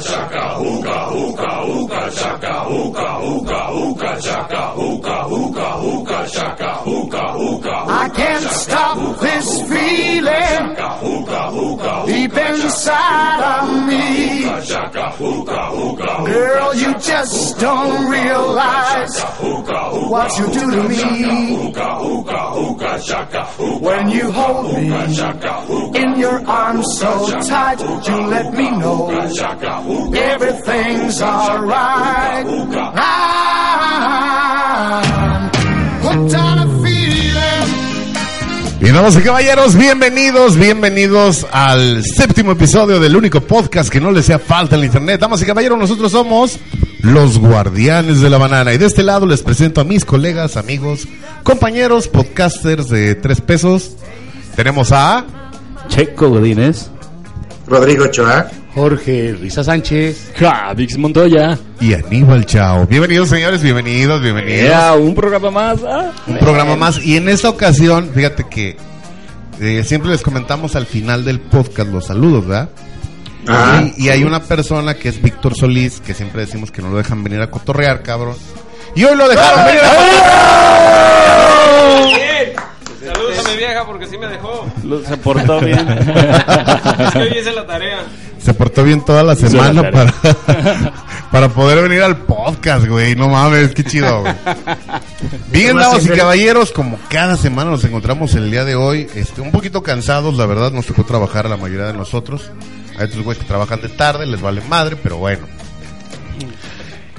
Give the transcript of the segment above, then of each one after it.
chaka uka uka uka chaka uka uka uka chaka uka uka uka chaka uka uka I can't stop this feeling deep inside of me. Girl you just don't realize what you do to me. when you hold me. Your arms so tight, you let me know everything's alright. I'm hooked on a feeling. Bien, damas y caballeros, bienvenidos, bienvenidos al séptimo episodio del único podcast que no les sea falta en internet. Damas y caballeros, nosotros somos los guardianes de la banana. Y de este lado les presento a mis colegas, amigos, compañeros, podcasters de tres pesos. Tenemos a... Checo Godínez. Rodrigo Choa. Jorge Risa Sánchez. Javix Montoya. Y Aníbal Chao. Bienvenidos, señores, bienvenidos, bienvenidos. Ya, un programa más. ah. Un programa más. Y en esta ocasión, fíjate que eh, siempre les comentamos al final del podcast los saludos, ¿verdad? Ah, y, y hay una persona que es Víctor Solís, que siempre decimos que no lo dejan venir a cotorrear, cabrón. Y hoy lo dejaron venir a Saludos a mi vieja porque sí me dejó. Se portó bien. Es que hoy hice la tarea. Se portó bien toda la semana la para, para poder venir al podcast, güey. No mames, qué chido, güey. Bien, damas y caballeros, como cada semana nos encontramos el día de hoy, este, un poquito cansados, la verdad, nos tocó trabajar a la mayoría de nosotros. Hay otros güeyes que trabajan de tarde, les vale madre, pero bueno.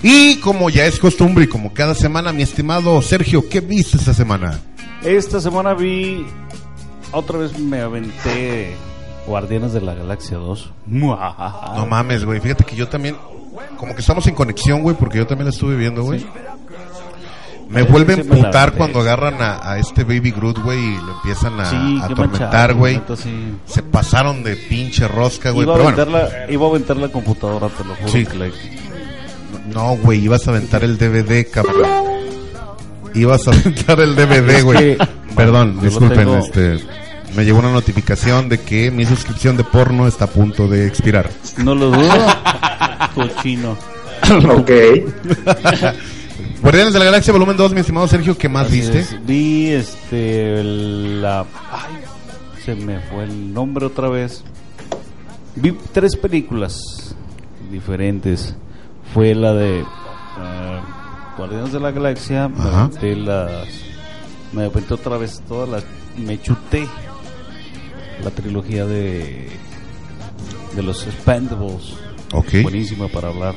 Y como ya es costumbre y como cada semana, mi estimado Sergio, ¿qué viste esta semana? Esta semana vi. Otra vez me aventé Guardianes de la Galaxia 2. No mames, güey. Fíjate que yo también, como que estamos en conexión, güey, porque yo también la estuve viendo, güey. Me vuelve a emputar cuando agarran a, a este Baby Groot, güey, y lo empiezan a, Sí, a qué atormentar, güey. sí. Se pasaron de pinche rosca, güey. Iba a, Pero aventar bueno, la, iba a aventar la computadora, te lo juro. Sí. no, güey, ibas a aventar el DVD, cabrón. Ibas a aventar el DVD, güey. Perdón, disculpen, tengo- este... Me llegó una notificación de que mi suscripción de porno está a punto de expirar. No lo dudo. Cochino. ok. Guardianes de la Galaxia Volumen 2, mi estimado Sergio, ¿qué más Así viste? es. Vi este la ay, se me fue el nombre otra vez. Vi tres películas diferentes. Fue la de ah, Guardianes de la Galaxia, me aventé las me aventé otra vez todas las me chuté la trilogía de de los Expendables. Ok. Buenísima para hablar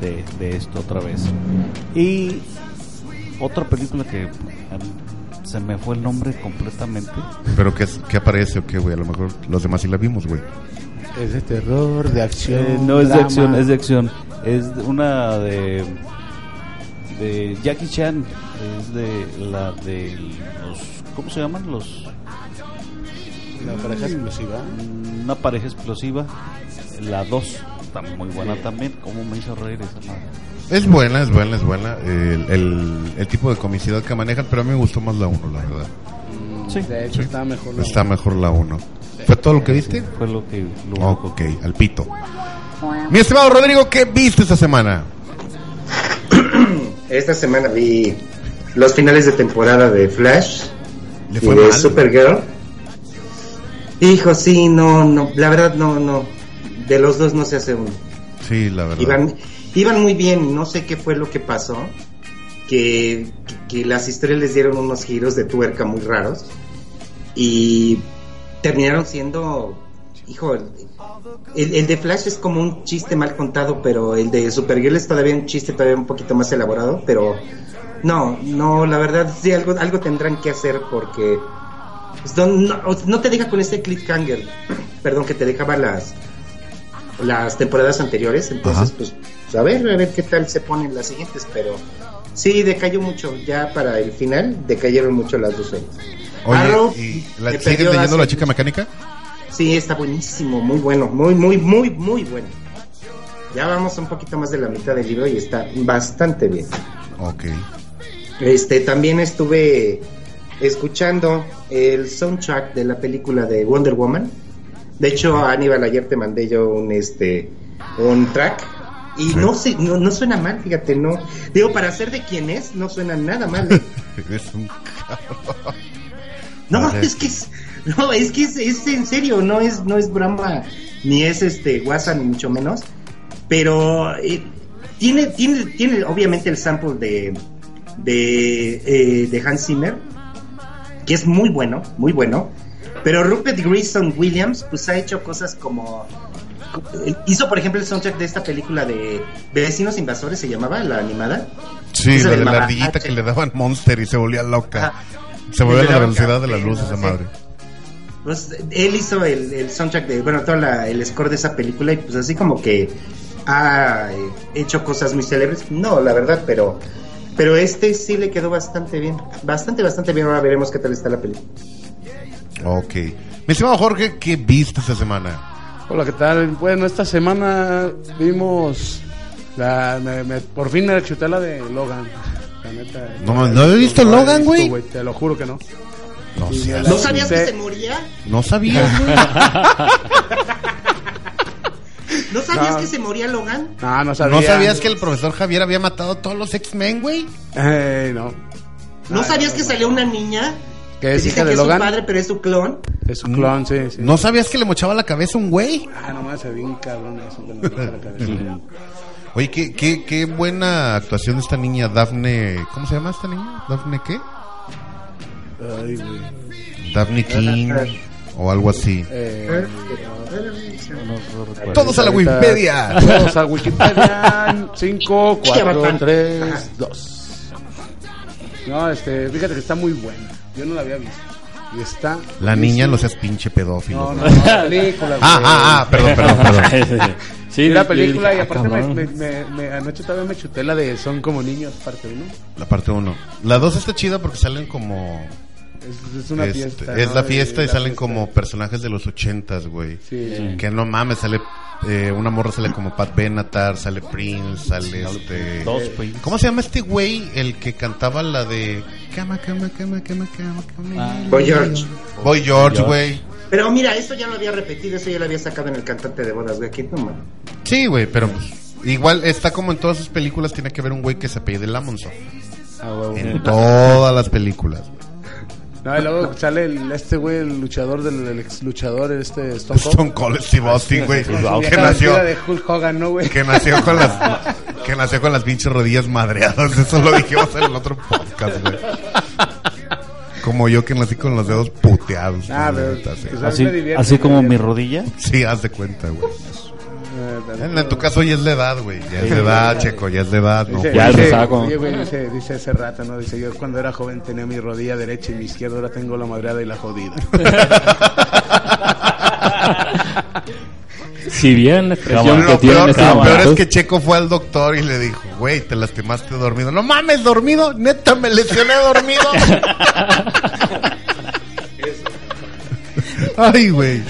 de, de esto otra vez. Y otra película que em, se me fue el nombre completamente. ¿Pero qué, qué aparece o qué, güey? A lo mejor los demás sí la vimos, güey. Es de terror, de acción. Eh, no es de acción, es de acción. Es de- una de de Jackie Chan. Es de la de los ¿cómo se llaman? Los La pareja explosiva. una pareja explosiva. La 2 está muy buena también. ¿Cómo me hizo reír esa madre? Es buena, es buena, es buena. El, el, el tipo de comicidad que manejan, pero a mí me gustó más la 1, la verdad. Sí, De hecho, está mejor. la- Está mejor la 1. ¿Fue todo lo que viste? fue lo que lo Oh, ok, al pito. Mi estimado Rodrigo, ¿qué viste esta semana? Esta semana vi los finales de temporada de Flash Le y de mal. Supergirl. Hijo, sí, no, no, la verdad no, no. De los dos no se hace uno. Sí, la verdad. Iban, iban muy bien, no sé qué fue lo que pasó. Que, que las historias les dieron unos giros de tuerca muy raros. Y terminaron siendo. Hijo, el, el de Flash es como un chiste mal contado, pero el de Supergirl es todavía un chiste todavía un poquito más elaborado. Pero no, no, la verdad, sí, algo, algo tendrán que hacer porque. pues, No, te deja con ese cliffhanger, perdón, que te dejaba las las temporadas anteriores, entonces Ajá. pues, pues, a ver, a ver qué tal se ponen las siguientes, pero sí decayó mucho, ya para el final decayeron mucho las dos series. Oye, Arrow, ¿y la, ¿sigues leyendo hace- La Chica Mecánica? Sí, está buenísimo, muy bueno, muy, muy, muy, muy bueno. Ya vamos un poquito más de la mitad del libro y está bastante bien. Ok. Este, también estuve escuchando el soundtrack de la película de Wonder Woman. De hecho, Aníbal, ayer te mandé yo un este on track. Y no, se, no, no suena mal, fíjate, no. Digo, para ser de quien es, no suena nada mal. ¿eh? Eres un No, A ver. es que es, no, es que es, es en serio, no es, no es broma, ni es este WhatsApp, ni mucho menos. Pero eh, tiene, tiene, tiene obviamente el sample de, de, eh, de Hans Zimmer, que es muy bueno, muy bueno. Pero Rupert Grayson Williams, pues ha hecho cosas como. Hizo, por ejemplo, el soundtrack de esta película de Vecinos Invasores, se llamaba, la animada. Sí, Esa la de la ardillita que le daban Monster y se volvía loca. Ajá. Se movía a la velocidad de la luz esa madre. Pues él hizo el, el soundtrack de, bueno, todo la- el score de esa película y pues así como que ha eh, hecho cosas muy célebres. No, la verdad, pero pero este sí le quedó bastante bien. Bastante, bastante bien. Ahora veremos qué tal está la película. Ok. Mi estimado Jorge, ¿qué viste esta semana? Hola, ¿qué tal? Bueno, esta semana vimos. La, me- me- por fin me chuté la de Logan. La neta. No, ¿no he visto he Logan, visto, güey? Te lo juro que no. No Y sé. me ¿No la sabías que se moría? No sabía. ¿No sabías No. que se moría Logan? No, no sabía. ¿No sabías que el profesor Javier había matado a todos los X-Men, güey? Eh, no. ¿No sabías no, que no. salió una niña? ¿Que es hija que de es su Logan? padre, pero es su clon. Es su clon, sí, sí. ¿No sabías que le mochaba la cabeza a un güey? Ah, no me hace bien cabrón eso. que me deja la cabeza. Oye, qué, qué, qué buena actuación de esta niña, Daphne. ¿Cómo se llama esta niña? ¿Daphne qué? Ay, güey. Daphne King o algo así. Eh, Todos a la Wikipedia. Todos a Wikipedia. 5, Ya va 4, tan- 3, 2. No, este, fíjate que está muy buena. Yo no la había visto. Y está. La niña, no seas pinche pedófilo. No, no, no, la película. Ah, ah, ah, perdón, perdón, perdón. sí, la película, y ah, aparte me, cabrón. me, me, me- anoche todavía me chuté la de Son como niños, parte 1. La parte 1. La 2 está chida porque salen como. Es, es una este, fiesta. es ¿no? la fiesta y la salen fiesta. como personajes de los ochentas, güey. Sí, Sí. Que no mames, sale. eh, una morra sale como Pat Benatar, sale Prince, sale este. Dos, güey. ¿Cómo se llama este güey? El que cantaba la de. Cama, cama, cama, cama, cama, cama. Ah. Boy George. Boy George, güey. Pero mira, esto ya lo había repetido, eso ya lo había sacado en el cantante de bodas, güey. Aquí no mames. Sí, güey, pero pues, igual está como en todas sus películas, tiene que haber un güey que se apellide Lamonson. Ah. En todas las películas. No, y luego sale el, este güey, el luchador del el ex luchador, este Stone Cold. Stone Cold Steve Austin, güey. Su Que nació, de Hulk Hogan, ¿no, güey? que nació con las, que nació con las pinches rodillas madreadas. Eso lo dijimos en el otro podcast, güey. Como yo que nací con los dedos puteados. Ah, pero- pues, Así, así como mi rodilla. Sí, haz de cuenta, güey. En, en tu caso ya es la edad, güey. Ya es la edad, checo, ya es la edad. No, Dice, Ya dice, lo saco. oye, güey, dice, dice ese rato, ¿no? Dice, yo cuando era joven tenía mi rodilla derecha y mi izquierda, ahora tengo la madreada y la jodida. Si bien la expresión Cabrón, que lo tienen peor, estos lo peor es que Checo fue al doctor y le dijo, güey, te lastimaste dormido. No mames, dormido, neta, me lesioné dormido. Ay, güey.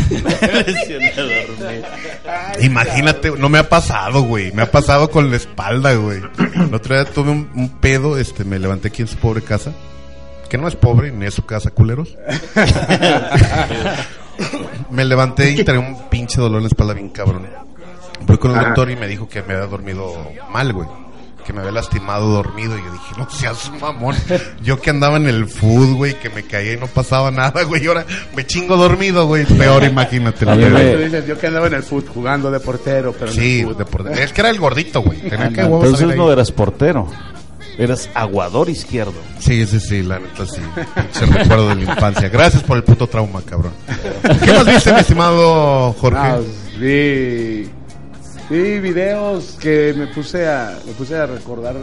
Imagínate, no me ha pasado, güey. Me ha pasado con la espalda, güey. El otro día tuve un, un pedo, este, me levanté aquí en su pobre casa. Que no es pobre, ni es su casa, culeros. me levanté y traía un pinche dolor en la espalda bien cabrón. Voy con el doctor y me dijo que me había dormido mal, güey. Que me había lastimado dormido. Y yo dije, no seas mamón. Yo que andaba en el food, güey, que me caía y no pasaba nada, güey. Y ahora me chingo dormido, güey. Peor, imagínate. la verdad. Tú dices, yo que andaba en el foot jugando de portero, pero Sí, de por- es que era el gordito, güey. Tenía que huevos Entonces no eras portero. Eras aguador izquierdo. Sí, sí, sí, la neta sí. Pinche recuerdo de la infancia. Gracias por el puto trauma, cabrón. ¿Qué más viste, mi estimado Jorge? No, pues, vi, vi videos que me puse a, me puse a recordar.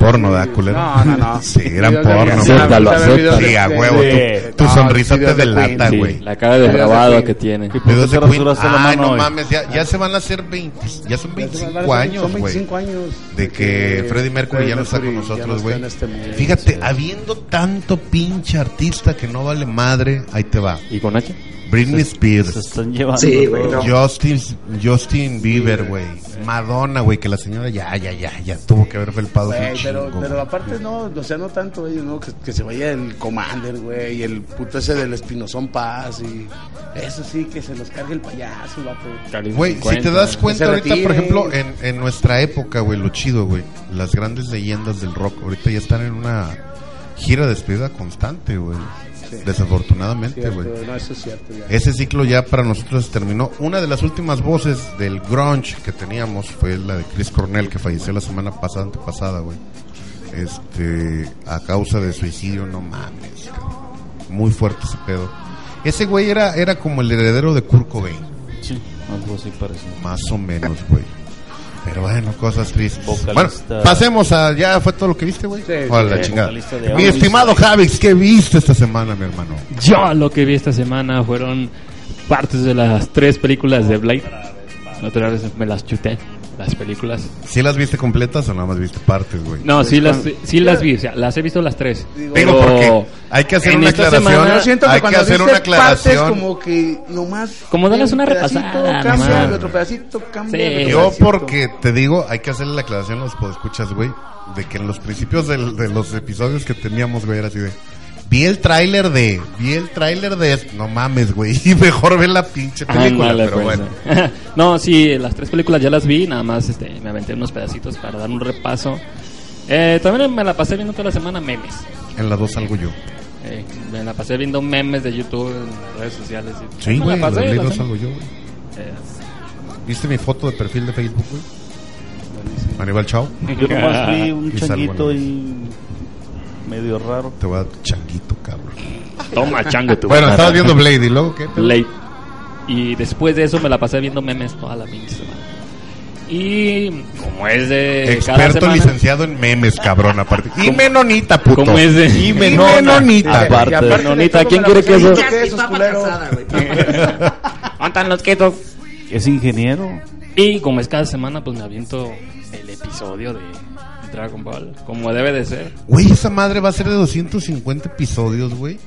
Porno, ¿da, culero? No, no, no. Sí, eran porno, Acéptalo, de- Sí, a huevo. Tu, tu no, sonrisa te delata, güey. sí, la cara de Queen. que tiene. ¿Por Videos de Queen. Ay, mano no mames, ya, ya se van a hacer 20, ya son Ya 25 son- son años, güey. 25 años. De que Freddie Mercury ya no está con nosotros, güey. este Fíjate, sí. habiendo tanto pinche artista que no vale madre, ahí te va. ¿Y con H? Britney Se Spears, están llevando. Sí, güey, no. Justin, Justin Bieber, güey. Madonna, güey, que la señora ya, ya, ya, ya tuvo que haber felpado Güey, pero, chingo, pero aparte no, o sea, no tanto ellos, ¿no? Que, que se vaya el Commander, güey, y el puto ese del Espinosón Paz, y eso sí, que se los cargue el payaso, vato. Güey, si te das cuenta ahorita, por ejemplo, en, en nuestra época, güey, lo chido, güey, las grandes leyendas del rock, ahorita ya están en una gira de despedida constante, güey. Desafortunadamente, güey. no, eso es cierto, ya. Ese ciclo ya para nosotros terminó. Una de las últimas voces del grunge que teníamos fue la de Chris Cornell, que falleció la semana pasada, antepasada, güey. Este, a causa de suicidio, no mames. Muy fuerte ese pedo. Ese güey era, era como el heredero de Kurt Cobain, Sí, algo así parecido. más o menos, güey. Pero bueno, cosas tristes. Vocalista. Bueno, pasemos a. ¿Ya fue todo lo que viste, güey? Sí, Órale, la sí. chingada. Mi estimado Javix, ¿qué viste esta semana, mi hermano? Yo lo que vi esta semana fueron partes de las tres películas de Blade. La otra vez me las chuté, las películas. ¿Sí las viste completas o nada más viste partes, güey? No, sí las, cuando- sí las vi, o sea, las he visto las tres. Digo, Pero porque hay que hacer en una esta aclaración. semana- Yo siento que hay que cuando hacer dice una aclaración. partes como que nomás... Como darles un una repasada, Cambia, otro pedacito cambia. Sí. Yo porque te digo, hay que hacerle la aclaración a los podescuchas, güey, de que en los principios del- de los episodios que teníamos, güey, era así de... Vi el tráiler de... Vi el tráiler de... esto". No mames, güey. Y mejor ver la pinche película, Ándale, pero pues. bueno. no, sí, las tres películas ya las vi, nada más este, me aventé unos pedacitos para dar un repaso. Eh, también me la pasé viendo toda la semana memes. En la dos salgo yo. Eh, me la pasé viendo memes de YouTube en las redes sociales. y- Sí, güey, la en pasé, la la dos salgo yo, güey. Eh, ¿Viste mi foto de perfil de Facebook, güey? Aníbal Chao. Yo nomás vi un changuito y medio raro. Te voy a dar changuito, cabrón. Toma, chango, Bueno, estabas viendo Blade y luego qué? Late. Y después de eso me la pasé viendo memes toda la pinche semana. Y como es de Experto semana, licenciado en memes, cabrón, aparte. Y menonita, puto. como es de Y menonita. Aparte. Y aparte de Nonita, todo, ¿quién quiere pasé queso? quesos, papa culero. casada, güey. papa casada. ¿Dónde están los ketos? Es ingeniero. Y como es cada semana, pues me aviento el episodio de Dragon Ball, como debe de ser. Güey, esa madre va a ser de 250 episodios, güey.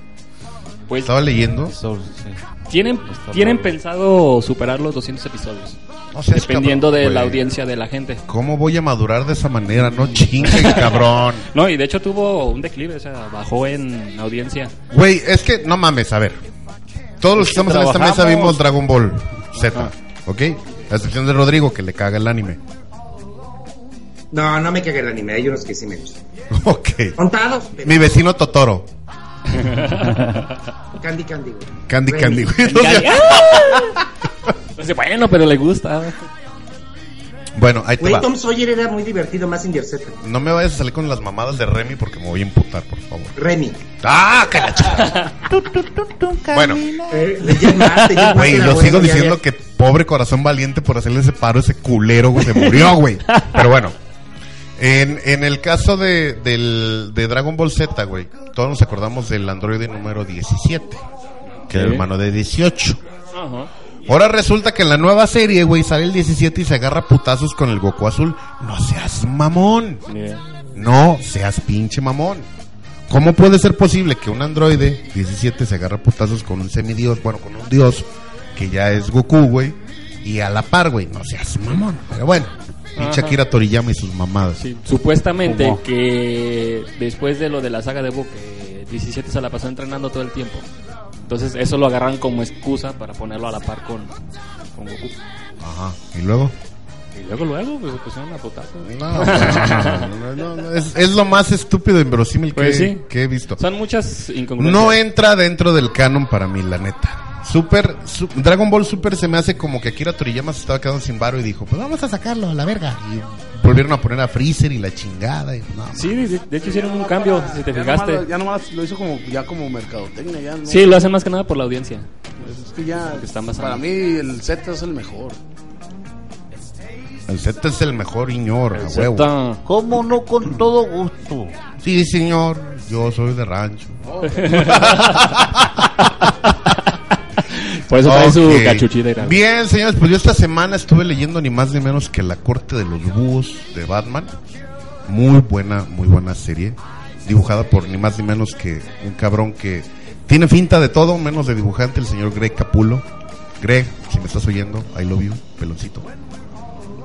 Pues Estaba leyendo. Eso, sí. tienen, tienen pensado superar los 200 episodios, No seas dependiendo cabrón, de la güey. audiencia de la gente. ¿Cómo voy a madurar de esa manera? No chinguen, cabrón. No, y de hecho tuvo un declive, o sea, bajó en audiencia. Güey, es que no mames, a ver. Todos los que estamos en esta mesa vimos Dragon Ball Z, ¿ok? A excepción de Rodrigo, que le caga el anime. No, no me cague el anime, hay unos que sí me gustan. Ok. Contados, pero Mi vecino Totoro. Candy Candy, güey. Candy. Candy, güey. No sé. Dice, bueno, pero le gusta. Bueno, ahí te va. Tom Sawyer era muy divertido, más Z. No me vayas a salir con las mamadas de Remy porque me voy a imputar, por favor. Remy. ¡Ah, que la chica! bueno, Eh, güey, era lo sigo ya, diciendo ya. que pobre corazón valiente por hacerle ese paro, ese culero, güey, se murió, güey. Pero bueno, en, en el caso de, del, de Dragon Ball Z, güey, todos nos acordamos del androide número 17, que era el hermano de 18. Ajá. Ahora resulta que en la nueva serie, güey, sale el 17 y se agarra putazos con el Goku azul. No seas mamón. No seas pinche mamón. ¿Cómo puede ser posible que un androide 17 se agarre a putazos con un semidios, bueno, con un dios que ya es Goku, güey? Y a la par, güey, no seas mamón. Pero bueno, pinche Ajá. Akira Toriyama y sus mamadas. Sí, supuestamente ¿Cómo? que después de lo de la saga de que 17 se la pasó entrenando todo el tiempo. Entonces eso lo agarran como excusa para ponerlo a la par con, con Goku. Ajá. ¿Y luego? Y luego, luego, pues se pusieron a putazos. No, no, no, no, no, es, es lo más estúpido e inverosímil que, Pues sí. que he visto. Son muchas incongruencias. No entra dentro del canon para mí, la neta. Super, su- Dragon Ball Super se me hace como que Akira Toriyama se estaba quedando sin varo y dijo, pues vamos a sacarlo a la verga. Y volvieron a poner a Freezer y la chingada. Y, no, Sí, de, de hecho hicieron un cambio, si te Ya fijaste. nomás, ya nomás lo hizo como, ya como mercadotecnia. Ya, ¿no? Sí, lo hacen más que nada por la audiencia. Es que ya, Porque está más para mí el Z es el mejor. El Z es el mejor iñor, a huevo. ¿Cómo no con todo gusto? Sí, señor, yo soy de rancho. Por eso trae su cachuchita y tal. Bien, señores, pues yo esta semana estuve leyendo ni más ni menos que La Corte de los Búhos de Batman. Muy buena, muy buena serie. Dibujada por ni más ni menos que un cabrón que tiene finta de todo, menos de dibujante, el señor Greg Capulo. Greg, si me estás oyendo, I love you, peloncito.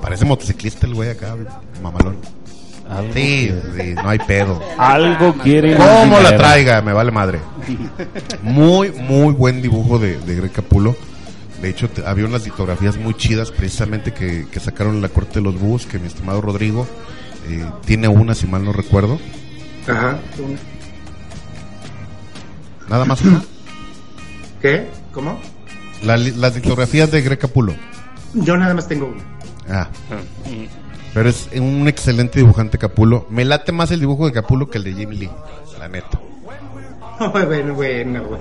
Parece motociclista el güey acá, mamalón. Algo, Sí, no hay pedo. algo quiere. ¿Cómo la traiga? Me vale madre. Muy, muy buen dibujo de, de Greg Capullo. De hecho, te- había unas litografías muy chidas precisamente que, que sacaron en la corte de los búhos, que mi estimado Rodrigo eh, tiene una, si mal no recuerdo. Ajá. Nada más una. ¿Qué? ¿Cómo? La las litografías de Greg Capullo. Yo nada más tengo uno. Ah. Pero es un excelente dibujante Capullo. Me late más el dibujo de Capullo que el de Jim Lee, la neta. bueno, bueno, bueno.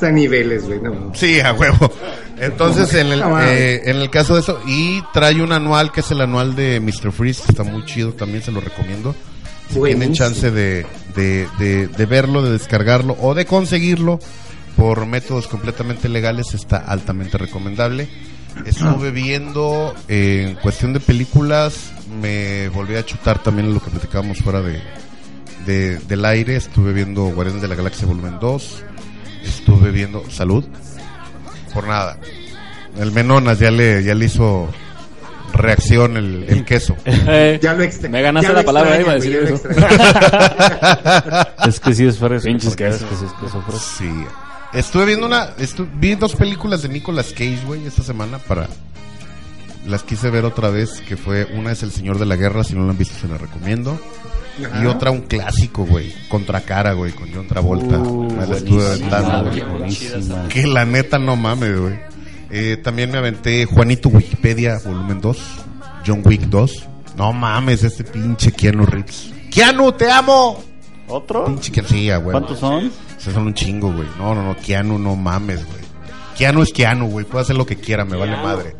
A niveles, güey. No. Sí, a huevo. Entonces, en el, eh, en el caso de eso, y trae un anual que es el anual de Mr. Freeze, que está muy chido, también se lo recomiendo. Si tienen chance de, de, de, de verlo, de descargarlo o de conseguirlo por métodos completamente legales, está altamente recomendable. Estuve viendo, eh, en cuestión de películas, me volví a chutar también lo que platicábamos fuera de, de- del aire. Estuve viendo Guardianes de la Galaxia Volumen 2. Estuve viendo Salud. Por nada. El Menonas ya le, ya le hizo reacción el, el queso. Eh, Ya lo extra- Me ganaste ya la palabra, extrañan, iba a güey, decir eso. Es que sí es fresco. Pinches es que sí es queso fresco. Sí. Estuve viendo una. estu- vi dos películas de Nicolas Cage, güey, esta semana para. Las quise ver otra vez, que fue una es El Señor de la Guerra, si no la han visto se la recomiendo. Y Ajá. otra un clásico, güey, Contra Cara, güey, con John Travolta. Uh, Me la estuve aventando, güey. Que la neta no mames, güey. Eh, también me aventé Juanito Wikipedia, volumen 2. John Wick 2. No mames, este pinche Keanu Reeves. ¡Keanu, te amo! ¿Otro? Pinche Keanu, sí, güey. ¿Cuántos son? Se son un chingo, güey. No, no, no, Keanu, no mames, güey. Keanu es Keanu, güey. Puede hacer lo que quiera, me vale madre.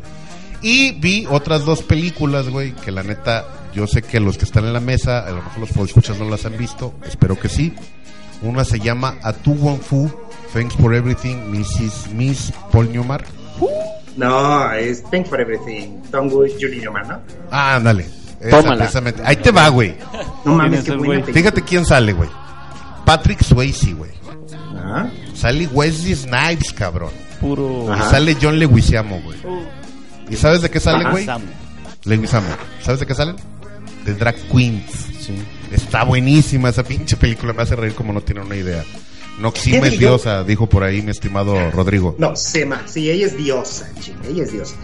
Y vi otras dos películas, güey, que la neta, yo sé que los que están en la mesa, a lo mejor los escuchas no las han visto, espero que sí. Una se llama A Tu Wong Fu, Thanks for Everything, Mrs. Miss Paul Newmar. No, es Thank for Everything. Tongue Julie Newman, ¿no? Ah, ándale. Tómala. precisamente. Ahí te va, güey. No mames, es qué buena película. Fíjate quién sale, güey. Patrick Swayze, güey. Ah, Sale Wesley Snipes, cabrón. Puro. Y sale John Leguizamo, güey. ¿Y sabes de qué sale, güey? Leguizamo. ¿Sabes de qué salen? De Drag Queens. Sí. Está buenísima esa pinche película. Me hace reír como no tiene una idea. Noxima ¿Qué es diosa, dijo por ahí mi estimado Rodrigo. No, Sema, sí, ella es diosa, chica, ella es diosa.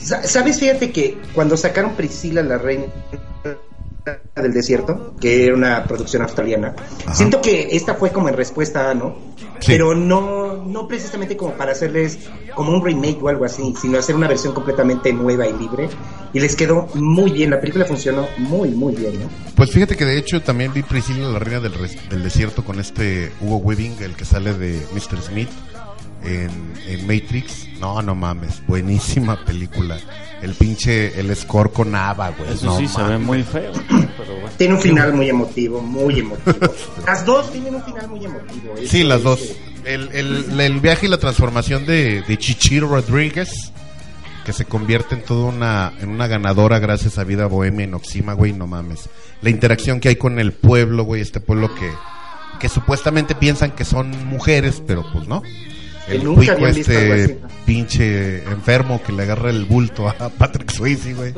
Sa- ¿Sabes? Fíjate que cuando sacaron Priscila, la reina del desierto, que era una producción australiana, Ajá. siento que esta fue como en respuesta a, ¿no? Sí. Pero no, no precisamente como para hacerles como un remake o algo así, sino hacer una versión completamente nueva y libre. Y les quedó muy bien, la película funcionó muy, muy bien, ¿no? Pues fíjate que de hecho también vi Priscila, la reina del, del desierto, con este Hugo Weaving, el que sale de Mr. Smith en, en Matrix. No, no mames, buenísima película. El pinche, el score con Ava, güey. Eso no sí se ve muy feo. Pero bueno. Tiene un final muy emotivo, muy emotivo. Las dos tienen un final muy emotivo. eso Sí, las dos. eh, El, el- el viaje y la transformación de, de Chichiro Rodríguez, que se convierte en toda una, en una ganadora gracias a Vida Bohemia en Oxima, güey, no mames. La interacción que hay con el pueblo, güey, este pueblo que, que supuestamente piensan que son mujeres, pero pues no. El nunca cuico habían visto algo este pinche enfermo que le agarra el bulto a Patrick Swayze, güey.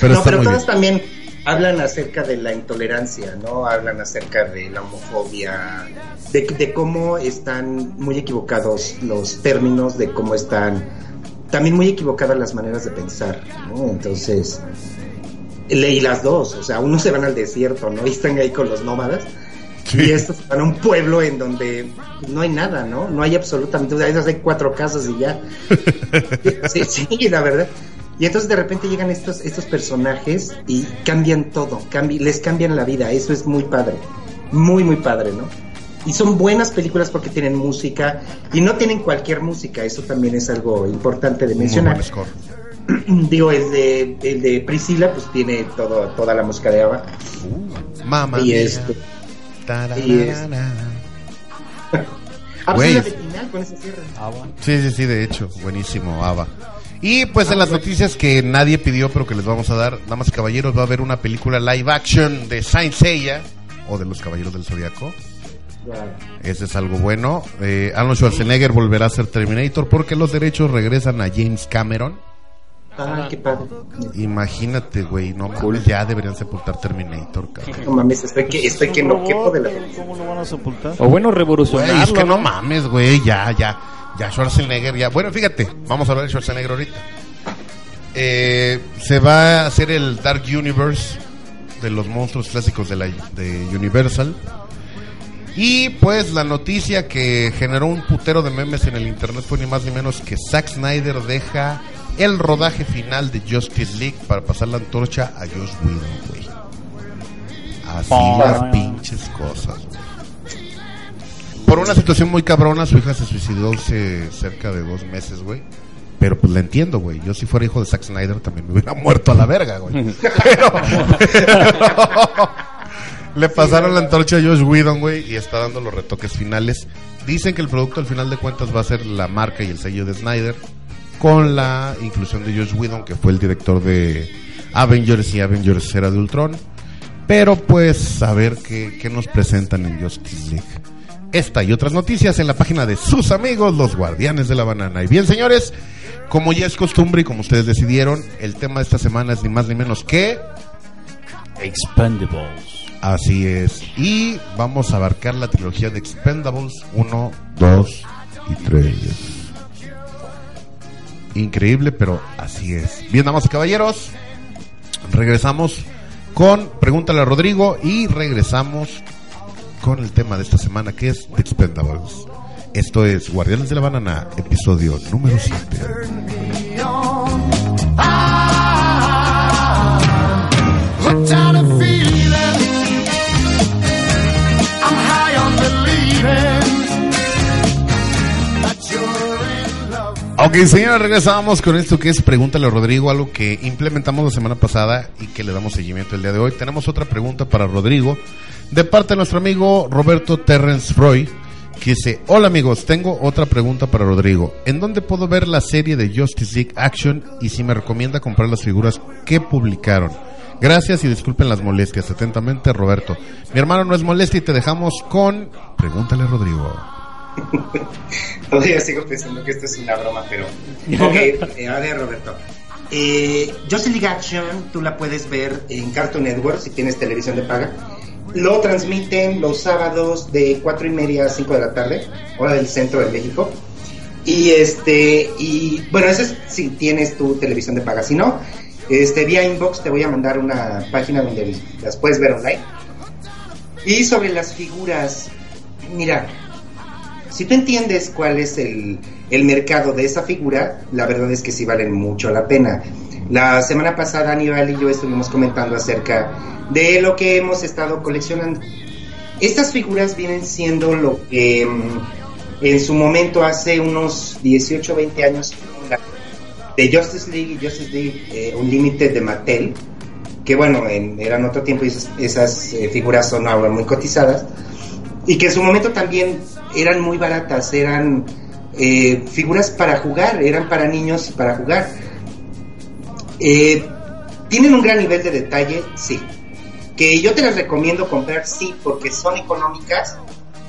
Pero no, pero todas también hablan acerca de la intolerancia, ¿no? Hablan acerca de la homofobia, de, de cómo están muy equivocados los términos, de cómo están también muy equivocadas las maneras de pensar, ¿no? Entonces, leí las dos, o sea, unos se van al desierto, ¿no? Y están ahí con los nómadas. Y estos se van a un pueblo en donde no hay nada, ¿no? No hay absolutamente, sea, esas hay cuatro casas y ya. Sí, sí, la verdad. Y entonces de repente llegan estos, estos personajes y cambian todo, cambi- les cambian la vida, eso es muy padre, muy, muy padre, ¿no? Y son buenas películas porque tienen música y no tienen cualquier música, eso también es algo importante de Muy mencionar. buen score. Digo, el de, el de Priscila pues tiene todo, toda la música de Ava Mamá y mía. Y es- Ah, pues Güey. es la de final con ese cierre. Sí, sí, sí, de hecho, buenísimo, Ava. Y pues en las noticias que nadie pidió, pero que les vamos a dar, damas y caballeros, va a haber una película live action de Saint Seiya, o de los Caballeros del Zodiaco. Ese es algo bueno. Eh, Arnold Schwarzenegger volverá a ser Terminator porque los derechos regresan a James Cameron. Ah, qué padre. Imagínate, güey, no mames, ya deberían sepultar Terminator, cabrón. No mames, estoy que, estoy que no quepo de la ¿Cómo lo van a sepultar? O bueno, Güey, revolucionarlo. es que no ¿no? mames, güey, ya, ya. Ya Schwarzenegger, ya. Bueno, fíjate, vamos a hablar de Schwarzenegger ahorita. Eh, se va a hacer el Dark Universe de los monstruos clásicos de, la, de Universal. Y pues la noticia que generó un putero de memes en el internet fue ni más ni menos que Zack Snyder deja el rodaje final de Justice League para pasar la antorcha a Josh Whedon, güey. Así las pinches cosas. Por una situación muy cabrona, su hija se suicidó hace cerca de dos meses, güey. Pero pues la entiendo, güey. Yo si fuera hijo de Zack Snyder también me hubiera muerto a la verga, güey. Pero, pero le pasaron la antorcha a Josh Whedon, güey, y está dando los retoques finales. Dicen que el producto al final de cuentas va a ser la marca y el sello de Snyder, con la inclusión de Josh Whedon, que fue el director de Avengers y Avengers Era de Ultron. Pero pues a ver qué, qué nos presentan en Justice League. Esta y otras noticias en la página de sus amigos, los guardianes de la banana. Y bien, señores, como ya es costumbre y como ustedes decidieron, el tema de esta semana es ni más ni menos que... Expendables. Así es. Y vamos a abarcar la trilogía de Expendables 1, 2 y 3. Increíble, pero así es. Bien, damas y caballeros, regresamos con Pregúntale a Rodrigo y regresamos con el tema de esta semana que es The Expendables. Esto es Guardianes de la Banana, episodio número 7. Ok, señores, regresamos con esto que es Pregúntale a Rodrigo, algo que implementamos la semana pasada y que le damos seguimiento el día de hoy. Tenemos otra pregunta para Rodrigo de parte de nuestro amigo Roberto Terrence Freud, que dice, hola amigos, tengo otra pregunta para Rodrigo. ¿En dónde puedo ver la serie de Justice League Action y si me recomienda comprar las figuras que publicaron? Gracias y disculpen las molestias. Atentamente, Roberto. Mi hermano no es molestia y te dejamos con Pregúntale a Rodrigo. Todavía sigo pensando que esto es una broma, pero. Ok, eh, a ver, Roberto. Eh, Justice League Action, tú la puedes ver en Cartoon Network si tienes televisión de paga. Lo transmiten los sábados de 4 y media a 5 de la tarde, hora del centro de México. Y este, y bueno, eso es si tienes tu televisión de paga. Si no, este, vía inbox te voy a mandar una página donde las puedes ver online. Y sobre las figuras, mira, si tú entiendes cuál es el, el mercado de esa figura, la verdad es que sí valen mucho la pena. La semana pasada Aníbal y yo estuvimos comentando acerca de lo que hemos estado coleccionando. Estas figuras vienen siendo lo que mm, en su momento hace unos 18 20 años de Justice League y Justice League eh, Unlimited de Mattel, que bueno, en- eran otro tiempo y esas, esas, eh, figuras son ahora muy cotizadas y que en su momento también eran muy baratas, eran eh, figuras para jugar, eran para niños y para jugar. Eh, ¿Tienen un gran nivel de detalle? Sí. Que yo te las recomiendo comprar, sí, porque son económicas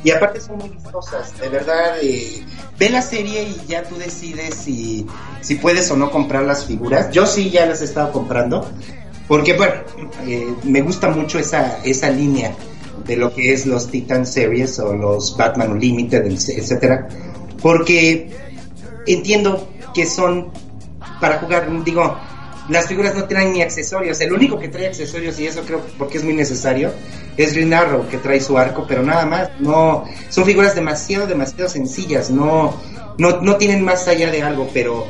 y aparte son muy vistosas. De verdad, eh, ve la serie y ya tú decides si, si puedes o no comprar las figuras. Yo sí ya las he estado comprando porque, bueno, me gusta mucho esa, esa línea de lo que es los Titan Series o los Batman Unlimited, etcétera, porque entiendo que son para jugar, digo, las figuras no traen ni accesorios, el único que trae accesorios, y eso creo porque es muy necesario, es Green Arrow, que trae su arco, pero nada más, no, son figuras demasiado, demasiado sencillas, no, no, no tienen más allá de algo, pero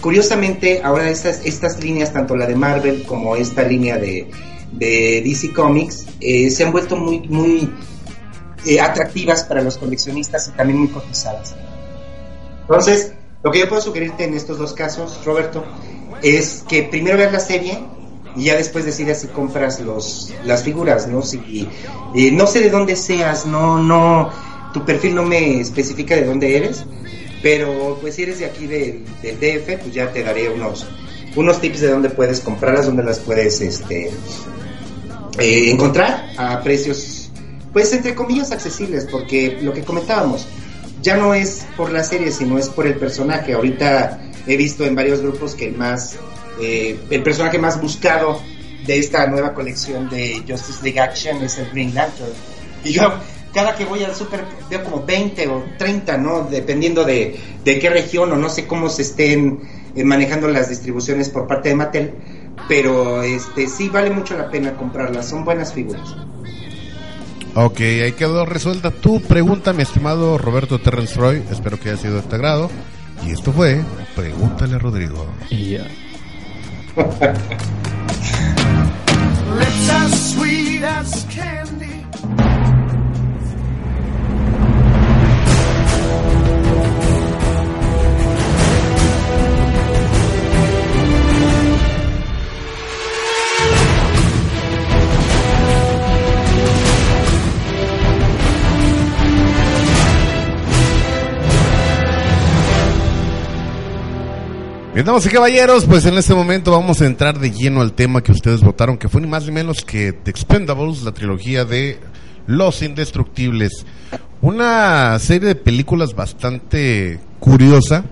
curiosamente ahora estas, estas líneas, tanto la de Marvel como esta línea de, de DC Comics, eh, se han vuelto muy, muy eh, atractivas para los coleccionistas y también muy cotizadas. Entonces, lo que yo puedo sugerirte en estos dos casos, Roberto, es que primero veas la serie y ya después decidas si compras los las figuras, ¿no? Si eh, no sé de dónde seas, no no tu perfil no me especifica de dónde eres, pero pues si eres de aquí del, del DF, pues ya te daré unos unos tips de dónde puedes comprarlas, dónde las puedes este eh, encontrar a precios pues entre comillas accesibles, porque lo que comentábamos ya no es por la serie, sino es por el personaje. Ahorita he visto en varios grupos que el más eh, el personaje más buscado de esta nueva colección de Justice League Action es el Green Lantern. Y yo cada que voy al super veo como 20 o 30, ¿no? Dependiendo de, de qué región o no sé cómo se estén eh, manejando las distribuciones por parte de Mattel. Pero este sí vale mucho la pena comprarlas, son buenas figuras. Ok, ahí quedó resuelta tu pregunta, mi estimado Roberto Terrence Roy. Espero que haya sido de tu agrado. Y esto fue Pregúntale a Rodrigo. Y ya. Bien, damas y caballeros, pues en este momento vamos a entrar de lleno al tema que ustedes votaron, que fue ni más ni menos que The Expendables, la trilogía de Los Indestructibles. Una serie de películas bastante curiosa,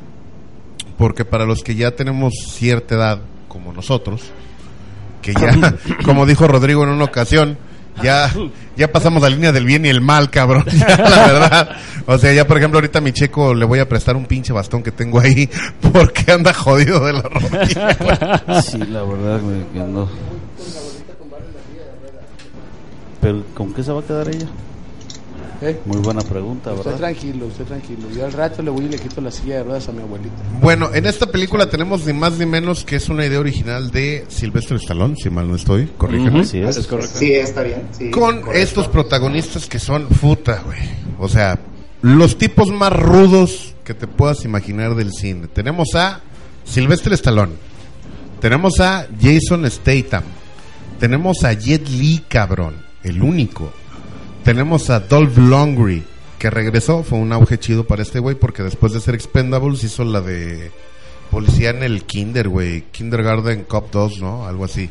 porque para los que ya tenemos cierta edad, como nosotros, que ya, como dijo Rodrigo en una ocasión, ya, ya pasamos la línea del bien y el mal, cabrón. Ya, la verdad. O sea, ya por ejemplo, ahorita a mi checo le voy a prestar un pinche bastón que tengo ahí porque anda jodido de la rodilla. Sí, la verdad, güey, que no. Pero, ¿con qué se va a quedar ella? ¿Eh? Muy buena pregunta, Usted ¿verdad? tranquilo, usted tranquilo. Yo al rato le voy y le quito la silla de ruedas a mi abuelita. Bueno, en esta película tenemos ni más ni menos que es una idea original de Silvestre Stallone, si mal no estoy, corrígeme. Así es. Sí, está bien. sí, con correcto. estos protagonistas que son puta, güey. O sea, los tipos más rudos que te puedas imaginar del cine. Tenemos a Sylvester Stallone. Tenemos a Jason Statham. Tenemos a Jet Li, cabrón. El único. Tenemos a Dolph Lundgren, que regresó. Fue un auge chido para este güey porque después de ser Expendables hizo la de policía en el Kinder, güey. Kindergarten Cop 2, ¿no? Algo así.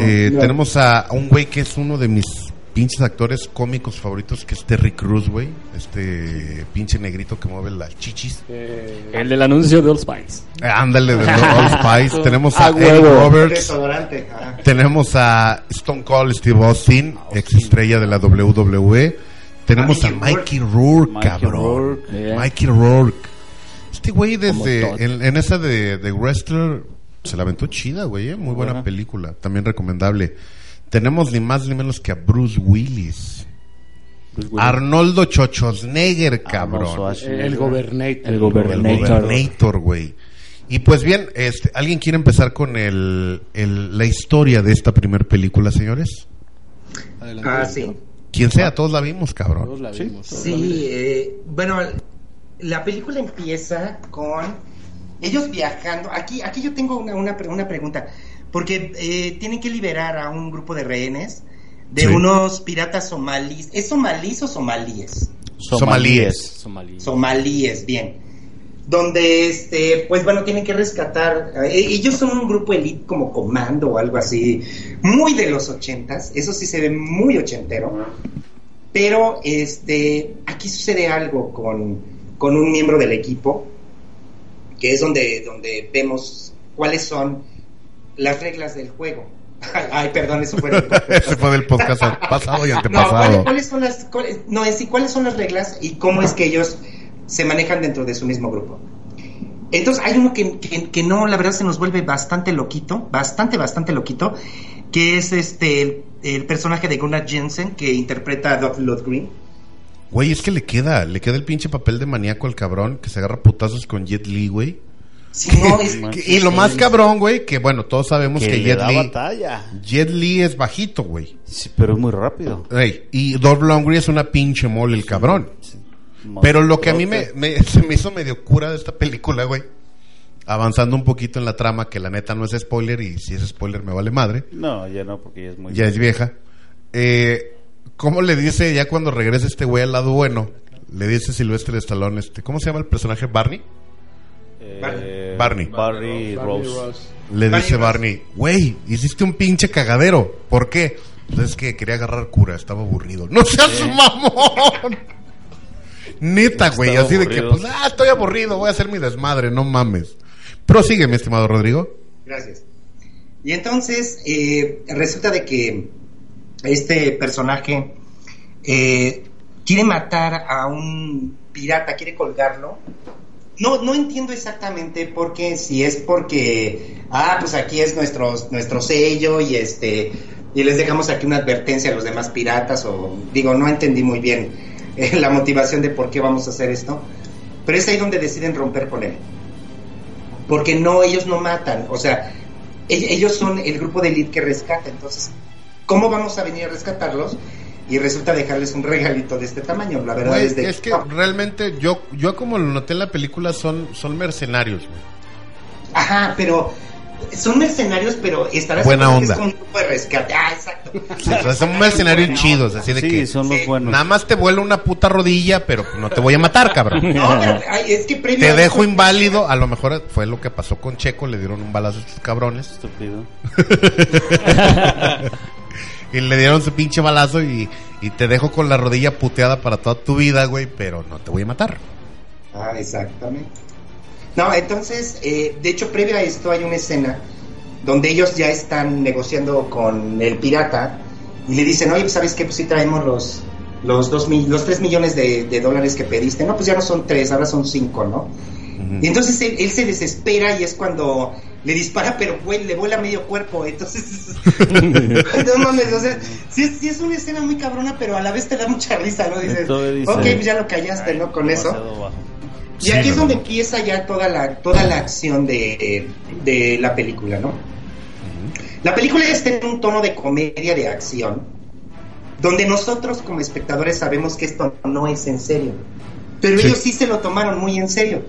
Eh, tenemos a un güey que es uno de mis pinches actores cómicos favoritos, que es Terry Cruz, güey. Este pinche negrito que mueve las chichis. El del anuncio de Old Spice. Eh, ándale, de Old Spice. tenemos a, A Eddie huevo. Roberts. Tenemos a Stone Cold Steve Austin, ex estrella de la WWE. Tenemos a Mikey Rourke, Mikey cabrón. Rourke, yeah. Mikey Rourke. Este güey desde en, en esa de, de Wrestler se la aventó chida, güey, eh, muy buena Buena. película, también recomendable. Tenemos ni más ni menos que a Bruce Willis. Arnoldo Chochosneger, cabrón. Schwarzenegger. El gobernator. El El gobernator. Güey. Y pues bien, este, ¿alguien quiere empezar con el, el- la historia de esta primer película, señores? Adelante. Ah, sí. Quien sea, todos la vimos, cabrón. Todos la vimos. todos la Sí, vimos. eh, bueno, la película empieza con ellos viajando. Aquí, aquí yo tengo una, una, pre- una pregunta, porque eh, tienen que liberar a un grupo de rehenes de Sí. unos piratas somalíes. ¿Es somalíes o somalíes? Somalíes. Somalí. Somalíes, bien. Donde, este, pues bueno, tienen que rescatar. eh, ellos son un grupo elite como comando o algo así, muy de los ochentas. Eso sí se ve muy ochentero. Pero, este, aquí sucede algo con, con un miembro del equipo, que es donde, donde vemos cuáles son las reglas del juego. Ay, perdón, eso fue. Fue del podcast pasado y No, antepasado. ¿cuáles, cuáles son las, cuáles- no, en sí, ¿cuáles son las reglas y cómo es que ellos se manejan dentro de su mismo grupo? Entonces, hay uno que, que- que no, la verdad se nos vuelve bastante loquito, bastante, bastante loquito, que es este el, el personaje de Gunnar Jensen que interpreta a Doc Lundgren. Güey, es que le queda, le queda el pinche papel de maníaco al cabrón que se agarra putazos con Jet Li, güey. No, es, y lo más cabrón, güey, que bueno, todos sabemos que que, Jet Li, batalla. Jet Li es bajito, güey. Sí, pero es muy rápido. Y Dolph Lundgren es una pinche mole el cabrón. Pero lo que a mí me, me- se me hizo medio cura de esta película, güey. Avanzando un poquito en la trama, que la neta no es spoiler, y si es spoiler me vale madre. No, ya no, porque ya es muy... Ya es vieja. Eh, ¿Cómo le dice ya cuando regresa este güey al lado bueno? Le dice Silvestre de Stallone, este, ¿cómo se llama el personaje? ¿Barney? Eh, Barney. Barney Barney Rose. Ross. Le Barney dice. Barney, güey, hiciste un pinche cagadero. ¿Por qué? Pues es que quería agarrar cura, estaba aburrido. ¡No seas mamón! Neta, güey, así de que, pues, ah, estoy aburrido, voy a hacer mi desmadre, no mames. Prosigue, mi estimado Rodrigo. Gracias. Y entonces eh, resulta de que este personaje eh, quiere matar a un pirata, quiere colgarlo. No, no entiendo exactamente por qué, si es porque, ah, pues aquí es nuestro, nuestro sello y este, y les dejamos aquí una advertencia a los demás piratas, o digo, no entendí muy bien eh, la motivación de por qué vamos a hacer esto, pero es ahí donde deciden romper con él. Porque no, ellos no matan, o sea, ell- ellos son el grupo de elite que rescata, entonces, ¿cómo vamos a venir a rescatarlos? Y resulta dejarles un regalito de este tamaño, la verdad es de es que realmente yo, yo como lo noté en la película son, son mercenarios. Ajey, pero son mercenarios, pero estarás Buena seguro que onda. es como un grupo de rescate. Ah, exacto. Sí, o sea, son mercenarios chidos, así de Sí, que son los Sí. buenos. nada más te vuela una puta rodilla, pero no te voy a matar, cabrón. No, pero ay, es que previo Te dejo inválido, a lo mejor fue lo que pasó con Checo, le dieron un balazo a estos cabrones Estúpido. y le dieron su pinche balazo y, y te dejo con la rodilla puteada para toda tu vida, güey, pero no te voy a matar. Ah, exactamente. No, entonces, eh, de hecho, previo a esto hay una escena donde ellos ya están negociando con el pirata y le dicen, oye, ¿sabes qué? Pues sí traemos los, los, dos mil, los tres millones de, de dólares que pediste. No, pues ya no son tres, ahora son cinco, ¿no? Y entonces él, él se desespera y es cuando le dispara, pero güey, le vuela medio cuerpo. Entonces, no mames, o sea, sí, es- sí es una escena muy cabrona, pero a la vez te da mucha risa, ¿no? Dices, dice, ok, pues ya lo callaste, ¿no? Con eso. Bajo. Y Sí, aquí es donde no. empieza ya toda la, toda la acción de, de la película, ¿no? La película está en un tono de comedia de acción, donde nosotros como espectadores sabemos que esto no es en serio. Pero Sí. ellos sí se lo tomaron muy en serio.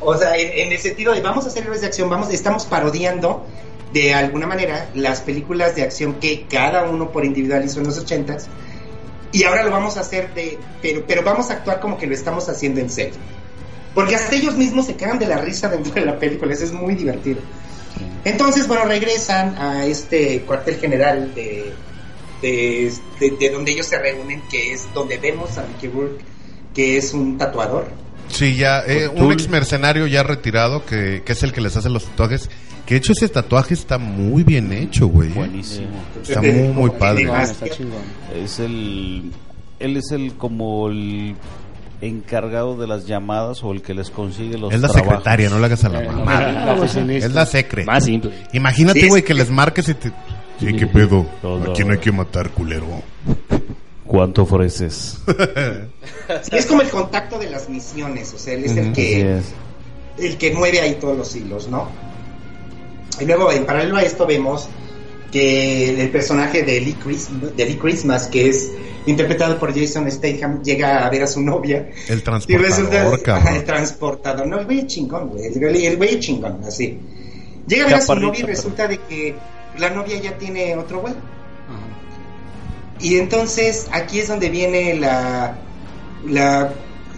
O sea, en, en el sentido de vamos a hacer héroes de acción, vamos, estamos parodiando de alguna manera las películas de acción que cada uno por individual hizo en los ochentas. Y ahora lo vamos a hacer de, pero, pero vamos a actuar como que lo estamos haciendo en serio. Porque hasta ellos mismos se cagan de la risa dentro de la película, eso es muy divertido. Entonces, bueno, regresan a este cuartel general de, de, de- de donde ellos se reúnen, que es donde vemos a Mickey Rourke, que es un tatuador. Sí, ya, eh, un ex mercenario ya retirado que, que es el que les hace los tatuajes. Que de hecho ese tatuaje está muy bien hecho, güey. Buenísimo. Está muy, muy padre. Está. Es el. Él es el como el encargado de las llamadas o el que les consigue los Es la trabajos. secretaria, no le hagas a la Eh, mamá. Es la secre. Más simple. Imagínate, güey, que les marques y te... Sí, qué pedo. Aquí no hay que matar, culero. ¿Cuánto ofreces? Sí, es como el contacto de las misiones, o sea, él es el que es. el que mueve ahí todos los hilos, ¿no? Y luego, en paralelo a esto, vemos que el personaje de Lee, Chris- de Lee Christmas, que es interpretado por Jason Statham, llega a ver a su novia. El Y transportador, resulta ajá, el transportador. No, el güey es chingón, güey. El güey, chingón, así. Llega a ver a su novia y pero- resulta de que la novia ya tiene otro güey. Y entonces aquí es donde viene la la,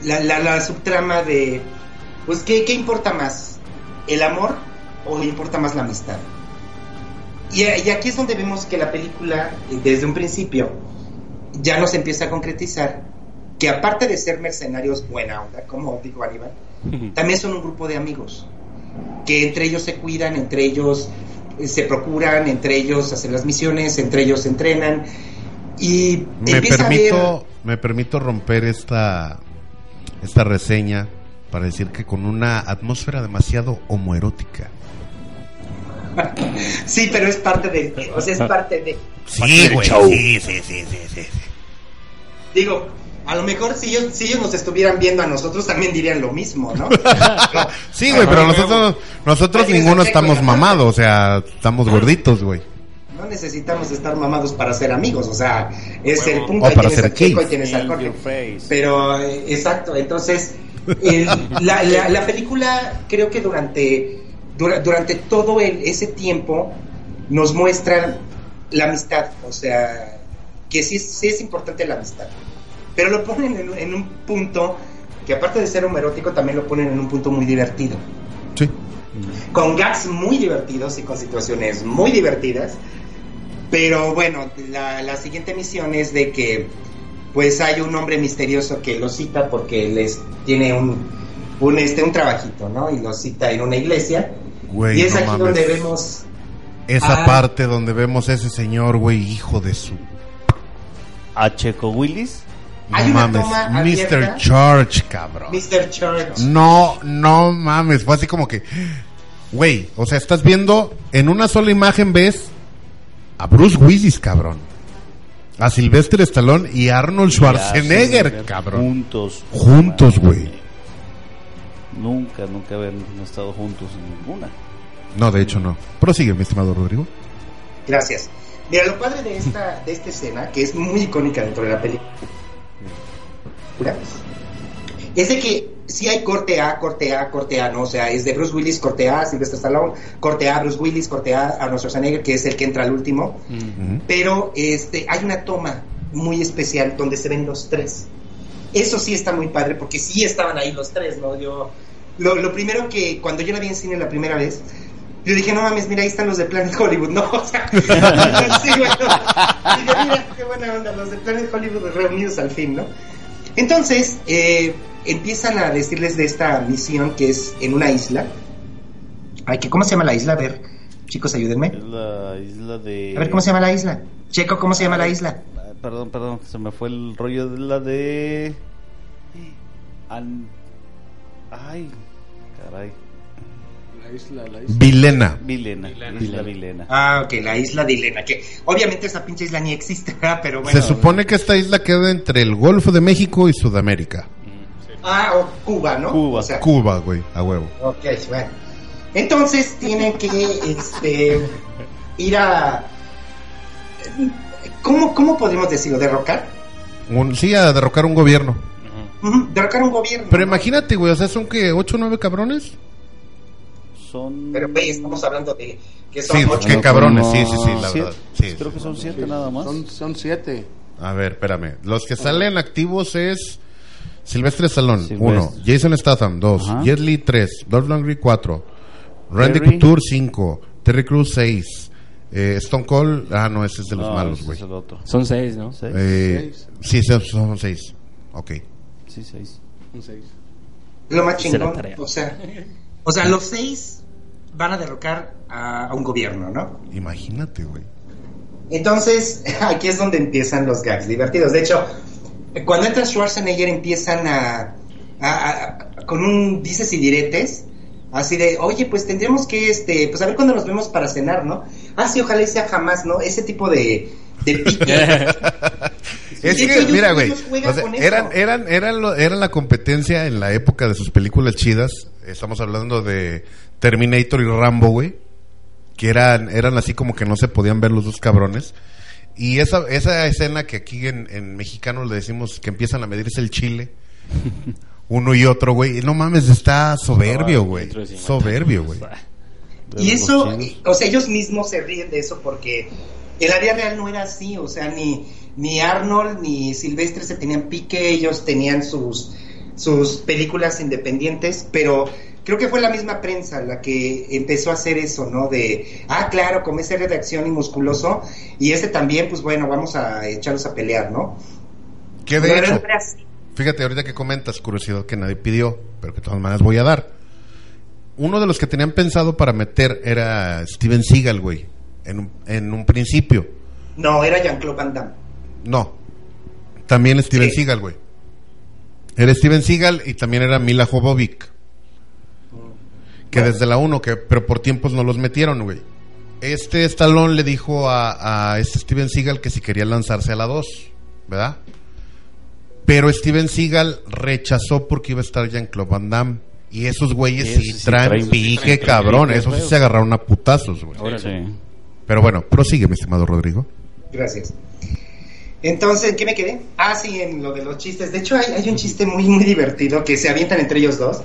la, la- la subtrama de, pues, ¿qué, ¿qué importa más? ¿El amor o importa más la amistad? Y, y aquí es donde vemos que la película, eh, desde un principio, ya nos empieza a concretizar que aparte de ser mercenarios buena onda, como dijo Aníbal, también son un grupo de amigos, que entre ellos se cuidan, entre ellos eh, se procuran, entre ellos hacen las misiones, entre ellos entrenan. Y Me permito, me permito romper esta, esta reseña para decir que con una atmósfera demasiado homoerótica. Sí, pero es parte de, o sea, es parte de, Sí, güey. Sí, sí, sí, sí, sí. digo, a lo mejor si ellos, si ellos nos estuvieran viendo a nosotros también dirían lo mismo, ¿no? Sí, güey, pero nosotros, nosotros ninguno estamos mamados, o sea, estamos gorditos, güey. No necesitamos estar mamados para ser amigos, o sea, es el punto. O para tienes ser al face. Pero, eh, exacto, entonces, el- la, la- la película creo que durante, dura- durante todo el- ese tiempo nos muestran la amistad, o sea, que sí, es- sí es importante la amistad. Pero lo ponen en, en un punto que aparte de ser homoerótico, también lo ponen en un punto muy divertido. Sí. Con gags muy divertidos y con situaciones muy divertidas. Pero bueno, la, la siguiente misión es de que pues hay un hombre misterioso que lo cita porque les tiene un, un este un trabajito, ¿no? Y lo cita en una iglesia. Güey, y es no aquí mames. donde vemos esa Ah. parte donde vemos a ese señor, güey, hijo de su... A Checo Willis. No Hay mames, Mr. Church, cabrón. Mr. Church. No, no mames, fue así como que, güey, o sea, estás viendo, en una sola imagen ves a Bruce Willis, cabrón. A Sylvester Stallone y Arnold Schwarzenegger, cabrón. Juntos. Juntos, güey. Nunca, nunca habían estado juntos en ninguna. No, de hecho no. Prosigue, mi estimado Rodrigo. Gracias. Mira, lo padre de esta, de esta escena, que es muy icónica dentro de la película, es de que si hay corte A, corte A, corte A, ¿no? O sea, es de Bruce Willis, corte A, Sylvester Stallone, corte A, Bruce Willis, corte A, Arnold Schwarzenegger, que es el que entra al último. Pero este, hay una toma muy especial donde se ven los tres. Eso sí está muy padre, porque sí estaban ahí los tres, ¿no? Yo, lo, lo primero que, cuando yo la vi en cine la primera vez, yo dije, no mames, mira, ahí están los de Planet Hollywood, ¿no? O sea, sí, bueno. Dije, mira, qué buena onda, los de Planet Hollywood reunidos al fin, ¿no? Entonces, eh, empiezan a decirles de esta misión que es en una isla. Ay, que ¿cómo se llama la isla? A ver, chicos, ayúdenme. Es la isla de. A ver, ¿cómo se llama la isla? Checo, ¿cómo se llama la isla? Ah, Perdón, perdón, se me fue el rollo de la de. An- Ay, caray. La isla, la isla. Vilena. Vilena, Isla Vilena. Ah, ok, la isla de Elena, que obviamente esa pinche isla ni existe, pero bueno. Se supone que esta isla queda entre el Golfo de México y Sudamérica. Ah, o Cuba, ¿no? Cuba. O sea, Cuba, güey, a huevo. Ok, bueno. Entonces tienen que este, ir a... ¿Cómo, ¿Cómo podemos decirlo? ¿Derrocar? Un- sí, a derrocar un gobierno. Ujú, derrocar un gobierno. Pero imagínate, güey, o sea, son que ocho o nueve cabrones. Son. Pero, güey, estamos hablando de que son Sí, ocho. qué cabrones, sí, sí, sí, la siete- verdad. Sí, Creo sí. que son siete nada más. Son, son siete. A ver, espérame. Los que salen activos es Silvestre Stallone, Silvestre. uno. Jason Statham, dos. Ajá. Jet Li, tres. Dolph Lundgren, cuatro. Randy Terry. Couture, cinco. Terry Crews, seis. Eh, Stone Cold, ah, no, ese es de los No, malos, ese güey. Es el otro. Son seis, ¿no? ¿Seis? Eh, sí, son, son seis. Ok. Sí, seis. Son seis. Lo más Hice la chingón. tarea. O sea, o sea, los seis van a derrocar a, a un gobierno, ¿no? Imagínate, güey. Entonces, aquí es donde empiezan los gags divertidos. De hecho, cuando entra Schwarzenegger empiezan a, a- a- con un dices y diretes, así de, oye, pues tendríamos que, este, pues a ver cuándo nos vemos para cenar, ¿no? Ah, sí, ojalá y sea jamás, ¿no? Ese tipo de, de pique. Es que, ellos- mira, güey, o sea, eran, eran, eran, lo- eran la competencia en la época de sus películas chidas. Estamos hablando de Terminator y Rambo, güey. Que eran, eran así como que no se podían ver los dos cabrones. Y esa, esa escena que aquí en, en mexicano le decimos que empiezan a medirse el chile. Uno y otro, güey. No mames, está soberbio, güey. Soberbio, güey. Y eso, o sea, ellos mismos se ríen de eso porque en la vida real no era así, o sea, ni, ni Arnold ni Silvestre se tenían pique, ellos tenían sus, sus películas independientes, pero creo que fue la misma prensa la que empezó a hacer eso, ¿no? De, ah, claro, como ese de acción y musculoso, y ese también, pues bueno, vamos a echarlos a pelear, ¿no? Que de hecho. Fíjate, ahorita que comentas, curiosidad que nadie pidió, pero que de todas maneras voy a dar. Uno de los que tenían pensado para meter era Steven Seagal, güey, en un, en un principio. No, era Jean-Claude Van Damme. No, también Steven Sí. Seagal, güey. Era Steven Seagal y también era Mila Jovovich. Que desde la 1, que, pero por tiempos no los metieron, güey. Este Stallone le dijo a, a este Steven Seagal que si quería lanzarse a la 2, ¿verdad? Pero Steven Seagal rechazó porque iba a estar Jean-Claude Van Damme. Y esos güeyes Esos sí sí traen traen- pique, traen cabrón. pique, Esos sí se agarraron a putazos, güey. Sí. Pero bueno, prosigue, mi estimado Rodrigo. Gracias. Entonces, ¿en qué me quedé? Ah, sí, en lo de los chistes. De hecho, hay, hay un chiste muy, muy divertido que se avientan entre ellos dos.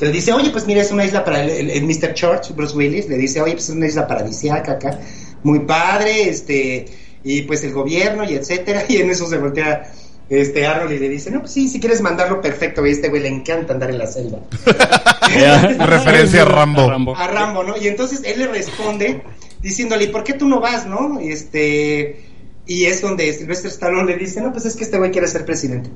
Que le dice, oye, pues mira, es una isla para el, el- el Mr. Church, Bruce Willis. Le dice, oye, pues es una isla paradisíaca acá. Muy padre, este, y pues el gobierno y etcétera. Y en eso se voltea este Arnold y le dice, no, pues sí, si quieres mandarlo perfecto, este güey le encanta andar en la selva. Referencia a Rambo. a Rambo, ¿no? Y entonces él le responde diciéndole, ¿y por qué tú no vas, no? Y este y es donde Sylvester Stallone le dice, no, pues es que este güey quiere ser presidente.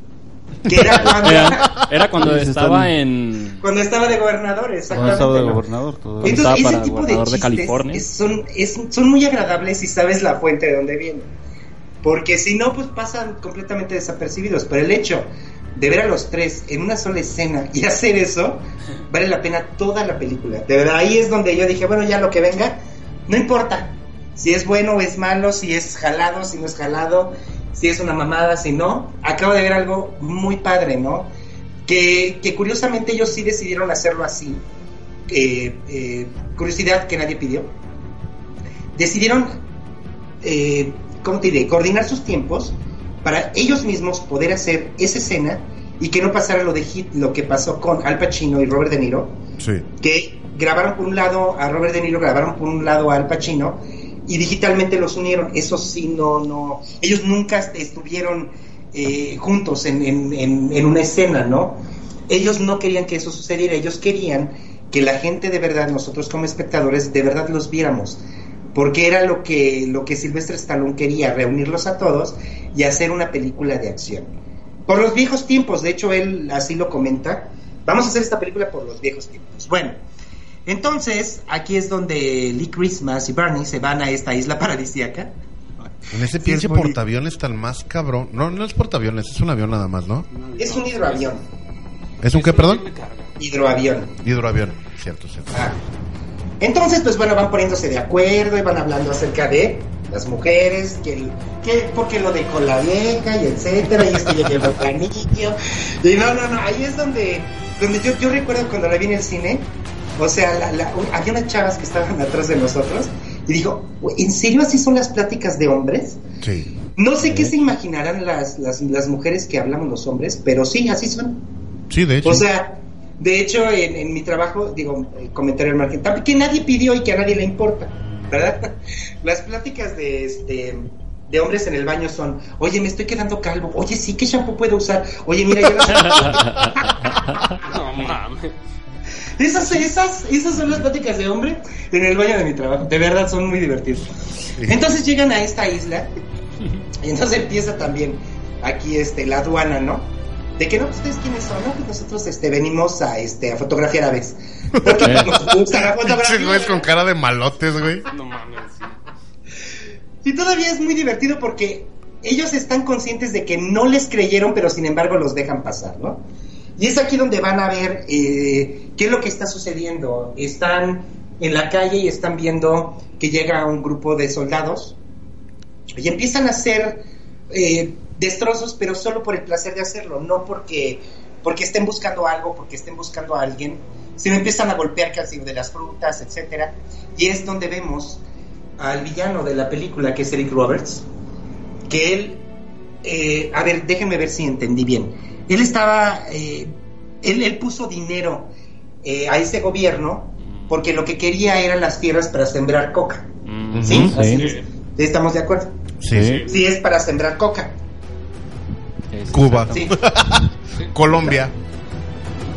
Que era cuando, Era, era cuando estaba en... cuando estaba de gobernador, Cuando exactamente. estaba de gobernador. todo. Entonces- ese para tipo de gobernador de chistes California. es- son, es- son muy agradables si sabes la fuente de dónde vienen. Porque si no, pues pasan completamente desapercibidos. Pero el hecho de ver a los tres en una sola escena y hacer eso, vale la pena toda la película. De verdad, ahí es donde yo dije, bueno, ya lo que venga, no importa. Si es bueno o es malo, si es jalado, si no es jalado, si es una mamada, si no. Acabo de ver algo muy padre, ¿no? Que, que curiosamente ellos sí decidieron hacerlo así. Eh, eh, curiosidad que nadie pidió. Decidieron, eh, ¿cómo te diré? Coordinar sus tiempos para ellos mismos poder hacer esa escena y que no pasara lo de hit, lo que pasó con Al Pacino y Robert De Niro, Sí. que grabaron por un lado a Robert De Niro, grabaron por un lado a Al Pacino y digitalmente los unieron. Eso sí, no, no. Ellos nunca estuvieron eh, juntos en, en- en- en una escena, ¿no? Ellos no querían que eso sucediera, ellos querían que la gente de verdad, nosotros como espectadores, de verdad los viéramos. Porque era lo que, lo que Sylvester Stallone quería, reunirlos a todos y hacer una película de acción. Por los viejos tiempos, de hecho él así lo comenta, vamos a hacer esta película por los viejos tiempos. Bueno, entonces aquí es donde Lee Christmas y Barney se van a esta isla paradisíaca. En ese Sí, pinche es muy- portaaviones tan más cabrón. No, no es portaaviones, es un avión nada más, ¿no? Es un hidroavión, ¿Es un qué, perdón? hidroavión. Hidroavión. Cierto, cierto. Ah. Entonces, pues bueno, van poniéndose de acuerdo y van hablando acerca de las mujeres, que, el- que porque lo de con la vieja y etcétera, y es que yo llevo planillo. Y no, no, no, ahí es donde, donde yo, yo recuerdo cuando la vi en el cine, o sea, la- había unas chavas que estaban atrás de nosotros y dijo, "Güey, ¿en serio así son las pláticas de hombres? Sí. No sé qué se imaginarán las, las, las mujeres que hablamos los hombres, pero sí, así son. Sí, de hecho. O sea, de hecho, en, en mi trabajo, digo, el comentario al margen, que nadie pidió y que a nadie le importa, ¿verdad? Las pláticas de este de hombres en el baño son, oye, me estoy quedando calvo, oye, sí, ¿qué shampoo puedo usar? Oye, mira, yo No mames. Esas, esas, esas son las pláticas de hombre en el baño de mi trabajo, de verdad son muy divertidos. Entonces llegan a esta isla y entonces empieza también aquí este la aduana, ¿no? De que no, pues, ustedes quiénes son, no, pues nosotros este venimos a este a fotografiar aves. Porque nos gusta la fotografía. con cara de malotes, güey. No mames. sí. Y todavía es muy divertido porque ellos están conscientes de que no les creyeron, pero sin embargo los dejan pasar, ¿no? Y es aquí donde van a ver eh, qué es lo que está sucediendo. Están en la calle y están viendo que llega un grupo de soldados y empiezan a hacer eh, destrozos, pero solo por el placer de hacerlo, no porque, porque estén buscando algo, porque estén buscando a alguien, sino empiezan a golpear casi de las frutas, etcétera. Y es donde vemos al villano de la película, que es Eric Roberts, que él, eh, a ver, déjenme ver si entendí bien. Él estaba, eh, él, él puso dinero eh, a ese gobierno porque lo que quería eran las tierras para sembrar coca. Mm, ¿Sí? Así sí. es. ¿Estamos de acuerdo? Sí. Sí. Sí, es para sembrar coca. Cuba. Sí. Colombia.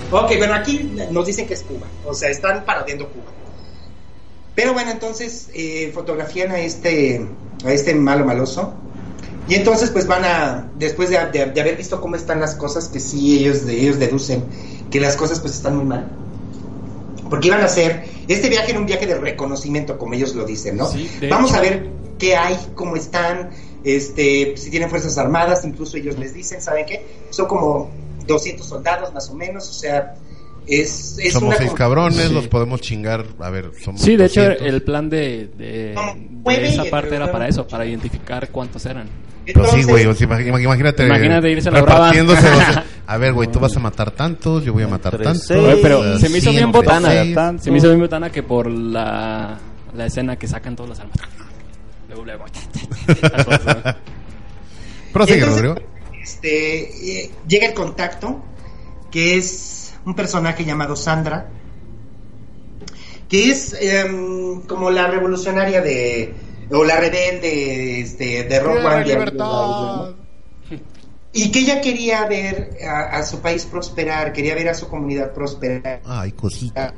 Ok, bueno, aquí nos dicen que es Cuba, o sea, están parodiando Cuba. Pero bueno, entonces eh, fotografían a este, a este malo maloso. Y entonces pues van a, después de, de- de haber visto cómo están las cosas, que sí, ellos, ellos deducen que las cosas pues están muy mal. Porque iban a hacer, este viaje era un viaje de reconocimiento, como ellos lo dicen, ¿no? Sí, de Vamos hecho. a ver qué hay, cómo están, este, si tienen fuerzas armadas, incluso ellos les dicen, ¿saben qué? Son como 200 soldados más o menos, o sea, es, es Somos una seis cabrones, Sí. los podemos chingar. A ver, somos. Sí, de hecho 200. el plan de, de, de esa parte era para eso, para identificar cuántos eran. Pero sí, Entonces, güey, o sea, imag- imagínate. Imagínate irse a la repartiéndose. brava. o sea, a ver, güey, tú vas a matar tantos, yo voy a matar tantos. pero eh, se me hizo sí, bien botana. Tanto. Se me hizo bien botana que por la, la escena que sacan todas las armas. Luego, luego. Prosigue, Rodrigo. Este, eh, llega el contacto, que es un personaje llamado Sandra, que es em, como la revolucionaria de, o la rebelde este, de Rock. ¿no? Y que ella quería ver a, a su país prosperar, quería ver a su comunidad prosperar, Ay, cosita.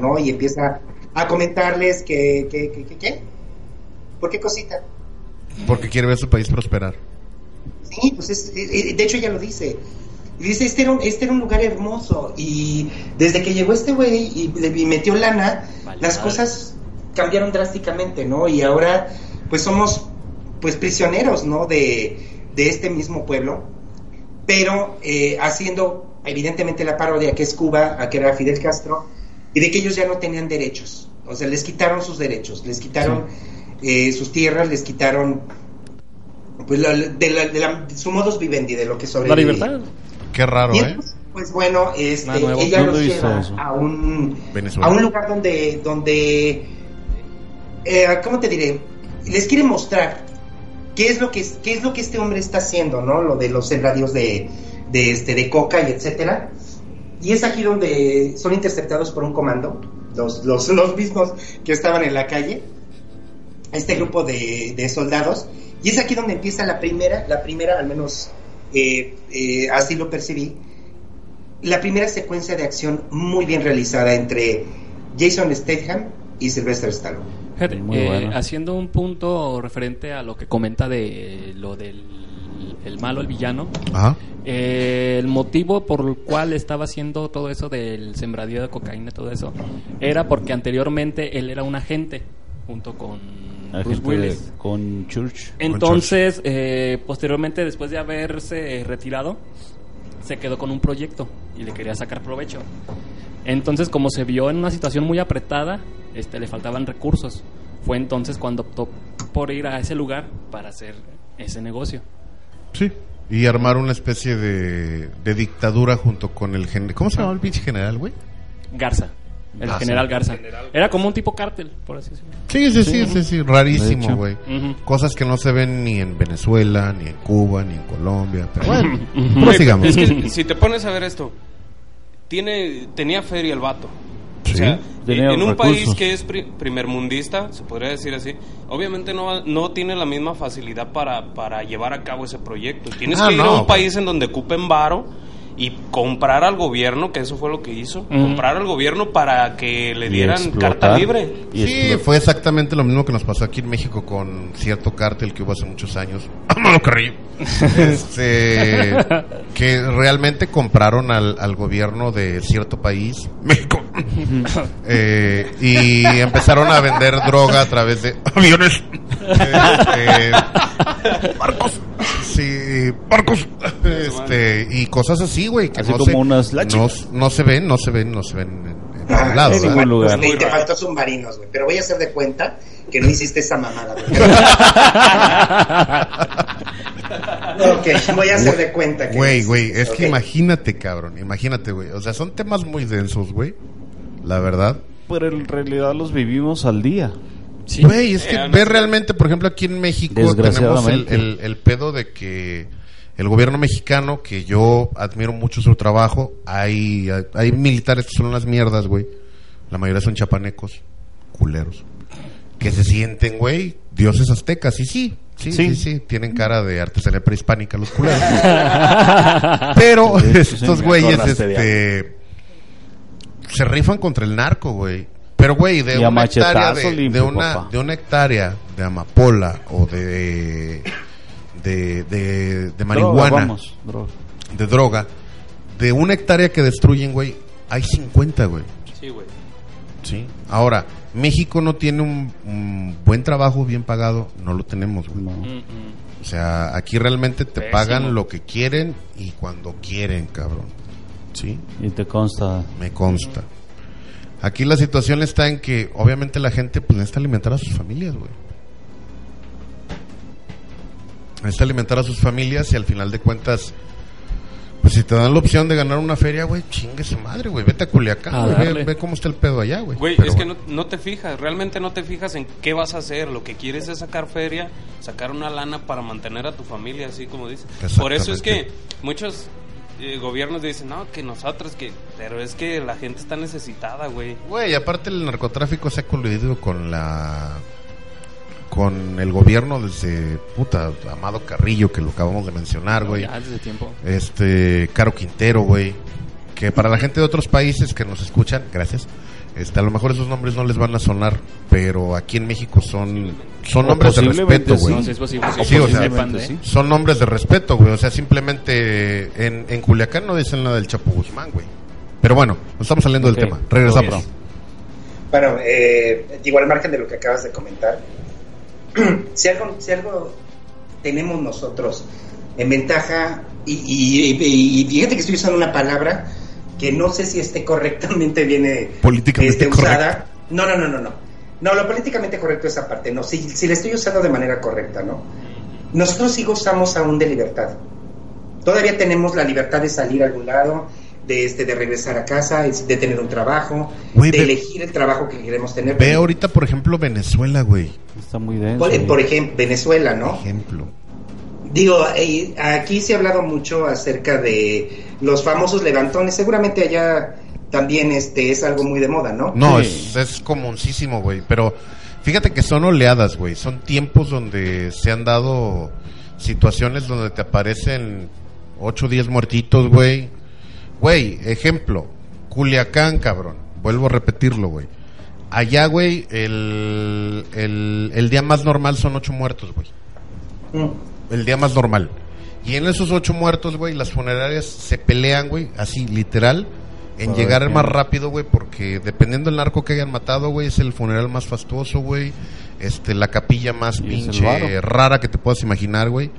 ¿no? Y empieza a comentarles que, que, que, que- ¿qué? ¿Por qué cosita? Porque quiere ver su país prosperar. Sí, pues es, de hecho ella lo dice. Dice, este era un, este era un lugar hermoso. Y desde que llegó este güey y, le- y metió lana, Vale, las cosas cambiaron drásticamente, ¿no? Y ahora, pues somos, pues prisioneros, ¿no? De, de este mismo pueblo. Pero eh, haciendo, evidentemente, la parodia que es Cuba, a que era Fidel Castro, y de que ellos ya no tenían derechos. O sea, les quitaron sus derechos, les quitaron eh, sus tierras, les quitaron pues la- de, la- de la- su modus vivendi, de lo que La sobrevivía. libertad. Qué raro, Y ¿eh? pues bueno, este, ella ¿Dónde los lleva a un, Venezuela. a un lugar donde, donde eh, ¿cómo te diré? Les quiere mostrar qué es lo que qué es lo que este hombre está haciendo, ¿no? Lo de los sembradíos de, de este de coca y etcétera. Y es aquí donde son interceptados por un comando, los, los, los mismos que estaban en la calle, este grupo de, de soldados. Y es aquí donde empieza la primera, la primera, al menos eh, eh, así lo percibí, la primera secuencia de acción muy bien realizada entre Jason Statham y Sylvester Stallone. Fíjate, Muy eh, bueno. haciendo un punto referente a lo que comenta de lo del el malo, el villano, Ajá. eh, el motivo por el cual estaba haciendo todo eso del sembradío de cocaína y todo eso era porque anteriormente él era un agente junto con Bruce Willis. de- con Church. Entonces, eh, posteriormente, después de haberse retirado, se quedó con un proyecto y le quería sacar provecho. Entonces, como se vio en una situación muy apretada, este, le faltaban recursos. Fue entonces cuando optó por ir a ese lugar para hacer ese negocio. Sí. Y armar una especie de, de dictadura junto con el general. ¿Cómo se llama el pinche general, güey? Garza, el Garza. general Garza. Era como un tipo cártel, por así decirlo. Sí, sí, sí, sí, sí, rarísimo, güey. Cosas que no se ven ni en Venezuela, ni en Cuba, ni en Colombia. Pero bueno, prosigamos. Es que si te pones a ver esto, tiene tenía feria el vato. Sí. O sea, en un recursos. país que es pri- primermundista, se podría decir así, obviamente no, no tiene la misma facilidad para, para llevar a cabo ese proyecto. Tienes Ah, que ir no, a un güey. país en donde ocupen varo y comprar al gobierno, que eso fue lo que hizo, comprar al gobierno para que le dieran carta libre. Y Sí, fue exactamente lo mismo que nos pasó aquí en México con cierto cártel que hubo hace muchos años. Vámonos, Carrillo. Este, que realmente compraron al, al gobierno de cierto país, México, Eh, y empezaron a vender droga a través de aviones, barcos, sí, barcos, este, y cosas así, güey, que Así no como se, unas no, láchigas. no se ven, no se ven, no se ven en, en Ah, ningún lado, ningún lugar. Pues, te, te faltó submarinos, güey. Pero voy a hacer de cuenta que no hiciste esa mamada, güey. ok, voy a hacer de cuenta que. Güey, güey, es que imagínate, cabrón, imagínate, güey. O sea, son temas muy densos, güey. La verdad. Pero en realidad los vivimos al día. Sí. Güey, es que Eh, no realmente, por ejemplo, aquí en México tenemos el, el- el pedo de que el gobierno mexicano, que yo admiro mucho su trabajo, hay, hay militares que son unas mierdas, güey. La mayoría son chapanecos, culeros. Que se sienten, güey, dioses aztecas. Y sí, sí, sí, Sí. sí, tienen cara de artesanía prehispánica los culeros. Pero estos güeyes, este, se rifan contra el narco, güey. Pero, güey, de una hectárea de, limpio, de una, papá. de una hectárea de amapola o de de, de, de marihuana, Droga, vamos, droga. de droga, de una hectárea que destruyen, güey, hay 50, güey. Sí, güey. Sí. Ahora, México no tiene un, un buen trabajo bien pagado, no lo tenemos, güey. No. Mm, mm. O sea, aquí realmente te Pésimo. pagan lo que quieren y cuando quieren, cabrón. Sí, Y te consta. me consta. Aquí la situación está en que obviamente la gente pues necesita alimentar a sus familias, güey. Necesita alimentar a sus familias y al final de cuentas, pues si te dan la opción de ganar una feria, güey, chingue su madre, güey. Vete a Culiacán, A güey, ve, cómo está el pedo allá, güey. Güey, Pero es que no, no te fijas, realmente no te fijas en qué vas a hacer. Lo que quieres es sacar feria, sacar una lana para mantener a tu familia, así como dices. Por eso es que muchos eh, gobiernos dicen, no, que nosotros, que... Pero es que la gente está necesitada, güey. Güey, aparte el narcotráfico se ha coludido con la con el gobierno desde puta Amado Carrillo que lo acabamos de mencionar, güey. Ya desde tiempo. Este Caro Quintero, güey, que para la gente de otros países que nos escuchan, gracias. Este, a lo mejor esos nombres no les van a sonar, pero aquí en México son son O nombres de respeto, güey. No, sí es posible. Sí, o sea, Posiblemente, sí. Son nombres de respeto, güey. O sea, simplemente en, en Culiacán no dicen nada del Chapo Guzmán, güey. Pero bueno, no estamos saliendo del tema. Regresamos. Bueno, eh, digo, al margen de lo que acabas de comentar, si algo, si algo tenemos nosotros en ventaja, y, y- y- y fíjate que estoy usando una palabra que no sé si esté correctamente viene Políticamente este, usada. No, no, no, no, no. No, lo políticamente correcto es aparte, no. Si, si la estoy usando de manera correcta, ¿no? Nosotros sí gozamos aún de libertad. Todavía tenemos la libertad de salir a algún lado, de este, de regresar a casa, de tener un trabajo, Güey, de ve- elegir el trabajo que queremos tener. Ve ahorita, por ejemplo, Venezuela, güey. Está muy denso. Por, por ejemplo, Venezuela, ¿no? Ejemplo. Digo, aquí se ha hablado mucho acerca de los famosos levantones. Seguramente allá también este es algo muy de moda, ¿no? No, Sí. es, es güey. Pero fíjate que son oleadas, güey. Son tiempos donde se han dado situaciones donde te aparecen 8 o 10 muertitos, güey. Güey, ejemplo. Culiacán, cabrón. Vuelvo a repetirlo, güey. Allá, güey, el, el, el día más normal son 8 muertos, güey. Mm. El día más normal. Y en esos 8 muertos, güey, las funerarias se pelean, güey, así literal, en A llegar ver, más rápido, güey, porque dependiendo del narco que hayan matado, güey, es el funeral más fastuoso, güey. Este, la capilla más pinche rara que te puedas imaginar, güey.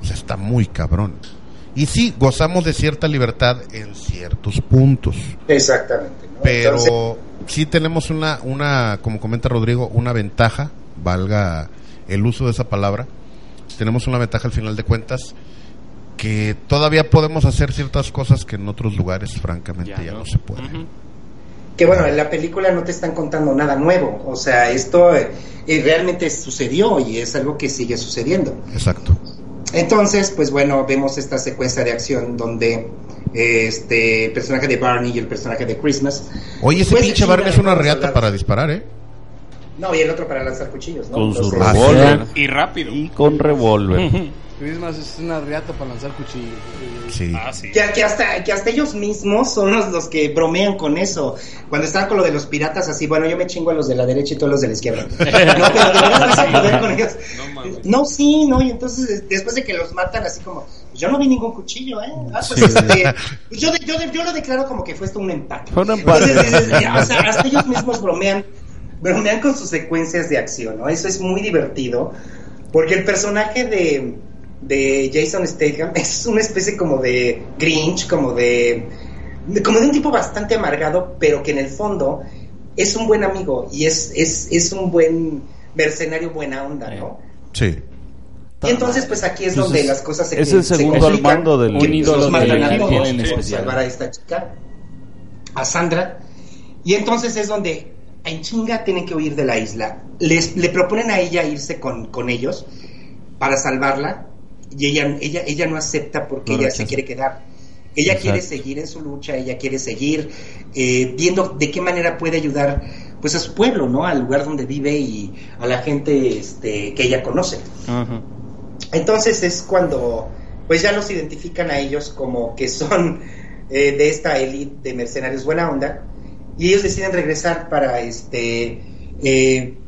O sea, está muy cabrón. Y sí, gozamos de cierta libertad en ciertos puntos. Exactamente. ¿no? Pero Entonces, sí tenemos una, una, como comenta Rodrigo, una ventaja, valga el uso de esa palabra. Tenemos una ventaja al final de cuentas que todavía podemos hacer ciertas cosas que en otros lugares francamente ya, no. se puede. Ujú. que bueno, en la película no te están contando nada nuevo. O sea, esto eh, eh, realmente sucedió y es algo que sigue sucediendo. Exacto. Entonces, pues bueno, vemos esta secuencia de acción donde eh, este el personaje de Barney y el personaje de Christmas. Oye, ese pues, pinche Barney es una reata para disparar, ¿eh? No, y el otro para lanzar cuchillos, ¿no? Con su Entonces, revólver. Y rápido. Y con revólver. Christmas es una riata para lanzar cuchillos. Sí. Ah, sí. Que, que hasta, que hasta ellos mismos son los, los que bromean con eso. Cuando estaban con lo de los piratas, así, bueno, yo me chingo a los de la derecha y todos los de la izquierda. No, pero de verdad vas a poder con ellos. No mames. No, sí, no, y entonces des- después de que los matan, así como, pues yo no vi ningún cuchillo, ¿eh? Ah, pues Sí. este, yo, de- yo, de- yo lo declaro como que fue esto un empate. Fue un empate. Entonces, dices, ya, o sea, hasta ellos mismos bromean, bromean con sus secuencias de acción, ¿no? Eso es muy divertido, porque el personaje de, de Jason Statham es una especie como de Grinch, como de, de- como de un tipo bastante amargado, pero que en el fondo es un buen amigo y es, es, es un buen mercenario buena onda, ¿no? Sí. Y entonces, pues aquí es donde las cosas se es el se segundo complican, al mando del- que, pues, ídolo los matan del a todos en especial. salvar a esta chica, a Sandra. Y entonces es donde en chinga tienen que huir de la isla. Les, le proponen a ella irse con, con ellos para salvarla y ella, ella, ella no acepta porque ella se quiere quedar. Ella Exacto. quiere seguir en su lucha, ella quiere seguir eh, viendo de qué manera puede ayudar pues a su pueblo, ¿no? Al lugar donde vive y a la gente este, que ella conoce. Entonces es cuando pues ya los identifican a ellos como que son eh, de esta élite de mercenarios buena onda y ellos deciden regresar para este eh,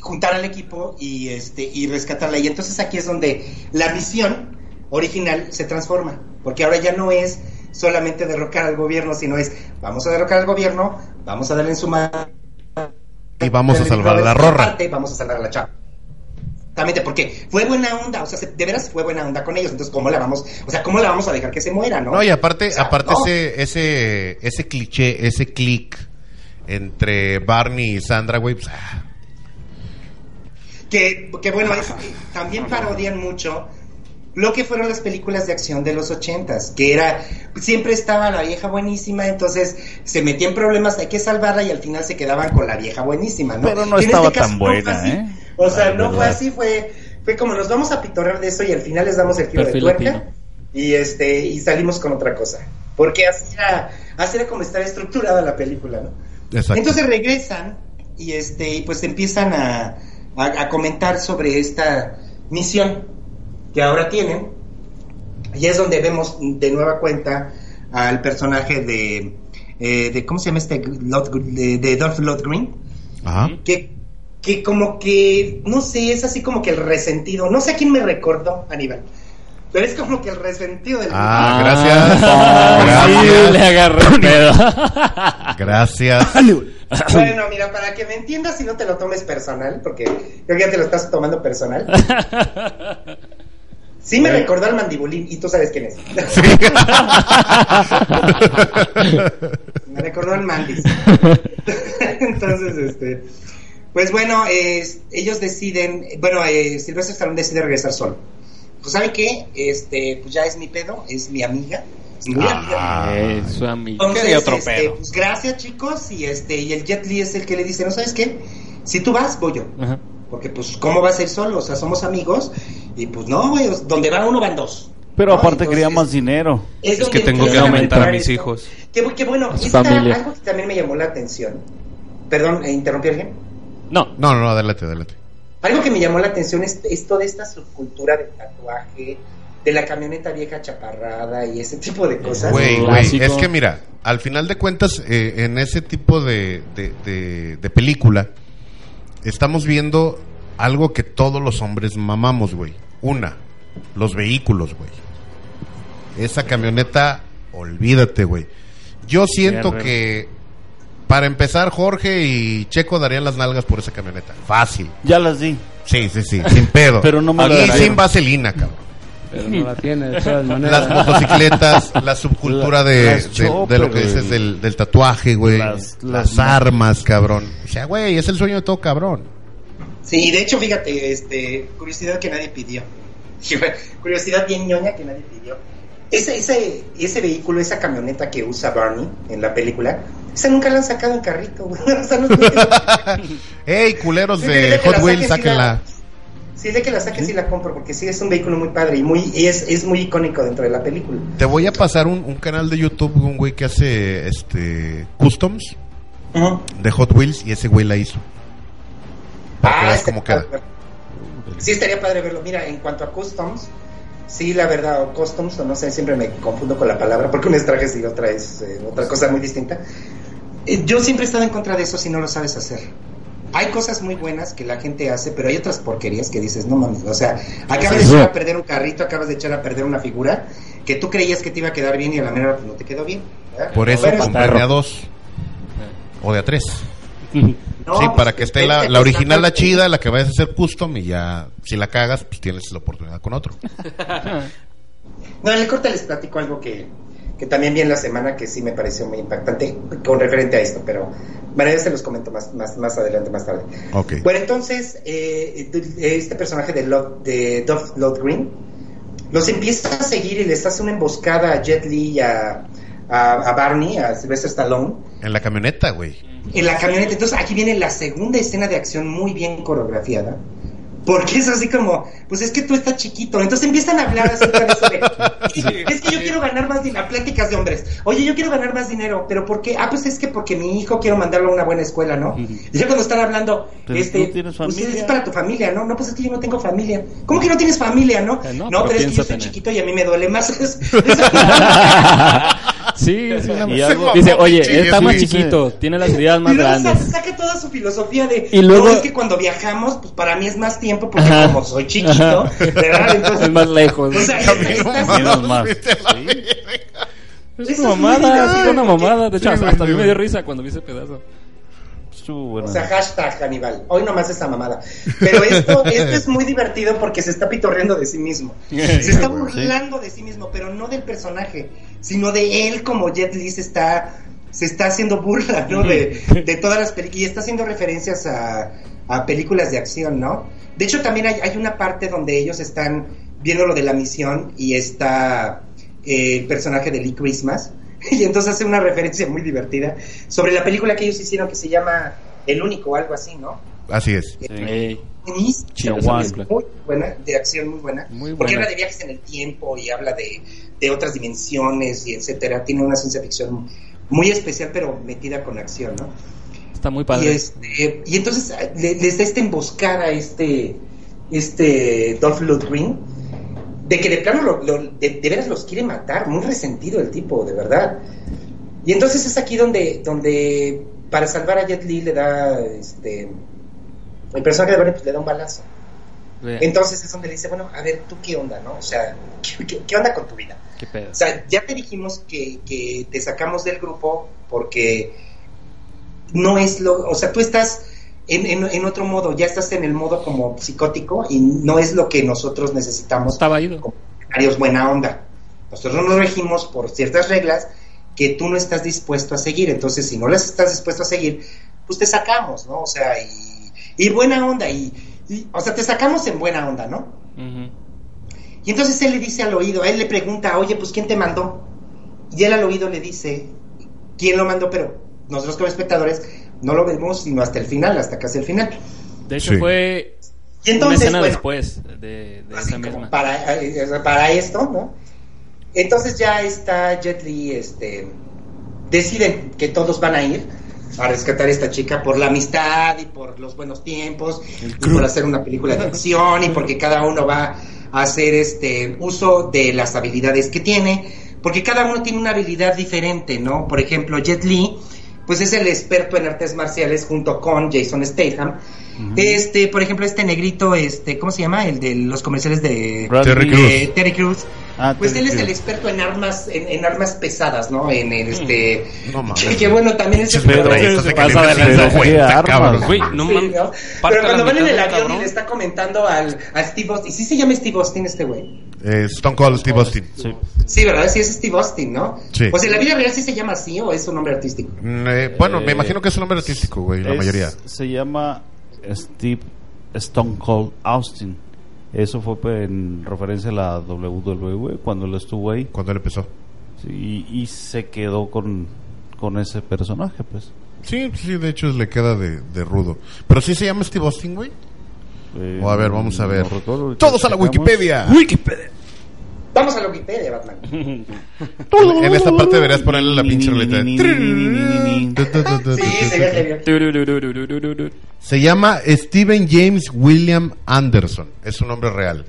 juntar al equipo y este y rescatarla y entonces aquí es donde la misión original se transforma porque ahora ya no es solamente derrocar al gobierno sino es vamos a derrocar al gobierno vamos a darle en su madre Y vamos a salvar a la rorra. parte, vamos a salvar a la chava Exactamente, porque fue buena onda, o sea, se- de veras fue buena onda con ellos, entonces, ¿cómo la vamos, o sea, cómo la vamos a dejar que se muera, no? No, y aparte, O sea, aparte no. ese, ese, ese cliché, ese click entre Barney y Sandra, güey, pues, ah, Que, que bueno, es- también parodian mucho lo que fueron las películas de acción de los ochentas, que era, siempre estaba la vieja buenísima, entonces se metía en problemas, hay que salvarla y al final se quedaban con la vieja buenísima, ¿no? Pero no en estaba este caso tan buena. ¿eh? O sea, no fue así, fue, fue como nos vamos a pitorar de eso y al final les damos el giro Perfil de tuerca latino. y este y salimos con otra cosa. Porque así era, así era como estaba estructurada la película, ¿no? exacto. Entonces regresan y este y pues empiezan a, a, a comentar sobre esta misión que ahora tienen. Y es donde vemos de nueva cuenta al personaje de eh, de, ¿cómo se llama este? De, de Dolph Lundgren, Ajá. que, que como que, no sé, es así como que el resentido, no sé a quién me recordó, Aníbal, pero es como que el resentido del... Ah, Ah, gracias. sí, le agarré el pedo. Gracias. Bueno, mira, para que me entiendas y no te lo tomes personal, porque creo que ya te lo estás tomando personal. Sí me recordó al mandibulín y tú sabes quién es. me recordó al mandis. Entonces, este, pues bueno, es- ellos deciden, bueno, eh, Silvestre Stallone decide regresar solo. Pues saben qué, este, pues ya es mi pedo, es mi amiga, es amiga. Ah, Eh, su amigo. Entonces, otro este, pedo. pues gracias chicos y este y el Jet Li es el que le dice, no sabes qué, si tú vas voy yo, Ajá. Porque pues cómo va a ser solo, o sea somos amigos y pues no, güey, donde va uno van dos. Pero ¿no? aparte quería más dinero. es que tengo que alimentar a mis esto. hijos. Qué, bu- qué bueno, algo que también me llamó la atención. Perdón, ¿eh, ¿interrumpí a alguien? No. No, no, adelante, adelante. Algo que me llamó la atención es, es toda esta subcultura del tatuaje, de la camioneta vieja chaparrada y ese tipo de cosas. Güey, güey, es que mira, al final de cuentas, eh, en ese tipo de, de, de- de película, estamos viendo algo que todos los hombres mamamos, güey. Una, los vehículos, güey. Esa camioneta, olvídate, güey. Yo siento que, para empezar, Jorge y Checo darían las nalgas por esa camioneta. Fácil. Ya las di. Sí, sí, sí, sin pedo. Pero no me y sin vaselina, cabrón. Pero no la tiene de todas maneras. Las motocicletas, la subcultura de, Las de- de lo que dices del, del tatuaje, güey. Las- Las, las- armas, cabrón. O sea, güey, es el sueño de todo cabrón. Sí, y de hecho, fíjate, este, curiosidad que nadie pidió. curiosidad bien ñoña que nadie pidió. Ese, ese, ese vehículo, esa camioneta que usa Barney en la película, esa nunca la han sacado en carrito, güey. O sea, no, no- ¡Ey, culeros de Hot Wheels, sáquenla! Sí, de que la saques y la compro, porque sí es un vehículo muy padre y muy y es, es muy icónico dentro de la película. Te voy a pasar un, un canal de YouTube de un güey que hace este customs de Hot Wheels y ese güey la hizo. Para que veas cómo queda. padre. Sí, estaría padre verlo. Mira, en cuanto a customs, sí, la verdad, o customs, o no sé, siempre me confundo con la palabra, porque una es trajes y otra es eh, otra cosa muy distinta. Eh, yo siempre he estado en contra de eso si no lo sabes hacer. Hay cosas muy buenas que la gente hace, pero hay otras porquerías que dices, no mames, o sea, acabas de echar a perder un carrito, acabas de echar a perder una figura que tú creías que te iba a quedar bien y a la mera no te quedó bien. ¿verdad? Por eso compré de a dos. O de a tres. no, sí, pues, para que esté la, la original, la chida, la que vayas a hacer custom y ya, si la cagas, pues tienes la oportunidad con otro. No, en el corte les platico algo que, que también vi en la semana que sí me pareció muy impactante con referente a esto, pero bueno, ya se los comento más, más, más adelante, más tarde. Bueno, entonces, eh, este personaje de, Love, de Dolph Lundgren los empieza a seguir y les hace una emboscada a Jet Li y a, a, a Barney, a Sylvester Stallone, En la camioneta, güey. en la camioneta. Entonces, aquí viene la segunda escena de acción muy bien coreografiada. Porque es así como, pues es que tú estás chiquito. Entonces empiezan a hablar así de eso de, es que yo quiero ganar más dinero, pláticas de hombres. Oye, yo quiero ganar más dinero, pero ¿por qué? Ah, pues es que porque mi hijo quiero mandarlo a una buena escuela, ¿no? Y ya cuando están hablando, Pero este, tienes pues es para tu familia, ¿no? No, pues es que yo no tengo familia. ¿Cómo que no tienes familia, no? Eh, no, no, pero pero es que yo soy tener. chiquito y a mí me duele más. Sí, sí. una- Y algo- Dice, oye, está más sí. chiquito, tiene las ideas más y luego sa- grandes. saca toda su filosofía de Y luego- no es que cuando viajamos, pues para mí es más tiempo porque Ajá. como soy chiquito, Ajá. ¿verdad? Entonces, Es más lejos. o sea, Menos más. Es una mamada, es una mamada. De hecho, hasta, a mí me dio risa cuando vi ese pedazo. Bueno. O sea, hashtag Hannibal. Hoy nomás esa mamada. Pero esto, esto es muy divertido porque se está pitorreando de sí mismo. Se está burlando de sí mismo, pero no del personaje, sino de él como Jet Li se está, se está haciendo burla, ¿no? De, de todas las películas. Y está haciendo referencias a, a películas de acción, ¿no? De hecho, también hay, hay una parte donde ellos están viendo lo de la misión y está eh, el personaje de Lee Christmas. Y entonces hace una referencia muy divertida sobre la película que ellos hicieron que se llama El Único o algo así, ¿no? Así es. Buenísima, Chihuahua. es muy buena, de acción muy buena, Muy porque buena. habla de viajes en el tiempo y habla de, de otras dimensiones y etcétera. Tiene una ciencia ficción muy especial, pero metida con acción, ¿no? Está muy Y, padre. este, y entonces eh, le- les da esta emboscada a este, este Dolph Lundgren, de que de plano lo- lo- de, de veras los quiere matar, muy resentido el tipo, de verdad. Y entonces es aquí donde, donde para salvar a Jet Li le da, este, el personaje de Barney pues, le da un balazo. Entonces es donde le dice, bueno, a ver, ¿tú qué onda, no? O sea, ¿qué, qué- qué onda con tu vida? qué pedo. O sea, ya te dijimos que, que te sacamos del grupo porque no es lo, o sea, tú estás en, en- en otro modo, ya estás en el modo como psicótico y no es lo que nosotros necesitamos Estaba ido. como comentarios buena onda. Nosotros nos regimos por ciertas reglas que tú no estás dispuesto a seguir. Entonces, si no las estás dispuesto a seguir, pues te sacamos, ¿no? O sea, y, y buena onda, y, y- o sea, te sacamos en buena onda, ¿no? Y entonces él le dice al oído, a él le pregunta, oye, pues ¿quién te mandó? Y él al oído le dice, ¿quién lo mandó? Pero nosotros como espectadores no lo vemos sino hasta el final, hasta casi el final. De hecho, Sí. fue Y entonces, una escena bueno, después de, de así esa como misma. para, eh, para esto, ¿no? Entonces ya está Jet Li, este, deciden que todos van a ir a rescatar a esta chica por la amistad y por los buenos tiempos y por hacer una película de acción y porque cada uno va a hacer este uso de las habilidades que tiene, porque cada uno tiene una habilidad diferente, ¿no? Por ejemplo, Jet Li, pues es el experto en artes marciales junto con Jason Statham. Este, por ejemplo, este negrito, este, ¿cómo se llama? El de los comerciales de Terry Crews. Ah, pues Terry él es el experto en armas, en, en armas pesadas, ¿no? En, el, este, No mames. que, que bueno, también es Pinches pero- metralletas de pasa calibre de lanza. 50, ¿Qué cabrón. armas? Güey, no Sí, mames. ¿no? Parte Pero cuando la van en el del avión y le está comentando al, a Steve Austin, ¿sí se llama Steve Austin este güey? Eh, Stone Cold Steve Austin. Sí. Sí, ¿verdad? Sí, es Steve Austin, ¿no? Sí. Pues en la vida real sí se llama así o es un nombre artístico. Mm, eh, bueno, me Eh, imagino que es un nombre artístico, güey, la mayoría. Se llama Steve Stone Cold Austin. Eso fue pues, en referencia a la WWE cuando él estuvo ahí. Cuando él empezó. Sí, y, y se quedó con, con ese personaje, pues. Sí, sí, de hecho le queda de, de rudo. Pero sí se llama Steve Austin, güey. Eh, O a ver, vamos a ver. no recuerdo, ahorita Todos a la checamos. Wikipedia. Vamos a la Wikipedia, Batman. En esta parte deberías ponerle la pinche roleta. Sí, sería genial. Se llama Steven James William Anderson. Es su nombre real.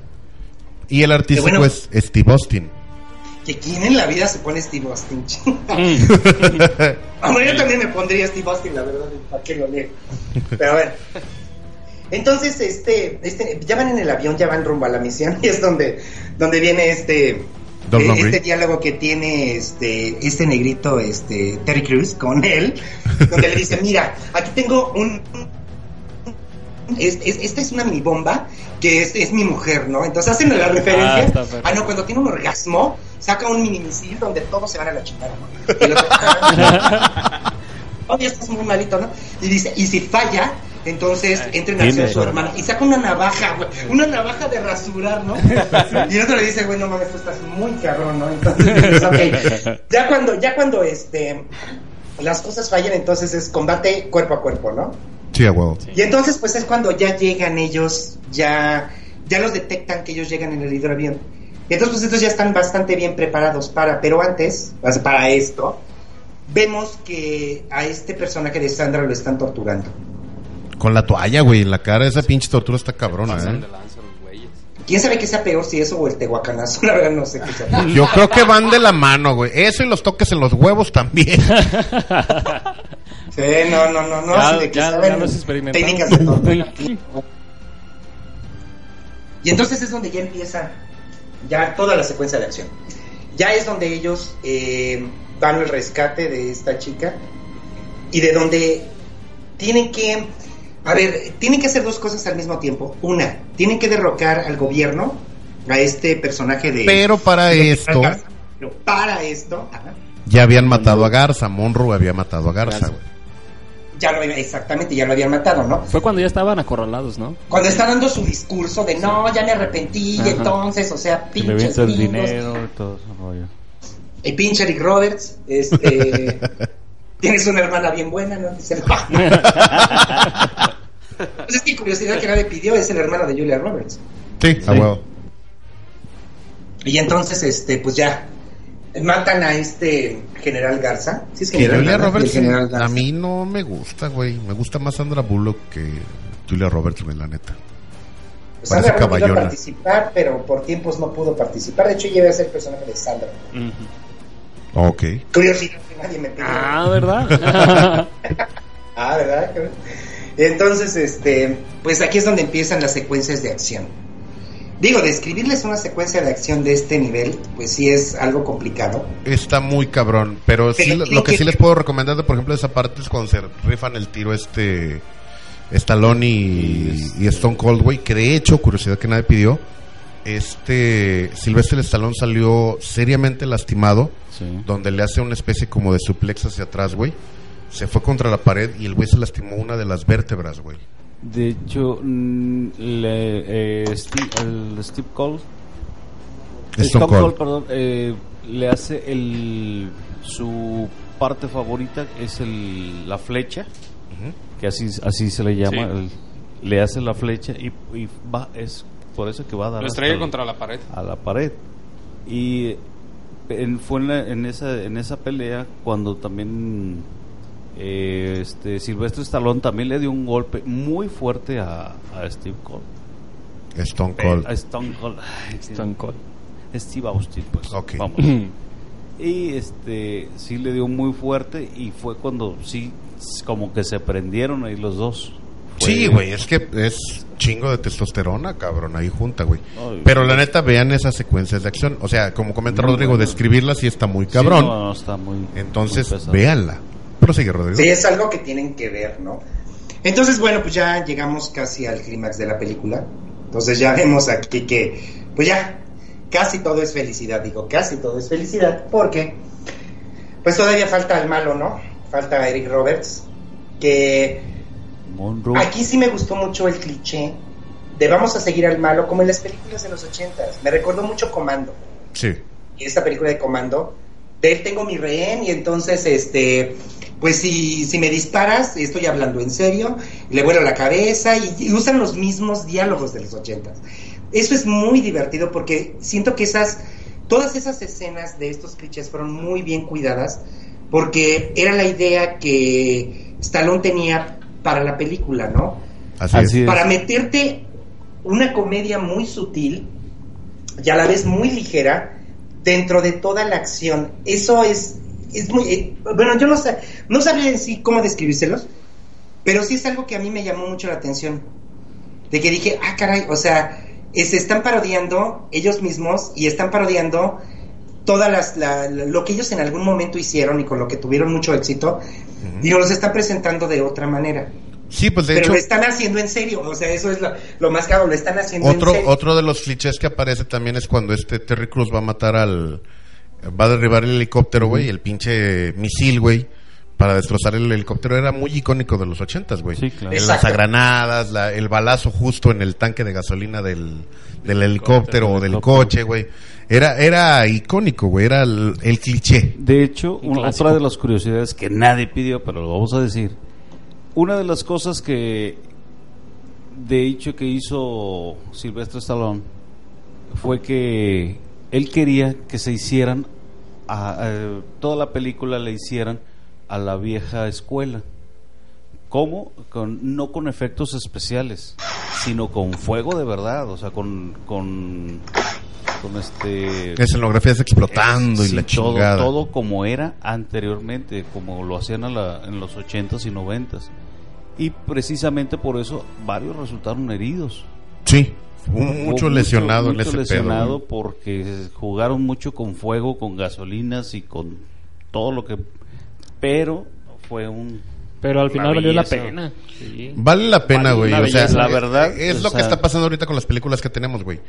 Y el artístico bueno. es Steve Austin. Que quién en la vida se pone Steve Austin. Hombre, yo también me pondría Steve Austin, la verdad, ¿para qué lo leo? Pero a ver. Entonces, este, este, ya van en el avión, ya van rumbo a la misión, y es donde, donde viene este, eh, este diálogo que tiene este, este negrito, este, Terry Crews con él, donde le dice, mira, aquí tengo un, es- es- esta es una mini bomba que es, es mi mujer, ¿no? Entonces hacen la Ah, referencia. Ah, no, cuando tiene un orgasmo, saca un mini misil donde todos se van a la chingada, ¿no? Oye, estás muy malito, ¿no? Y dice, y si falla, entonces entren a su hermana. Y saca una navaja, güey. Una navaja de rasurar, ¿no? Y el otro le dice, güey, no mames, tú estás muy cabrón, ¿no? Entonces, dices, ok. Ya cuando, ya cuando este las cosas fallan, entonces es combate cuerpo a cuerpo, ¿no? Sí, a huevo. Y entonces, pues es cuando ya llegan ellos, ya, ya los detectan que ellos llegan en el hidroavión. Y entonces, pues estos ya están bastante bien preparados para, pero antes, para esto, vemos que a este personaje de Sandra lo están torturando. Con la toalla, güey, en la cara. Esa pinche tortura está cabrona, ¿eh? ¿Quién sabe qué sea peor, si eso o el tehuacanazo? La verdad no sé qué sea peor. Yo creo que van de la mano, güey. Eso y los toques en los huevos también. Sí, no, no, no, no. Ya- de los técnicas de tortura. Y entonces es donde ya empieza ya toda la secuencia de acción. Ya es donde ellos eh, van al rescate de esta chica y de donde tienen que, a ver, tienen que hacer dos cosas al mismo tiempo. Una, tienen que derrocar al gobierno, a este personaje de... Pero para esto, Pero para esto, ajá, ya habían matado a Garza. Monroe había matado a Garza, güey. ya lo había- exactamente, ya lo habían matado, ¿no? Fue cuando ya estaban acorralados, ¿no? Cuando está dando su discurso de no, ya me arrepentí, y entonces, o sea, pinches el gringos". dinero y todo ese rollo. Y pinche Eric Roberts, este. tienes una hermana bien buena, ¿no? Pues es que curiosidad que nadie pidió, es el hermano de Julia Roberts. Sí, a huevo. Y entonces, este, pues ya. Matan a este general Garza. ¿Sí es Que general, Julia. Roberts general Garza. a mí no me gusta, güey. Me gusta más Sandra Bullock que Julia Roberts, güey, la neta. Pues parece Sandra caballona. participar, pero por tiempos no pudo participar. De hecho, iba a ser personaje de Sandra. Ok. Curiosidad que nadie me pidió. Ah, ¿verdad? Ah, ¿verdad? Entonces, este, pues aquí es donde empiezan las secuencias de acción. Digo, describirles una secuencia de acción de este nivel, pues sí es algo complicado. Está muy cabrón, pero, sí, lo, que que- sí les puedo recomendar, de, por ejemplo, de esa parte es cuando se rifan el tiro este Stallone y, y Stone Cold, güey, que de hecho, curiosidad que nadie pidió, este Sylvester Stallone salió seriamente lastimado, Sí. donde le hace una especie como de suplex hacia atrás, güey. Se fue contra la pared y el güey se lastimó una de las vértebras, güey. De hecho, mm, le, eh, Steve, el Steve Cole, Stone Cold. perdón, eh, le hace el su parte favorita es el la flecha, que así así se le llama, Sí. el- le hace la flecha y, y va es por eso que va a dar Lo estrella el- contra la pared. a la pared y en- fue en, la- en esa en esa pelea cuando también eh, este Silvestre Stallone también le dio un golpe muy fuerte a, a Steve Cole Stone Cold. a Stone Cold Stone Cold. Steve Austin pues Ok. vamos y este sí le dio muy fuerte y fue cuando sí como que se prendieron ahí los dos Fue- Sí, güey, es que es chingo de testosterona, cabrón, ahí junta, güey. Pero la neta, vean esas secuencias de acción. O sea, como comenta Muy Rodrigo, buena. describirla sí está muy Sí, cabrón. no, no, está muy Entonces, muy véanla. Prosigue, Rodrigo. Sí, es algo que tienen que ver, ¿no? Entonces, bueno, pues ya llegamos casi al clímax de la película. Entonces ya vemos aquí que, pues ya, casi todo es felicidad, digo, casi todo es felicidad, porque, pues todavía falta el malo, ¿no? Falta Eric Roberts, que Monroe aquí sí me gustó mucho el cliché de vamos a seguir al malo, como en las películas de los ochentas. Me recordó mucho Comando. Sí. y esta película de comando, de él tengo mi rehén y entonces, este, pues si, si me disparas, estoy hablando en serio, le vuelo la cabeza y, y usan los mismos diálogos de los ochentas. Eso es muy divertido porque siento que esas, todas esas escenas de estos clichés fueron muy bien cuidadas porque era la idea que Stallone tenía para la película, ¿no? Así, Así es. es. para meterte una comedia muy sutil y a la vez muy ligera dentro de toda la acción. Eso es, es muy... eh, bueno, yo no, sé, no sabría sí cómo describírselos, pero sí es algo que a mí me llamó mucho la atención. De que dije, ah, caray, o sea, se están parodiando ellos mismos y están parodiando todas las la- lo que ellos en algún momento hicieron y con lo que tuvieron mucho éxito y nos los están presentando de otra manera Sí, pues de pero hecho, lo están haciendo en serio, o sea, eso es lo, lo más caro, lo están haciendo otro, en serio. otro de los clichés que aparece también es cuando este Terry Cruz va a matar al. Va a derribar el helicóptero, güey, el pinche misil, güey, para destrozar el helicóptero. Era muy icónico de los ochentas, güey. Sí, claro. El Exacto. lanzagranadas, la- el balazo justo en el tanque de gasolina del, del helicóptero o del coche, güey. Era, era icónico, güey, era el, el cliché. De hecho, una- otra de las curiosidades que nadie pidió, pero lo vamos a decir. Una de las cosas que, de hecho, que hizo Silvestre Stallone fue que él quería que se hicieran, a- a- toda la película le hicieran a la vieja escuela. ¿Cómo? Con, no con efectos especiales, sino con fuego de verdad, o sea, con, con, con este Escenografías explotando y la todo, chingada. todo como era anteriormente, como lo hacían a la- en los 80s y 90s. Y precisamente por eso varios resultaron heridos. Sí, hubo mucho lesionado en mucho ese lesionado pedo. porque jugaron mucho con fuego, con gasolinas y con todo lo que... Pero fue un... Pero al final valió la pena. Sí. Vale la pena, güey. O sea. La verdad, es lo que está pasando ahorita con las películas que tenemos, güey.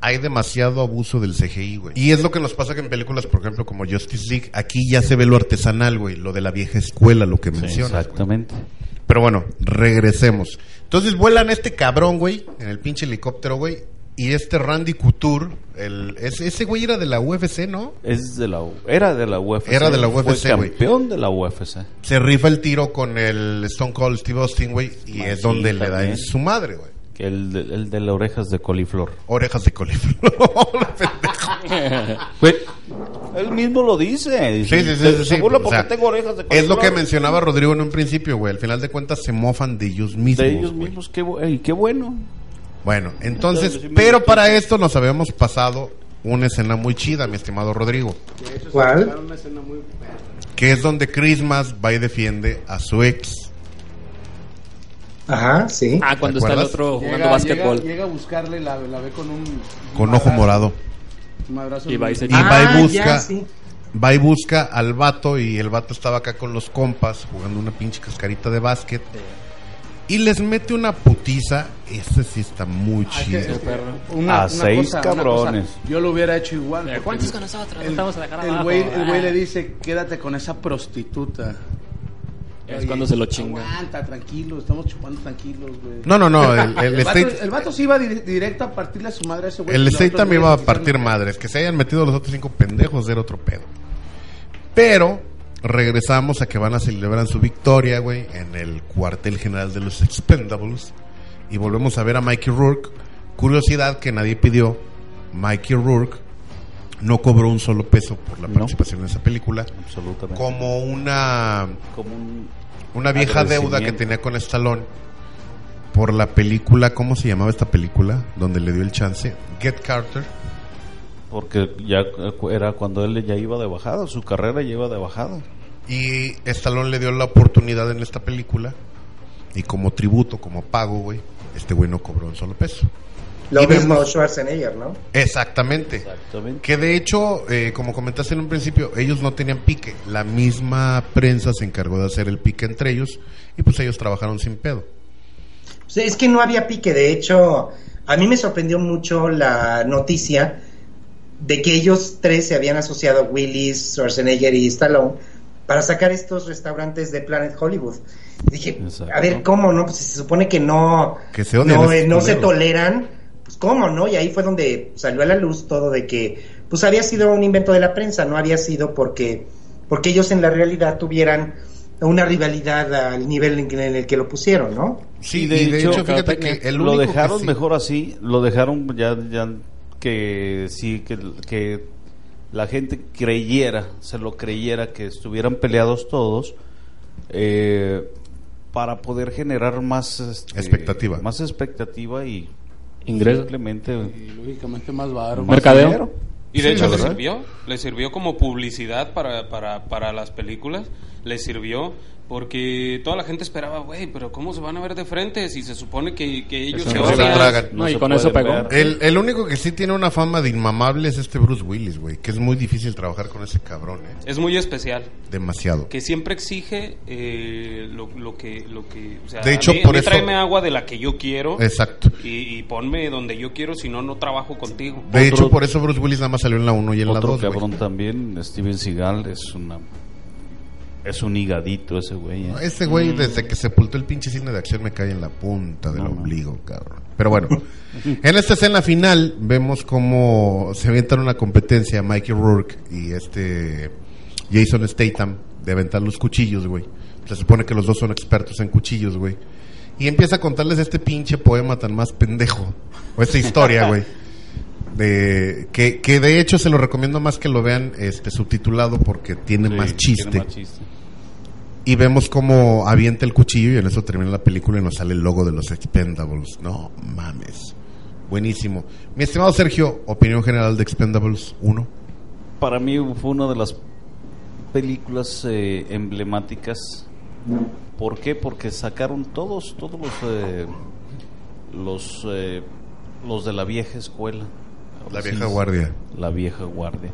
Hay demasiado abuso del CGI, güey. Y es lo que nos pasa que en películas, por ejemplo, como Justice League, aquí ya se ve lo artesanal, güey, lo de la vieja escuela, lo que mencionas. güey. Exactamente. Pero bueno, regresemos. Entonces vuelan este cabrón, güey, en el pinche helicóptero, güey. Y este Randy Couture, el, ese, ese güey era de la UFC, ¿no? Es de la, era de la UFC. Era de la UFC, güey. campeón de la UFC. Se rifa el tiro con el Stone Cold Steve Austin, güey. Y es donde le da en su madre, güey. El, de, el de las orejas de coliflor. Orejas de coliflor. Pendejo. Güey, él mismo lo dice. Sí, sí, sí, Se- sí, se sí. burla O porque sea, tengo orejas de Es lo que coliflor. mencionaba Rodrigo en un principio, güey. Al final de cuentas se mofan de ellos mismos. De ellos güey. mismos, qué, bu- ey, qué bueno. Bueno, entonces, Sí me pero gustó. para esto nos habíamos pasado una escena muy chida, mi estimado Rodrigo, ¿Cuál? sacaron una escena muy que es donde Christmas va y defiende a su ex. Ajá, sí. Ah, cuando ¿Te está el otro jugando llega, básquetbol. Llega, llega a buscarle, la, la ve con un... Con un ojo morado. Y va y se Y va y Ah, busca, ya, sí. va y busca al vato y el vato estaba acá con los compas jugando una pinche cascarita de básquet y les mete una putiza. Ese sí está muy Ah, es que, chido. es que una- A una seis cosa- una cabrones. cosa, yo lo hubiera hecho igual. ¿Cuántos el- con nosotros? El, Estamos a dejar el abajo. güey, el güey Ah. le dice, quédate con esa prostituta. Es cuando se lo chinga. Aguanta, tranquilo, estamos chupando tranquilos, güey. No, no, no, el, el El, vato, el vato sí iba di- directo a partirle a su madre a ese güey. el state también iba a partir madres. Que se hayan metido los otros cinco pendejos era otro pedo. Pero regresamos a que van a celebrar su victoria, güey, en el cuartel general de los Expendables. Y volvemos a ver a Mikey Rourke. Curiosidad que nadie pidió. Mikey Rourke no cobró un solo peso por la No. participación en esa película. Absolutamente. Como una, Como un una vieja deuda que tenía con Stallone por la película, ¿cómo se llamaba esta película? Donde le dio el chance. Get Carter. porque ya era cuando él ya iba de bajada, su carrera ya iba de bajada. Y Stallone le dio la oportunidad en esta película. Y como tributo, como pago, güey, este güey no cobró un solo peso. Lo Y mismo vemos- Schwarzenegger, ¿no? Exactamente. Exactamente. Que de hecho, eh, como comentaste en un principio, ellos no tenían pique. La misma prensa se encargó de hacer el pique entre ellos. Y pues ellos trabajaron sin pedo. Sea, es que no había pique. De hecho, a mí me sorprendió mucho la noticia de que ellos tres se habían asociado, Willis, Schwarzenegger y Stallone, para sacar estos restaurantes de Planet Hollywood. Dije, Exacto. a ver, ¿cómo no? Pues si se supone que no, Que se no, eh, no se toleran, pues cómo, ¿no? Y ahí fue donde salió a la luz todo de que, pues había sido un invento de la prensa, no había sido porque, porque ellos en la realidad tuvieran una rivalidad al nivel en, que- en el que lo pusieron, ¿no? Sí, de y de hecho, hecho, fíjate que el lo único dejaron que sí- mejor así, lo dejaron ya, ya que sí, que, que la gente creyera, se lo creyera, que estuvieran peleados todos, eh, para poder generar más este, Expectativa. más expectativa y Ingreso. simplemente Y lógicamente más más Mercadeo. dinero. Y de Sí, hecho le sirvió, le sirvió como publicidad para, para, para las películas, le sirvió porque toda la gente esperaba, güey, pero ¿cómo se van a ver de frente si se supone que, que ellos Eso se no se tragan. No, y se con eso pegó. ver. El, el único que sí tiene una fama de inmamable es este Bruce Willis, güey. Que es muy difícil trabajar con ese cabrón, ¿eh? Es muy especial. Demasiado. que siempre exige eh, lo, lo que lo que o sea, De hecho, a mí- a por mí eso- tráeme agua de la que yo quiero Exacto. y, y ponme donde yo quiero si no no trabajo contigo De Otro- hecho, por eso Bruce Willis nada más salió en la 1 y en la Otro 2, güey. cabrón también, Steven Seagal, es una es un higadito ese güey. ¿eh? Ese güey, desde que sepultó el pinche cine de acción, me cae en la punta del No, no. ombligo, cabrón. Pero bueno, en esta escena final vemos cómo se avientan una competencia Mikey Rourke y este Jason Statham de aventar los cuchillos, güey. Se supone que los dos son expertos en cuchillos, güey. Y empieza a contarles este pinche poema tan más pendejo. O esta historia, güey. De, que, que de hecho se lo recomiendo más que lo vean este subtitulado porque tiene Sí, más chiste. tiene más chiste. Y vemos cómo avienta el cuchillo y en eso termina la película y nos sale el logo de los Expendables. No mames. Buenísimo. Mi estimado Sergio, opinión general de Expendables 1. Para mí fue una de las películas eh, emblemáticas. ¿Por qué? Porque sacaron todos, todos los eh, los eh, los de la vieja escuela. La Sí, vieja guardia. La vieja guardia.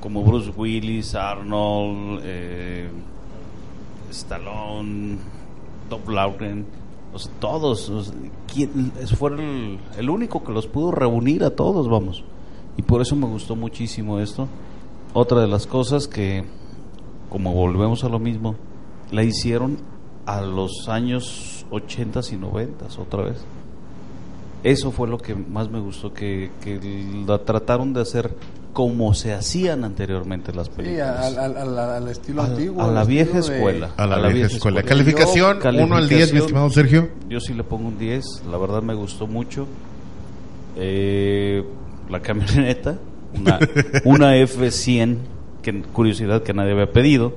Como Bruce Willis, Arnold, eh, Stallone, Top Lauren, todos. o sea, ¿quién- es- fue el, el único que los pudo reunir a todos, vamos. Y por eso me gustó muchísimo esto. Otra de las cosas que, como volvemos a lo mismo, la hicieron a los años 80 y 90 otra vez. Eso fue lo que más me gustó, que, que la trataron de hacer como se hacían anteriormente las Sí, películas. al, al- al- al estilo A- antiguo. a la vieja de- escuela. A la, A la vieja vieja escuela. escuela. Calificación, Yo- 1 al 10, mi estimado Sergio. Yo sí le pongo un 10, la verdad me gustó mucho. Eh, la camioneta, una, una F100, que curiosidad que nadie había pedido,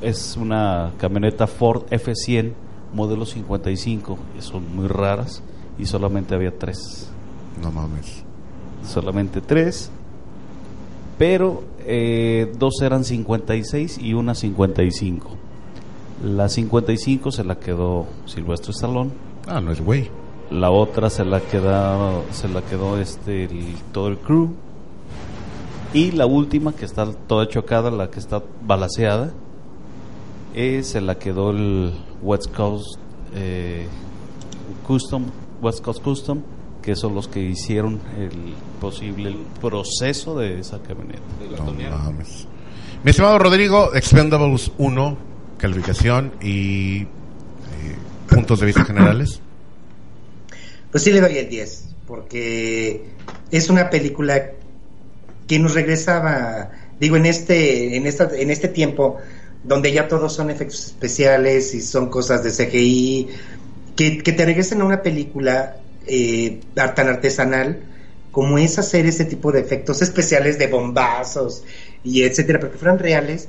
es una camioneta Ford F100 modelo 55, y son muy raras y solamente había tres. No mames. solamente tres, pero eh, dos eran 56 y una 55. La 55 se la quedó Silvestre Stallone, Ah, no es güey. la otra se la quedó, se la quedó este el- todo el crew y la última que está toda chocada, la que está balaseada, eh, se la quedó el West Coast eh, Custom, West Coast Custom, que son los que hicieron el posible el proceso de esa camioneta. No mames. Mi estimado Rodrigo, Expendables 1, calificación y eh, puntos de vista generales. Pues sí le doy el 10, porque es una película que nos regresaba, digo, en este, en esta, en este tiempo donde ya todos son efectos especiales y son cosas de CGI, que, te regresen a una película eh, tan artesanal como es hacer ese tipo de efectos especiales de bombazos y etcétera, pero que fueran reales,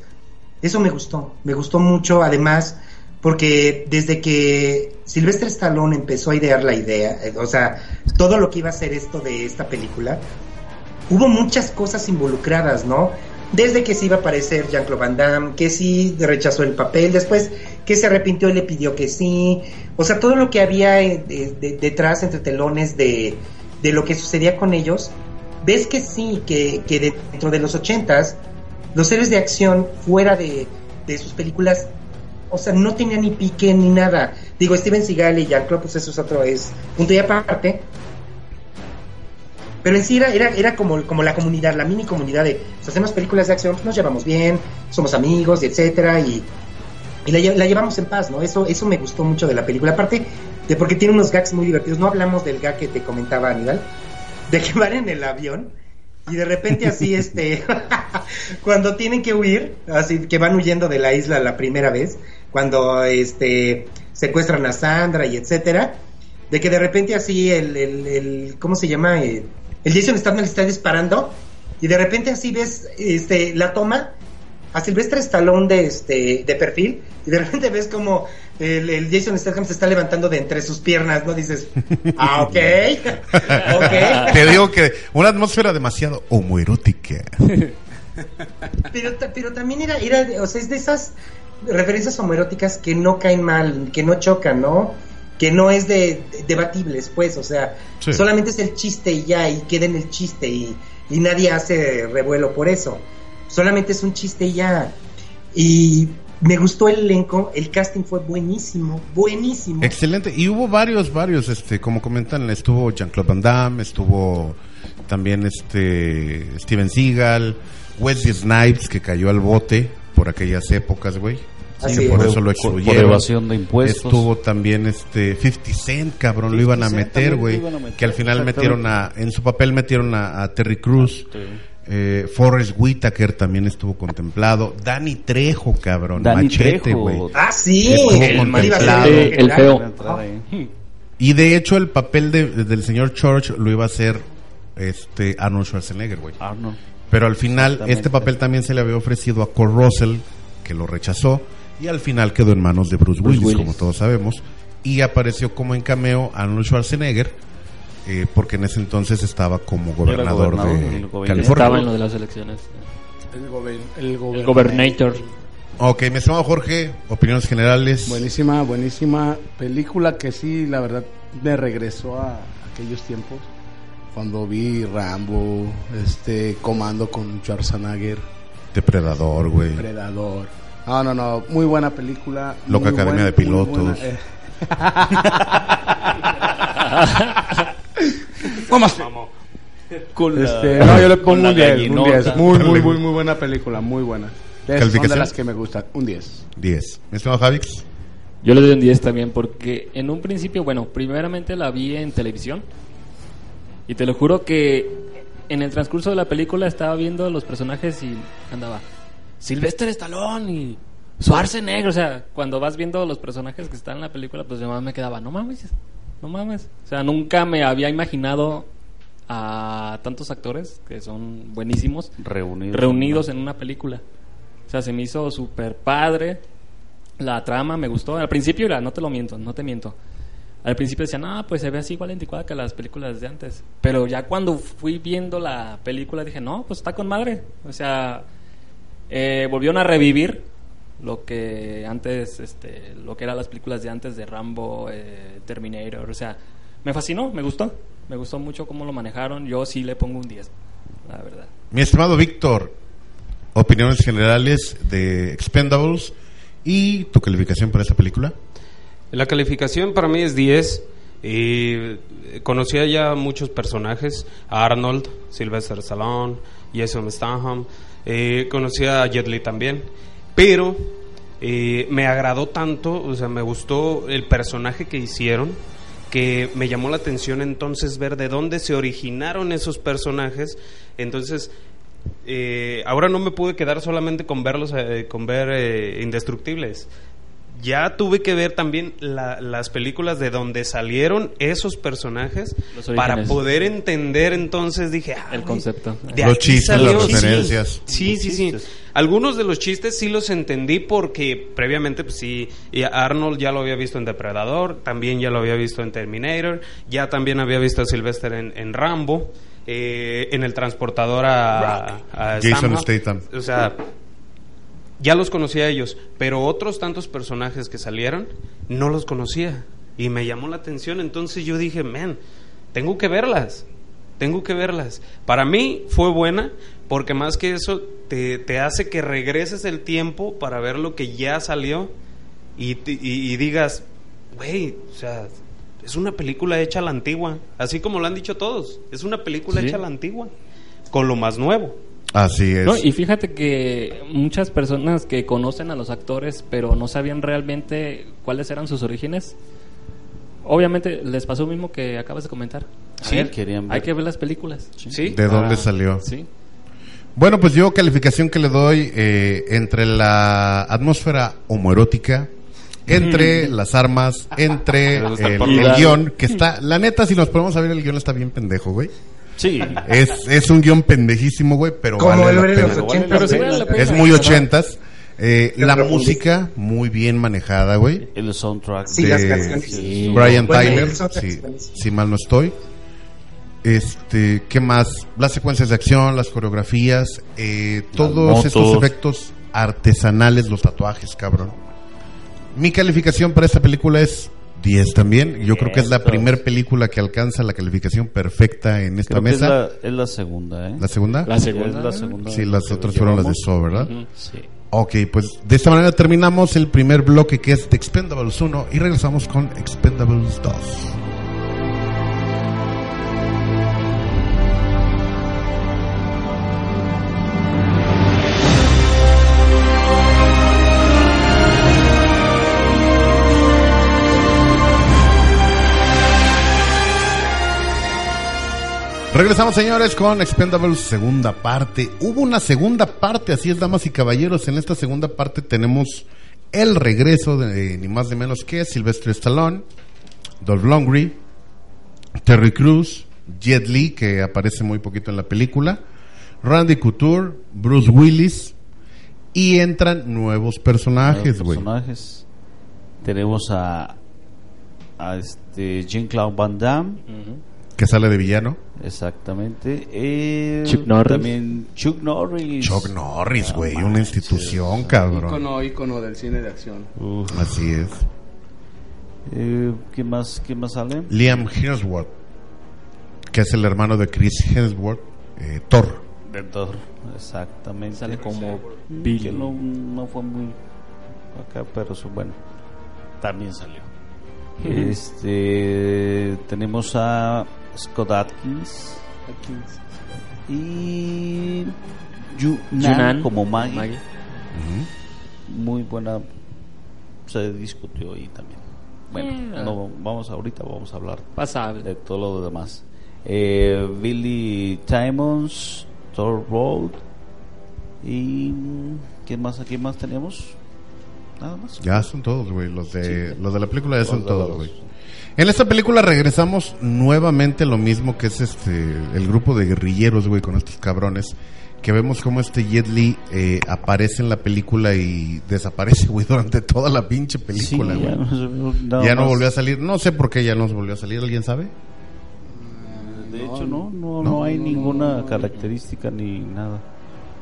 eso me gustó, me gustó mucho, además, porque desde que Sylvester Stallone empezó a idear la idea, eh, o sea, todo lo que iba a ser esto de esta película, hubo muchas cosas involucradas, ¿no? Desde que se iba a aparecer Jean-Claude Van Damme, que sí rechazó el papel, después que se arrepintió y le pidió que sí, o sea, todo lo que había eh, de- de- detrás entre telones de, de lo que sucedía con ellos, ves que sí, que, que dentro de los ochentas, los héroes de acción fuera de, sus películas, o sea, no tenían ni pique ni nada. Digo, Steven Seagal y Jean-Claude, pues eso es otro, es punto y aparte. Pero en sí era, era, como, como la comunidad, la mini comunidad de, pues, hacemos películas de acción, pues, nos llevamos bien, somos amigos, etcétera, y, y la, la llevamos en paz, ¿no? Eso, eso me gustó mucho de la película. Aparte de porque tiene unos gags muy divertidos. No hablamos del gag que te comentaba Aníbal, de que van en el avión y de repente así, este, cuando tienen que huir, así que van huyendo de la isla la primera vez, cuando este secuestran a Sandra y etcétera, de que de repente así el, el, el ¿cómo se llama? Eh, el Jason Statham está disparando y de repente así ves este la toma a Silvestre Stallone de este de perfil y de repente ves como el, el Jason Statham se está levantando de entre sus piernas, ¿no? Dices, ah, ok, ok. Te digo que una atmósfera demasiado homoerótica. Pero, pero también era, era, o sea, es de esas referencias homoeróticas que no caen mal, que no chocan, ¿no? Que no es de, de- debatibles, pues, o sea, Sí. solamente es el chiste y ya, y queda en el chiste y, y nadie hace revuelo por eso. Solamente es un chiste y ya. Y me gustó el elenco, el casting fue buenísimo, buenísimo. Excelente. Y hubo varios, varios, este, como comentan, estuvo Jean-Claude Van Damme, estuvo también este Steven Seagal, Wesley Snipes, que cayó al bote por aquellas épocas, güey. Así Sí, por es. eso lo por evasión de impuestos. Estuvo también este 50 Cent, cabrón, lo iban a 50 Cent meter, güey. Que al final metieron a, en su papel metieron a, a Terry Cruz. Eh, Forrest Whitaker también estuvo contemplado. Danny Trejo, cabrón. Danny machete, güey. Ah, sí, Estuvo el, contemplado. El- feo. Y de hecho el papel de- del señor Church lo iba a hacer este Arnold Schwarzenegger, güey. Arnold. Pero al final este papel también se le había ofrecido a Kurt Russell, que lo rechazó, y al final quedó en manos de Bruce, Bruce Willis, Willis. como todos sabemos, y apareció como en cameo Arnold Schwarzenegger, eh, porque en ese entonces estaba como gobernador, gobernador de. California. Estaba en lo de las elecciones. El, gober- el El gobernator. Gobernator. Ok, mi estimado Jorge, opiniones generales. Buenísima, buenísima película que sí, la verdad, me regresó a aquellos tiempos. Cuando vi Rambo, este, Comando con Schwarzenegger, Depredador, güey. Predador. No, no, no, muy buena película. Loca Academia buena- de Pilotos. Vamos. Con la- Este, no, yo le pongo un 10, un gallinota. 10. Muy, muy, muy, muy buena película, muy buena. Es son de las que me gustan, un 10. 10. Mi estimado Javix. Yo le doy un 10 también porque en un principio, bueno, primeramente la vi en televisión y te lo juro que en el transcurso de la película estaba viendo los personajes y andaba Sylvester Stallone y Schwarzenegger, o sea, cuando vas viendo los personajes que están en la película, pues yo más me quedaba, no mames, no mames. O sea, nunca me había imaginado a tantos actores que son buenísimos Reunidos. reunidos en una película. O sea, se me hizo súper padre. La trama me gustó. Al principio no te lo miento, no te miento. al principio decían, ah, pues se ve así igual anticuada que las películas de antes. Pero ya cuando fui viendo la película dije, no, pues está con madre. O sea, eh, volvieron a revivir lo que antes, este, lo que eran las películas de antes de Rambo, eh, Terminator. O sea, me fascinó, me gustó. Me gustó mucho cómo lo manejaron. Yo sí le pongo un 10, la verdad. Mi estimado Víctor, opiniones generales de Expendables y tu calificación para esta película. La calificación para mí es 10. Y conocía ya muchos personajes, a Arnold, Sylvester Stallone, Jason Statham, eh, conocía a Jet Li también, pero eh, me agradó tanto, o sea, me gustó el personaje que hicieron, que me llamó la atención entonces ver de dónde se originaron esos personajes, entonces eh, ahora no me pude quedar solamente con verlos, eh, con ver eh, Indestructibles. Ya tuve que ver también la- las películas de donde salieron esos personajes para poder entender entonces dije ah, El concepto. de Los chistes, las sí. referencias. Sí, sí, sí. Algunos de los chistes sí los entendí porque previamente, pues sí, y Arnold ya lo había visto en Depredador, también ya lo había visto en Terminator, ya también había visto a Sylvester en, en Rambo, eh, en el transportador a, a Jason Statham. Statham. O sea, ya los conocía a ellos, pero otros tantos personajes que salieron no los conocía y me llamó la atención. Entonces yo dije, man, tengo que verlas, tengo que verlas. Para mí fue buena porque más que eso te, te hace que regreses el tiempo para ver lo que ya salió y, y- y digas, güey, o sea, es una película hecha a la antigua, así como lo han dicho todos, es una película Sí. hecha a la antigua, con lo más nuevo. Así es. No, y fíjate que muchas personas que conocen a los actores, pero no sabían realmente cuáles eran sus orígenes, obviamente les pasó lo mismo que acabas de comentar. Sí, querían ver. Hay que ver las películas. ¿Sí? ¿De dónde Ah, salió? Sí. Bueno, pues yo calificación que le doy eh, entre la atmósfera homoerótica, entre las armas, entre el, guion, que está, la neta, si nos ponemos a ver el guion está bien pendejo, güey. Sí. Es, es un guion pendejísimo, güey, pero Como vale el la los pena. 80. Pero sí vale la pena. Es muy ochentas. Eh, la música, muy bien manejada, güey. El soundtrack. Sí, de las canciones. Sí. Brian Bueno, Tyler, si, si mal no estoy. Este, ¿qué más? Las secuencias de acción, las coreografías, eh, todos estos efectos artesanales, los tatuajes, cabrón. Mi calificación para esta película es 10 también. Yo creo que es la primera película que alcanza la calificación perfecta en esta Creo que es mesa. la, es la segunda, ¿eh? ¿La segunda? La segunda. La segunda. Sí, las otras fueron las de. Saw, ¿verdad? Ujú. Sí. Ok, pues de esta manera terminamos el primer bloque que es de Expendables 1 y regresamos con Expendables 2. Regresamos, señores, con Expendables segunda parte. Hubo una segunda parte, así es, damas y caballeros. En esta segunda parte tenemos el regreso de ni más ni menos que Sylvester Stallone, Dolph Lundgren, Terry Crews, Jet Li, que aparece muy poquito en la película, Randy Couture, Bruce Willis, y entran nuevos personajes, güey. personajes. Tenemos a, a este Jean-Claude Van Damme, Ujú. Que sale de villano. exactamente. Eh, Chuck Norris. También Chuck Norris. Chuck Norris, Ah, güey, una manches. institución, cabrón. Ícono, ícono del cine de acción. Uf. Así es. Eh, ¿qué, más, ¿Qué más sale? Liam Hemsworth, que es el hermano de Chris Hemsworth, eh, Thor. De Thor. Exactamente. Sale como Billy. Que no, no fue muy acá, pero su- bueno, también salió. Este tenemos a Scott Atkins y Yu Nan Yunan, como Maggie. Maggie. Muy buena. Se discutió ahí también. Bueno, Eh. no, vamos ahorita vamos a hablar Pasable. de todo lo demás. Eh, Billy Timons, Thor Road y ¿qué más aquí más tenemos? Nada más. Ya son todos, güey. Los de, Sí. los de la película ya son todos, güey. En esta película regresamos nuevamente lo mismo que es este el grupo de guerrilleros, güey, con estos cabrones que vemos cómo este Jet Li eh, aparece en la película y desaparece, güey, durante toda la pinche película, Sí, güey. ya, no, ya volvió a salir. No sé por qué ya no volvió a salir. ¿Alguien sabe? De hecho, no, no, no hay ninguna característica ni nada.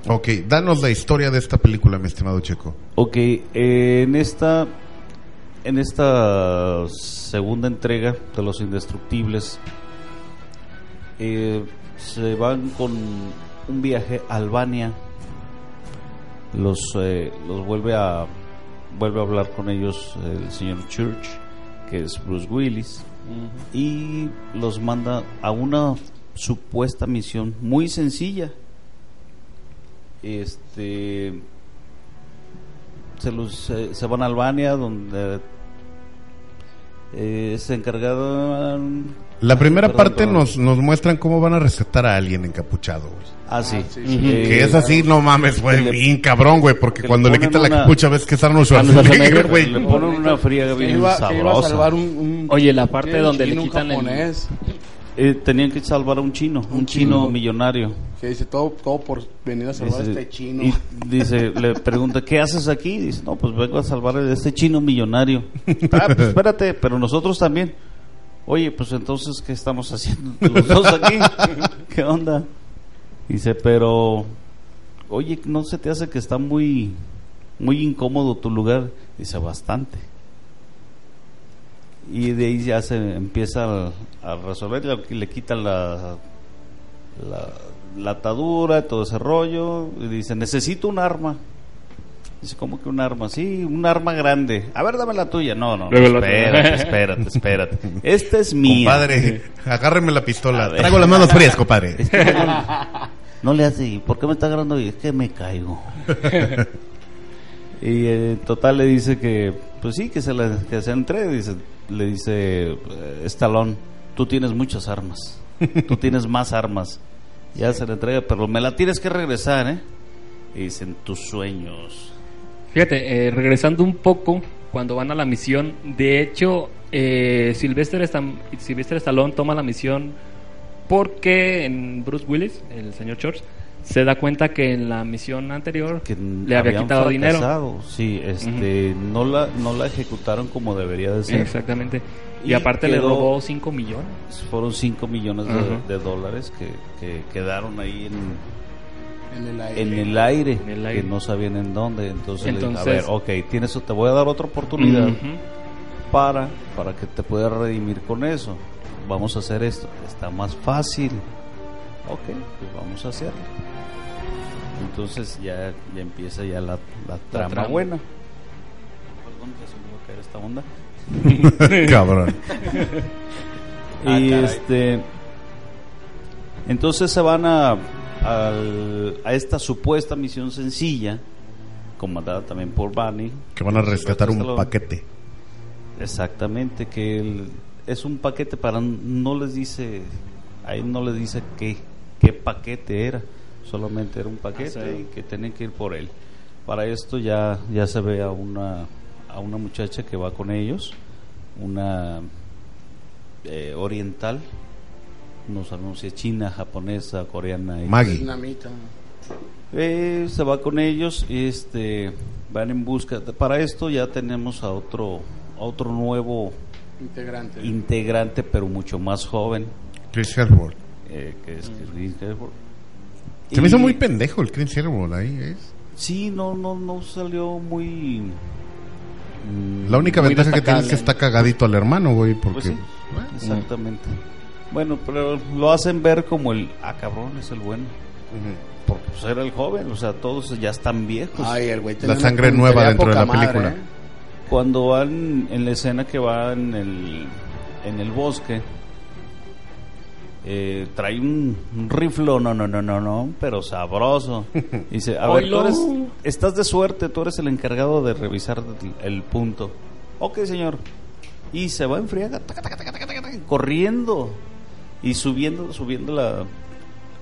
Ok, danos la historia de esta película, mi estimado Checo. Ok, eh, en esta en esta segunda entrega de Los Indestructibles eh, se van con un viaje a Albania. Los eh, los vuelve a vuelve a hablar con ellos el señor Church, que es Bruce Willis, y los manda a una supuesta misión muy sencilla. Este se, los, se, se van a Albania donde eh, se encargaron La primera Perdón, parte perdón. nos, nos muestran cómo van a rescatar a alguien encapuchado, güey. ah sí, Que es así, no mames, güey, bien cabrón, güey, porque que cuando le le quitan la capucha ves que es Arnold Schwarzenegger, güey. le ponen una Que bien iba, que iba a sabrosa salvar un, un- Oye, la parte donde le quitan el- japonés, Eh, tenían que salvar a un chino un, Un chino, chino. millonario. Que dice todo, todo por venir a salvar a este chino. y dice le pregunta qué haces aquí dice no pues vengo a salvar a este chino millonario ah pues espérate pero nosotros también oye pues entonces qué estamos haciendo los dos aquí qué onda dice pero oye no se te hace que está muy muy incómodo tu lugar dice bastante y de ahí ya se empieza a, a resolver le, le quitan la, la, la atadura todo ese rollo y dice necesito un arma dice cómo que un arma sí un arma grande a ver dame la tuya no no, no Luego la- espérate espérate espérate esta es mía Compadre, agárreme la pistola. Ver. Traigo las manos frías, compadre. Es que no, no le hace, ¿por qué me está agarrando? Y es que me caigo. y en total le dice que, pues sí, que se, le, que se entregue. Dice, le dice, eh, Stallone, tú tienes muchas armas. Tú tienes más armas. Ya se le entrega, pero me la tienes que regresar, ¿eh? Y dicen, tus sueños. Fíjate, eh, regresando un poco, cuando van a la misión, de hecho, eh, Sylvester, Stam- Sylvester Stallone toma la misión porque en Bruce Willis, el señor George, se da cuenta que en la misión anterior Que le había quitado dinero. Sí, este, no, la, no la ejecutaron como debería de ser. Exactamente. Y, Y aparte le robó 5 millones. Fueron 5 millones de, dólares que, que quedaron ahí en, en el aire. en el aire, En el aire. que no sabían en dónde. Entonces, le dije, a ver, ok, tienes, te voy a dar otra oportunidad para, para que te puedas redimir con eso. Vamos a hacer esto. Está más fácil. Ok, pues vamos a hacerlo. Entonces ya, ya empieza ya la, la trama trama. buena. Perdón que se me va a caer esta onda. Cabrón. Ah, y este entonces se van a al- a esta supuesta misión sencilla comandada también por Barney Que van a rescatar un paquete. exactamente que el- es un paquete para no les dice ahí no les dice qué qué paquete era solamente era un paquete Ah, sí. y que tienen que ir por él para esto ya ya se ve a una a una muchacha que va con ellos una eh, oriental no sabemos si es china japonesa coreana y- Maggie. Vietnamita. eh, se va con ellos y este van en busca para esto ya tenemos a otro a otro nuevo Integrante. integrante pero mucho más joven Chris Hemsworth. eh, que es Chris Hemsworth. Se me hizo muy pendejo el Chris Hemsworth ahí. ¿es? sí no no no salió muy La única Muy ventaja que tiene es que está cagadito al hermano, güey, porque... Pues sí, bueno, exactamente bueno pero lo hacen ver como el ah cabrón es el bueno porque pues era el joven o sea todos ya están viejos Ay, el güey La sangre nueva dentro de la madre, película. ¿eh? cuando van en la escena que va en el, en el bosque, eh, trae un, un rifle, no, no, no, no, no, pero sabroso. Dice, a ver, tú eres, estás de suerte, tú eres el encargado de revisar el, el punto. Ok, señor. Y se va en friega, taca, taca, taca, taca, taca, taca, corriendo y subiendo, subiendo la,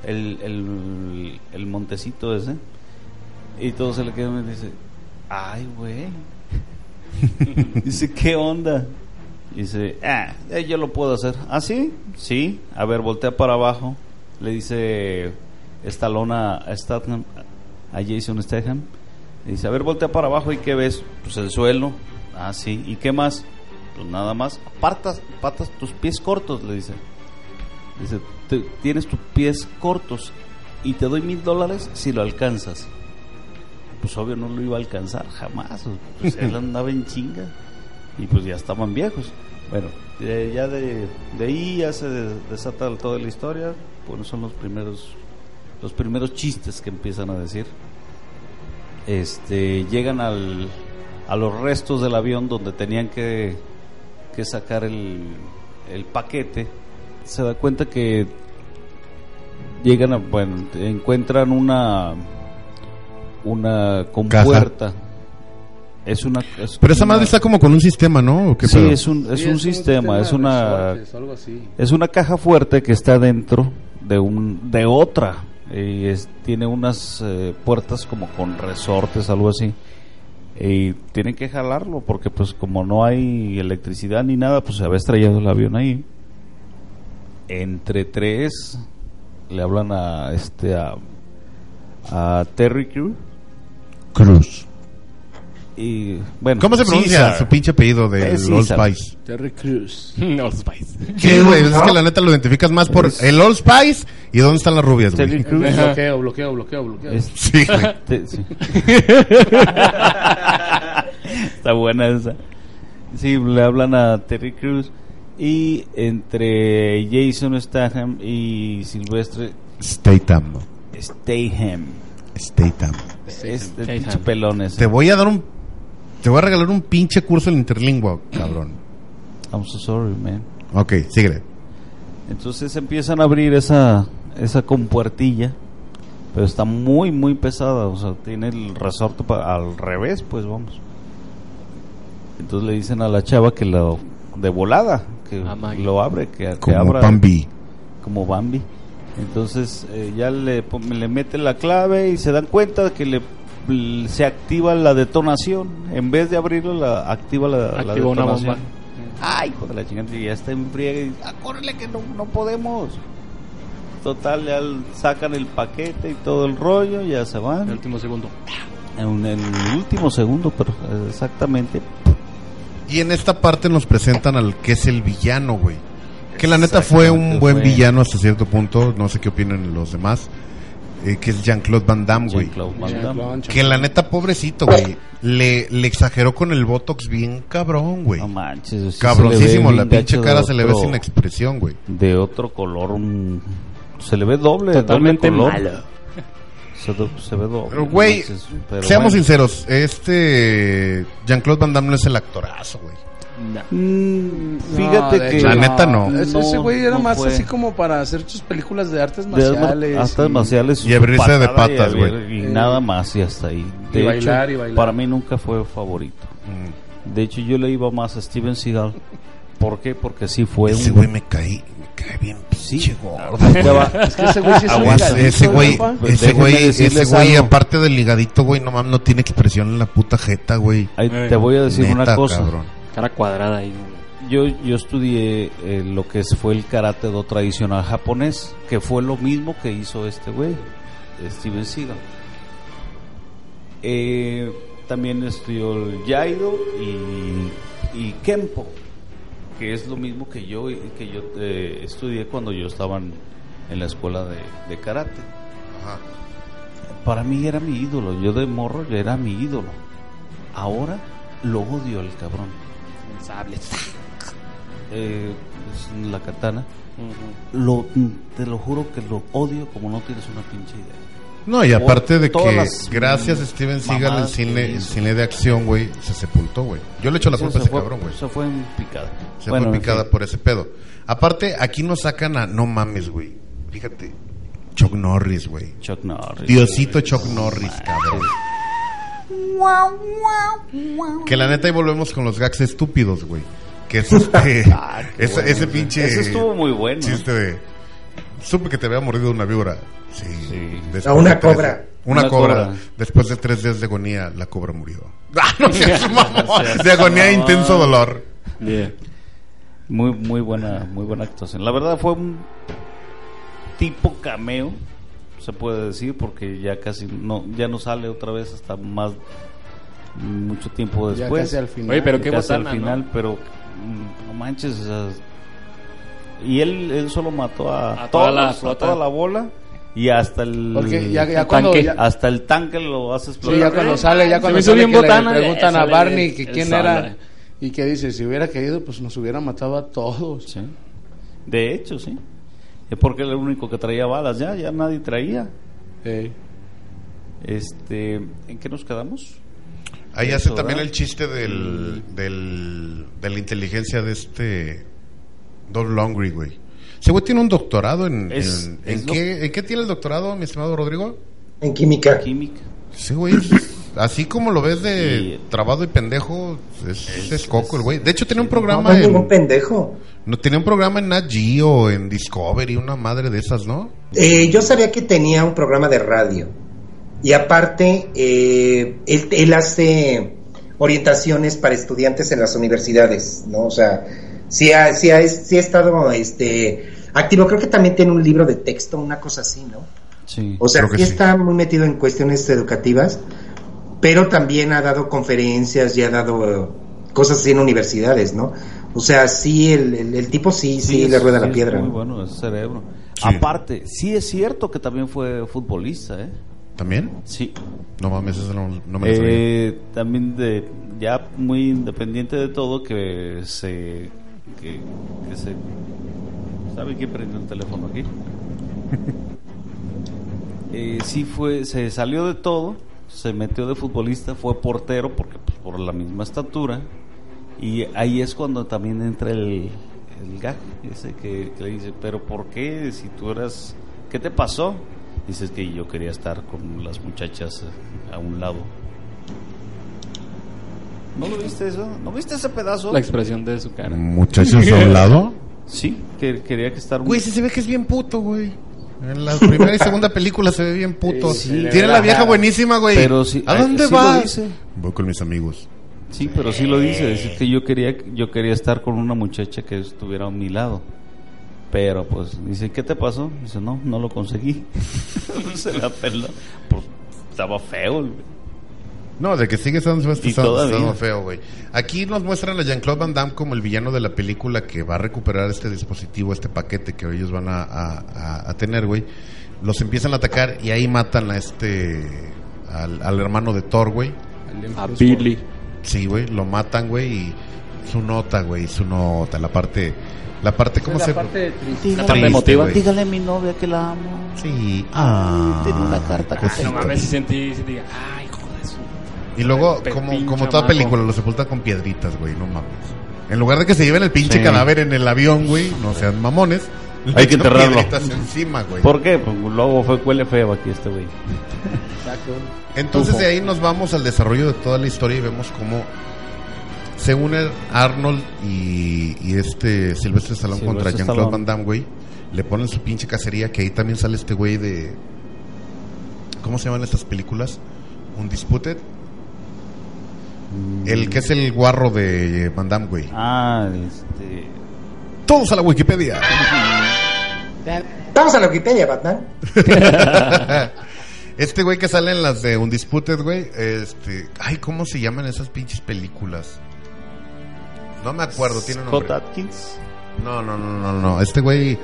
el, el, el montecito ese. Y todo se le queda y dice, ay, güey. Dice, ¿qué onda? Dice, ah, eh, yo lo puedo hacer. ¿Ah, sí? Sí. A ver, voltea para abajo. Le dice, Stallone a, a Statham, a Jason Statham. Y dice, a ver, voltea para abajo y ¿qué ves? Pues el suelo. Ah, sí. ¿Y qué más? Pues nada más. Apartas, patas tus pies cortos, le dice. Dice, "Te- tienes tus pies cortos y te doy mil dólares si lo alcanzas. Pues obvio no lo iba a alcanzar jamás. Pues él andaba en chinga y pues ya estaban viejos. Bueno, ya de, de ahí ya se desata toda la historia. Bueno, son los primeros los primeros chistes que empiezan a decir. Este llegan al, a los restos del avión donde tenían que, que sacar el, el paquete. Se da cuenta que llegan a, bueno, encuentran una una compuerta. Es una es Pero esa una- madre está como con un sistema, ¿no? ¿O qué Sí, pedo? es un, es Sí, un sistema, es una resortes, algo así. es una caja fuerte que está dentro de un de otra y es- tiene unas eh, puertas como con resortes algo así y tienen que jalarlo porque pues como no hay electricidad ni nada pues se había estrellado el avión ahí entre tres le hablan a este a, a Terry Crew Cruz. Y bueno ¿Cómo se pronuncia César. su pinche apellido de Es Old César. Spice? Terry Crews. Old Spice. ¿Qué, güey? Es que la neta lo identificas más por el Old Spice y dónde están las rubias, Terry güey. Crews bloqueo, bloqueo, bloqueo, bloqueo. es- Sí, güey. Te- sí. Está buena esa. Sí, le hablan a Terry Crews y entre Jason Statham y Silvestre Statham. Statham. Statham. Este Statham. pinche pelón ese. Te voy a dar un... Te voy a regalar un pinche curso en interlingua, cabrón. I'm so sorry, man. Ok, síguele. Entonces empiezan a abrir esa esa compuertilla, pero está muy muy pesada, o sea, tiene el resorte pa- al revés, pues vamos. Entonces le dicen a la chava que lo de volada, que A Maggie. lo abre, que, que Como abra Bambi. como Bambi. Entonces eh, ya le, le mete la clave y se dan cuenta que le se activa la detonación. En vez de abrirlo, la activa la, una detonación. bomba. Ay, hijo de la chingada, ya está en friega y ah, córrele que no, no podemos. Total, ya sacan el paquete y todo el rollo, ya se El van. último segundo. En el último segundo, pero exactamente. Y en esta parte nos presentan al que es el villano, güey. Que la neta fue un buen fue- villano hasta cierto punto. No sé qué opinan los demás. Eh, que es Jean-Claude Van Damme, güey. Jean-Claude Van Damme. Que la neta, pobrecito, güey. Le, le exageró con el Botox bien cabrón, güey. No manches. sí se le ve Cabroncísimo. La pinche cara se le ve sin expresión, güey. de otro color un- se le ve doble Totalmente doble color. malo. se, do- se ve doble Pero, güey, pero Seamos bueno. sinceros. Este. Jean-Claude Van Damme no es el actorazo, güey. Mm, fíjate de que hecho, La neta, no. Ese, ese güey era no más fue. así como para hacer sus películas de artes de artes marciales. artes y- marciales Y abrirse de y patas, güey. y Eh, nada más y hasta ahí y de bailar, hecho y bailar. para mí nunca fue favorito Mm. de hecho yo le iba más a Steven Seagal ¿por qué? porque sí fue Ese un güey me caí. Me cae bien sí gordo. Es que ese güey sí es un Ese güey, ese güey, ese güey, aparte del ligadito, güey, no mames, no tiene expresión en la puta jeta, güey. Ahí te voy a decir una Neta, cosa cabrón. Cara cuadrada ahí. Yo, yo estudié eh, lo que fue el karate do tradicional japonés, que fue lo mismo que hizo este güey, Steven Seagal. Eh, también estudió el Jaido y, y Kempo, que es lo mismo que yo, que yo eh, estudié cuando yo estaba en, en la escuela de, de karate. Para mí era mi ídolo, yo de morro ya era mi ídolo. Ahora lo odio el cabrón. Sable. eh, es la katana. Lo, te lo juro que lo odio como no tienes una pinche idea. No, y aparte de que gracias a Steven Seagal el cine, el cine de acción, güey, se sepultó, güey. Yo le echo la culpa a se ese fue- cabrón, güey. Se fue en picada. Se Bueno, fue en picada fin. por ese pedo. Aparte, aquí nos sacan a no mames, güey. Fíjate, Chuck Norris, güey. Chuck Norris. Diosito Chuck Norris, cabrón. Que la neta ahí volvemos con los gags estúpidos, güey. Que es este. Ah, ese, bueno. ese pinche. Ese estuvo muy bueno. Chiste de. Supe que te había mordido una víbora. Sí. Sí. Después A una tres- cobra. Una, Una cobra. cobra. Después de tres días de agonía, la cobra murió. Ah, no seas mamón. De agonía e intenso dolor. Muy, muy buena, muy buena actuación. La verdad fue un tipo cameo. Se puede decir, porque ya casi no, ya no sale otra vez hasta más mucho tiempo Ya después. casi al final. Oye, pero qué Casi botana, al final, ¿no? pero mm, no manches, o sea, y él, él solo mató a, A toda la todos, a toda la bola y hasta el Porque ya, ya el cuando... tanque. ya- hasta el tanque lo hace Sí, explotar. ya cuando sale, ya cuando sale bien que botana, le preguntan a Barney que quién sale. era y que dice, si hubiera querido, pues nos hubiera matado a todos. Sí. De hecho, sí. Es porque era el único que traía balas, ya, ya nadie traía. Este, ¿en qué nos quedamos? Ahí Eso, hace también ¿verdad? el chiste del, del, de la inteligencia de este Don Longry, güey. Ese güey tiene un doctorado en... Es- en, es ¿en lo- qué, ¿En qué tiene el doctorado, mi estimado Rodrigo? En química. Química. Sí, güey. Así como lo ves de Sí. trabado y pendejo, es, es coco el güey. De hecho, tenía un No, programa no es ningún en... pendejo. No, tenía un programa en Nat Geo, en Discovery, una madre de esas, ¿no? Eh, yo sabía que tenía un programa de radio. Y aparte, eh, él, él hace orientaciones para estudiantes en las universidades, ¿no? O sea, sí ha, sí ha, sí ha estado este, activo. Creo que también tiene un libro de texto, una cosa así, ¿no? Sí. O sea, sí. está muy metido en cuestiones educativas, pero también ha dado conferencias y ha dado eh, cosas así en universidades, ¿no? O sea, sí, el, el- el tipo sí, sí, le es- rueda sí la es piedra. Muy ¿no? bueno ese cerebro. Sí. Aparte, sí es cierto que también fue futbolista, ¿eh? ¿También? Sí. No mames, eso no, no me lo. Eh, también de ya muy independiente de todo que se que, que se sabe quién prendió el teléfono aquí eh, sí fue se salió de todo se metió de futbolista fue portero porque pues, por la misma estatura y ahí es cuando también entra el el gag ese que, que le dice pero por qué si tú eras qué te pasó dices que yo quería estar con las muchachas a un lado ¿No lo viste eso? ¿No viste ese pedazo? La expresión de su cara. Muchachos a un lado. Sí, que quería que estar... Güey, se ve que es bien puto, güey. En la primera y segunda película se ve bien puto. Sí, Tiene la vieja buenísima, güey. Pero sí- ¿A dónde sí lo vas? dice. Voy con mis amigos. Sí, pero sí lo dice, dice que yo quería yo quería estar con una muchacha que estuviera a mi lado. Pero pues dice, ¿qué te pasó? Dice, no, no lo conseguí. Se la peló. Pues estaba feo. güey. No, de que sigue estando, estando- feo, güey. Aquí nos muestran a Jean-Claude Van Damme como el villano de la película que va a recuperar este dispositivo, este paquete que ellos van a, a- a- a tener, güey. Los empiezan a atacar y ahí matan a este... Al, al hermano de Thor, güey. A Billy. Sí, güey, lo matan, güey, y su nota, güey, su nota, la parte... La parte, ¿cómo la se...? parte triste. La parte Triste, emotiva. Dígale a mi novia que la amo. Sí. Ah. tiene una carta que Ay, no mames, si sentí, si Y luego, como, como toda película, lo sepultan con piedritas, güey, no mames. En lugar de que se lleven el pinche Sí. cadáver en el avión, güey, no sean mamones. le Hay que enterrarlo. piedritas encima, güey. ¿Por qué? Pues luego fue huele feo aquí este güey. Exacto. Entonces de ahí nos vamos al desarrollo de toda la historia y vemos cómo se unen Arnold y, y este Silvestre Stallone Sylvester contra Jean-Claude. Van Damme, güey. Le ponen su pinche cacería, que ahí también sale este güey de... ¿Cómo se llaman estas películas? Un Disputed. El que es el guarro de Van Damme, güey. Ah, este... Todos a la Wikipedia. Vamos a la Wikipedia, Batman. Este güey que sale en las de Undisputed, güey. Este. Ay, ¿cómo se llaman esas pinches películas? No me acuerdo, tiene un Scott nombre. Atkins. No, no, no, no, no. Este güey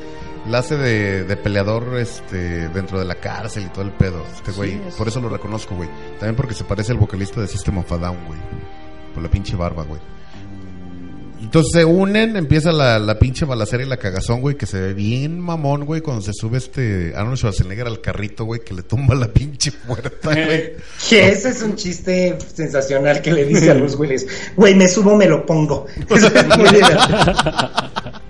la hace de, de peleador este, dentro de la cárcel y todo el pedo. Este güey, Sí, es- por eso lo reconozco, güey. También porque se parece al vocalista de System of a Down, güey. Por la pinche barba, güey. Entonces se unen, empieza la, la pinche balacera y la cagazón, güey, que se ve bien mamón, güey, cuando se sube este Arnold Schwarzenegger al carrito, güey, que le tumba la pinche puerta, güey. Que ese es un chiste sensacional que le dice a Bruce Willis. Güey, me subo, me lo pongo.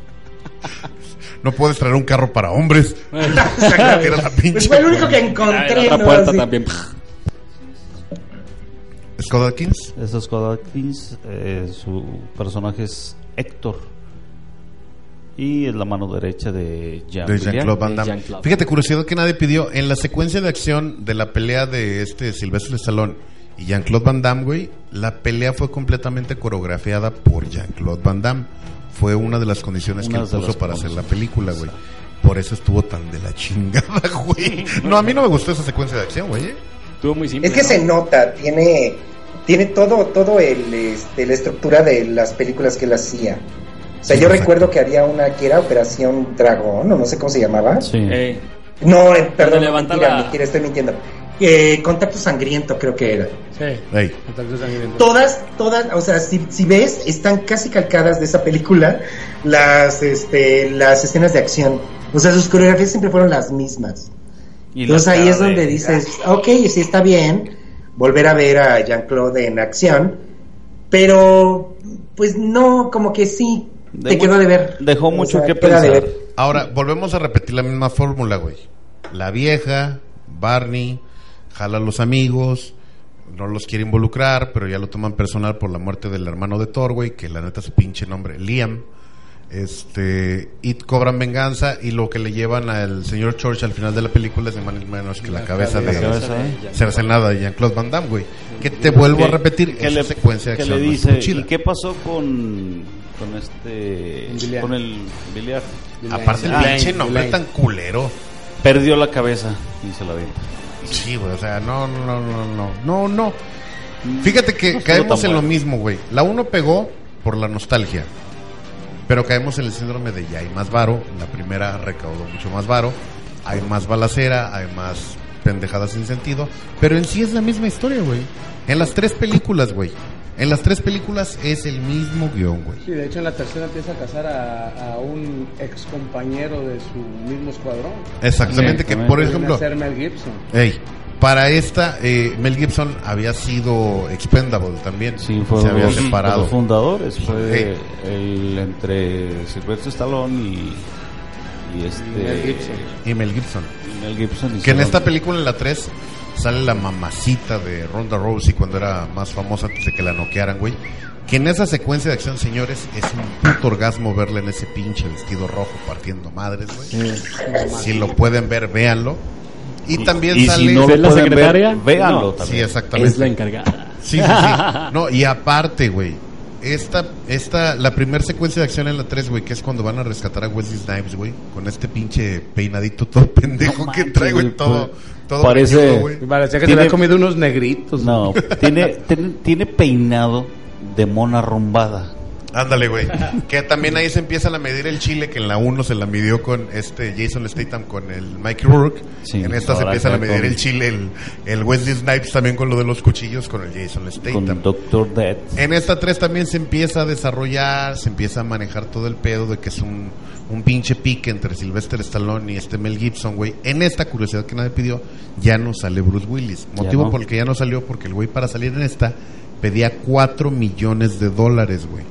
No puedes traer un carro para hombres. La pinche Pues fue el único que en encontré. la otra ¿no? puerta también. Scott Atkins. Eso es Scott Atkins. eh, su personaje es Héctor. Y es la mano derecha de. Jean-Claude Van de Damme. Fíjate, curiosidad que nadie pidió. En la secuencia de acción de la pelea de este Silvestre Stallone y Jean-Claude Van Damme, güey, la pelea fue completamente coreografiada por Jean-Claude Van Damme. Fue una de las condiciones Una que él puso para hacer la película, güey. por eso estuvo tan de la chingada, güey. No, a mí no me gustó esa secuencia de acción, güey. ¿eh? Estuvo muy simple. Es que ¿no? se nota, tiene, tiene todo, todo el, este, la estructura de las películas que él hacía. O sea, Sí, yo exacto. recuerdo que había una que era Operación Dragón, o no sé cómo se llamaba. Sí. Eh, No, eh, perdón, mentira, la- mentira, estoy mintiendo. Eh, Contacto Sangriento creo que era. Sí. Contacto sangriento. Todas, todas, o sea, si, si ves, están casi calcadas de esa película las, este, las escenas de acción. O sea, sus coreografías siempre fueron las mismas. Y Entonces ahí es donde de- dices, ok, sí está bien volver a ver a Jean-Claude en acción, pero pues no, como que sí, De te quedó de ver. dejó O mucho sea, que de pensar. ver. Ahora, volvemos a repetir la misma fórmula, güey. La vieja, Barney, jala a los amigos, no los quiere involucrar, pero ya lo toman personal por la muerte del hermano de Thor, güey, que la neta su pinche nombre, Liam. Este, y cobran venganza y lo que le llevan al señor Church al final de la película es ni más ni menos que la, cabeza, La de cabeza, ¿eh? cercenada de Jean-Claude Van Damme, güey. Que te vuelvo a repetir, que esa le, secuencia de que acción le dice. ¿y qué pasó con, con este, con el biliar? Aparte el Ah, pinche nombre Elaine. tan culero. Perdió la cabeza y se la dio. Sí, güey, o sea, no, no, no, no, no, no, no. Fíjate que No caemos en lo mismo, güey. La uno pegó por la nostalgia, pero caemos en el síndrome de ya hay más varo. La primera recaudó mucho más varo, hay más balacera, hay más pendejadas sin sentido, pero en sí es la misma historia, güey. En las tres películas, güey. En las tres películas es el mismo guion, güey. Sí, de hecho en la tercera empieza a casar a, a un ex compañero de su mismo escuadrón. Exactamente, Sí, que por ejemplo, ser Mel Gibson. Ey, para esta, eh, Mel Gibson había sido expendable también. Sí, fue se uno había de los, separado. los fundadores. Fue el entre Sylvester Stallone y, y este Mel Gibson. Y Mel Gibson. y Mel Gibson. Que en esta película, en la 3, sale la mamacita de Ronda Rousey cuando era más famosa antes de que la noquearan, güey. Que en esa secuencia de acción, señores, es un puto orgasmo verla en ese pinche vestido rojo partiendo madres, güey. Si lo pueden ver, véanlo. Y, también y sale... si no ¿Es la secretaria? ver, véanlo No. también. Sí, exactamente. es la encargada. Sí, sí, sí. No, y aparte, güey. Esta, esta, la primera secuencia de acción en la 3, güey, que es cuando van a rescatar a Wesley Snipes, güey, con este pinche peinadito todo pendejo No que trae, güey, todo, todo parece- parecía que Tiene- se había comido unos negritos. No, tiene, tiene, tiene peinado de mona rumbada. Ándale, güey. Que también ahí se empiezan a medir el chile, que en la 1 se la midió con este Jason Statham con el Mike Rourke. Sí, en esta se empiezan a medir con- el chile, el, el Wesley Snipes también con lo de los cuchillos con el Jason Statham. Con Doctor Death. En esta 3 también se empieza a desarrollar, se empieza a manejar todo el pedo de que es un, un pinche pique entre Sylvester Stallone y este Mel Gibson, güey. En esta curiosidad que nadie pidió, ya no sale Bruce Willis. Motivo no. por el que ya no salió, porque el güey para salir en esta pedía 4 millones de dólares, güey.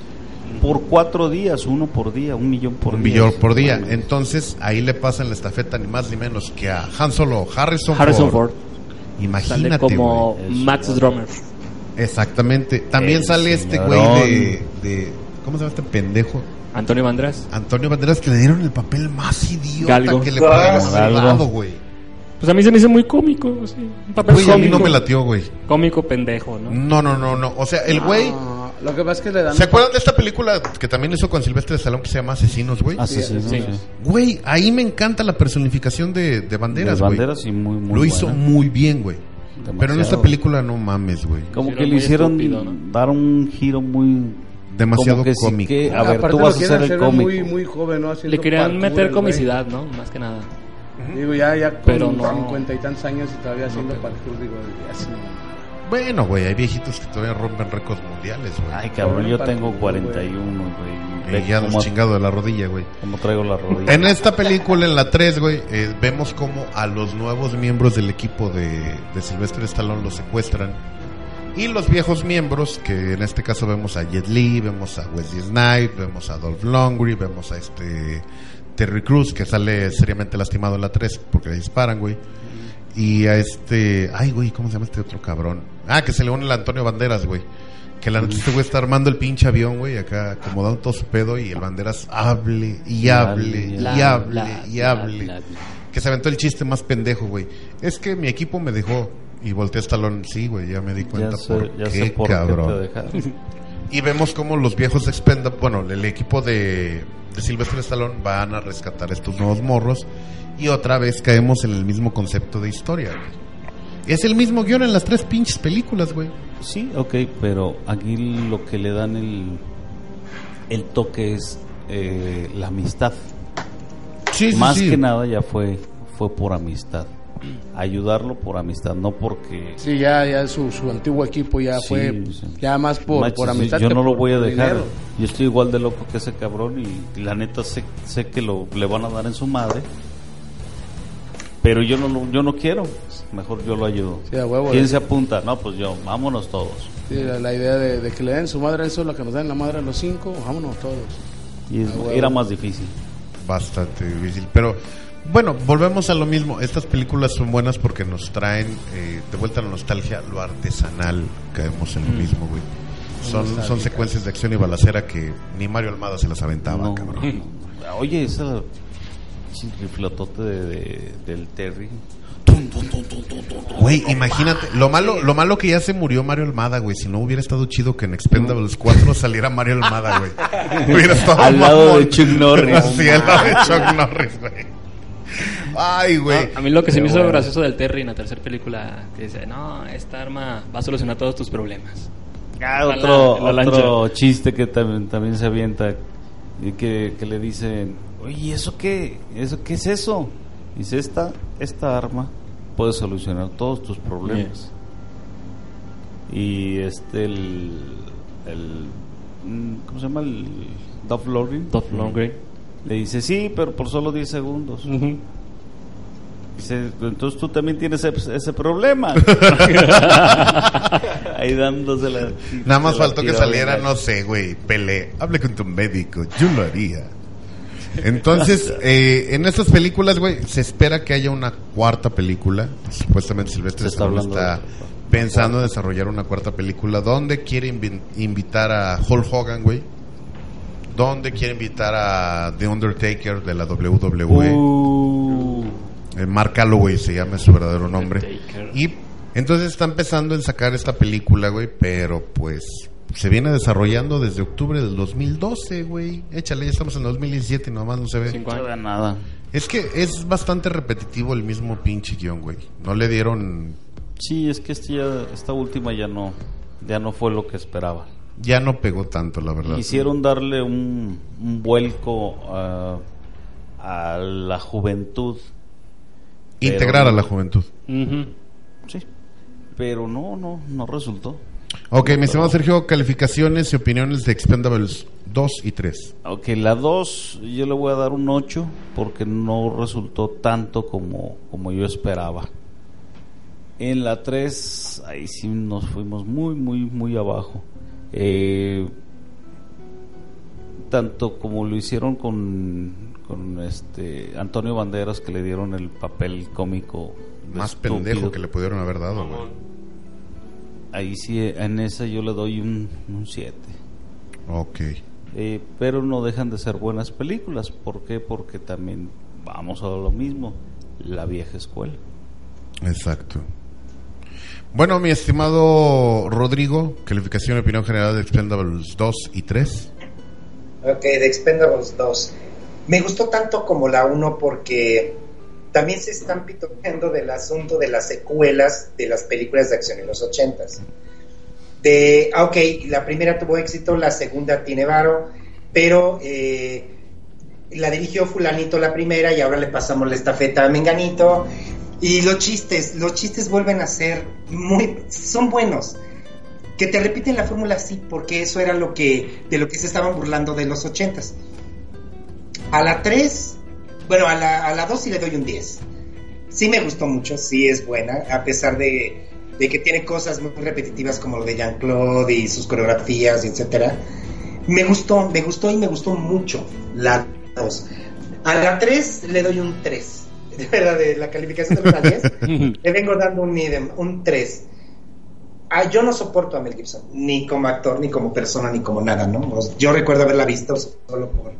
Por cuatro días, uno por día, un millón por Un día. millón por día. Entonces ahí le pasan la estafeta ni más ni menos que a Han Solo, Harrison, Harrison Ford. Ford. Imagínate, Sale como Max. Drummer. Exactamente. También El sale este güey de, de... ¿Cómo se llama este pendejo? Antonio Banderas. Antonio Banderas que le dieron el papel más idiota Galgo. que le dado, güey. Pues a mí se me hizo muy cómico. así, Un papel Güey, a mí cómico. no me latió, güey. Cómico pendejo, ¿no? No, no, no, no. O sea, el güey... No, lo que pasa es que le dan. ¿Se acuerdan de esta película que también hizo con Silvestre Stallone que se llama Asesinos, güey? Asesino, Sí. sí. Güey, ahí me encanta la personificación de, de Banderas, De güey. banderas y muy, muy Lo hizo buena. muy bien, güey. Demasiado. Pero en esta película no mames, güey. Como que le hicieron estúpido, ¿no? dar un giro muy... Demasiado que sí cómico. que- a ver, Aparte tú vas a ser el hacer cómico. Muy, muy joven, ¿no? Haciendo Le querían parkour, meter güey. comicidad, ¿no? Más que nada. Digo, ya, ya con Pero no. cincuenta y tantos años y todavía haciendo parkour, digo, ya sí. Bueno, güey, hay viejitos que todavía rompen récords mundiales, güey. Ay, cabrón, yo tengo tu, 41, güey. Y ya nos chingado de la rodilla, güey. cómo traigo la rodilla. En esta película, en la 3, güey, eh, vemos como a los nuevos miembros del equipo de, de Sylvester Stallone los secuestran. Y los viejos miembros, que en este caso vemos a Jet Li, vemos a Wesley Snipes, vemos a Dolph Lundgren, vemos a este Terry Crews, que sale seriamente lastimado en la 3 porque le disparan, güey. Y a este... Ay, güey, ¿cómo se llama este otro cabrón? Ah, que se le une el Antonio Banderas, güey. Que la neta este güey está armando el pinche avión, güey, acá acomodando todo su pedo y el Banderas hable y hable y hable y hable. Que se aventó el chiste más pendejo, güey. Es que mi equipo me dejó y volteé a Stallone. Sí, güey, ya me di cuenta ya sé, por ya qué, sé por cabrón. qué te dejaron. Y vemos como los viejos expenda, bueno, el equipo de, de Sylvester Stallone van a rescatar estos nuevos morros y otra vez caemos en el mismo concepto de historia. güey. Es el mismo guion en las tres pinches películas, güey. Sí, ok, pero aquí lo que le dan el, el toque es eh, la amistad. Sí, sí, Más sí. que nada ya fue, fue por amistad. Ayudarlo por amistad, no porque... Sí, ya, ya su, su antiguo equipo ya Sí, fue, sí. ya más por, Manches, por amistad. Yo que no lo voy a dejar. dinero. Yo estoy igual de loco que ese cabrón y, y la neta sé, sé que lo, le van a dar en su madre. Pero yo no, lo- yo no quiero. Mejor yo lo ayudo. Sí, a huevo. ¿Quién se apunta? No, pues yo, vámonos todos. Sí, la, la idea de, de que le den su madre eso, la que nos den la madre a los cinco, vámonos todos. Y es- Ah, era más difícil. Bastante difícil. Pero bueno, volvemos a lo mismo. Estas películas son buenas porque nos traen eh, de vuelta a la nostalgia, lo artesanal. Caemos en lo mismo, güey. Son, son secuencias de acción y balacera que ni Mario Almada se las aventaba, No, cabrón. Oye, ese riflotote de, de- del Terry. Güey, imagínate, lo malo, lo malo que ya se murió Mario Almada, güey. Si no hubiera estado chido que en Expendables 4 saliera Mario Almada, güey. Hubiera estado Al lado mamón. de Chuck Norris. Sí, al lado de Chuck Norris, güey. Ay, güey. A mí lo que se me hizo bueno. gracioso del Terry en la tercera película, que dice, no, esta arma va a solucionar todos tus problemas. Ah, la otro chiste que también, también se avienta y que, que le dicen, oye, ¿y ¿eso qué? ¿Eso qué es eso? Dice, esta, esta arma puede solucionar todos tus problemas. Y este, el, el, mm, ¿cómo se llama? El Dolph Lundgren. Dolph Lundgren. Le dice, sí, pero por solo 10 segundos. Dice, entonces tú también tienes ese, ese problema. Ahí dándose la... Nada más faltó que saliera, no sé, güey, Pelé. Hable con tu médico, yo lo haría. Entonces, eh, en estas películas, güey, se espera que haya una cuarta película. Supuestamente Silvestre está está pensando en desarrollar una cuarta película. ¿Dónde quiere invi- invitar a Hulk Hogan, güey? ¿Dónde quiere invitar a The Undertaker de la WWE? Uh, Eh, Mark Calloway se llama su verdadero nombre. Undertaker. Y entonces está empezando en sacar esta película, güey, pero pues se viene desarrollando desde octubre del 2012, güey. Échale, ya estamos en 2017 y nomás no se ve. Años. da nada. Es que es bastante repetitivo el mismo pinche guion, güey. No le dieron... Sí, es que este ya- esta última ya no, ya no fue lo que esperaba. Ya no pegó tanto, la verdad. Quisieron darle un, un vuelco a, a la juventud. Integrar pero- a la juventud. Sí, pero no, no, no resultó. Ok, mi estimado Sergio, calificaciones y opiniones de Expendables 2 y 3. Ok, la 2 yo le voy a dar un 8 porque no resultó tanto como, como yo esperaba. En la 3, ahí sí nos fuimos muy, muy, muy abajo. Eh, tanto como lo hicieron con, con este Antonio Banderas que le dieron el papel cómico Más estúpido. pendejo que le pudieron haber dado, güey. Ahí sí, en esa yo le doy un 7. Ok. Eh, pero no dejan de ser buenas películas. ¿Por qué? Porque también vamos a lo mismo, la vieja escuela. Exacto. Bueno, mi estimado Rodrigo, calificación y opinión general de Expendables 2 y 3. Ok, de Expendables 2. Me gustó tanto como la 1 porque también se están pitoreando del asunto de las secuelas de las películas de acción en los 80s. De, ah, ok, la primera tuvo éxito, la segunda tiene varo, pero eh, la dirigió fulanito la primera y ahora le pasamos la estafeta a Menganito. Y los chistes, los chistes vuelven a ser muy, son buenos que te repiten la fórmula sí, porque eso era lo que de lo que se estaban burlando de los ochentas. A la 3, bueno, a la, a la 2 sí le doy un 10. Sí me gustó mucho, sí es buena, a pesar de, de que tiene cosas muy repetitivas como lo de Jean-Claude y sus coreografías, etcétera. Me gustó, me gustó y me gustó mucho la 2. A la 3 le doy un 3. De verdad, de la calificación de 1 a 10, le vengo dando un, idem- un 3. Ah, yo no soporto a Mel Gibson, ni como actor, ni como persona, ni como nada, ¿no? Yo recuerdo haberla visto solo por...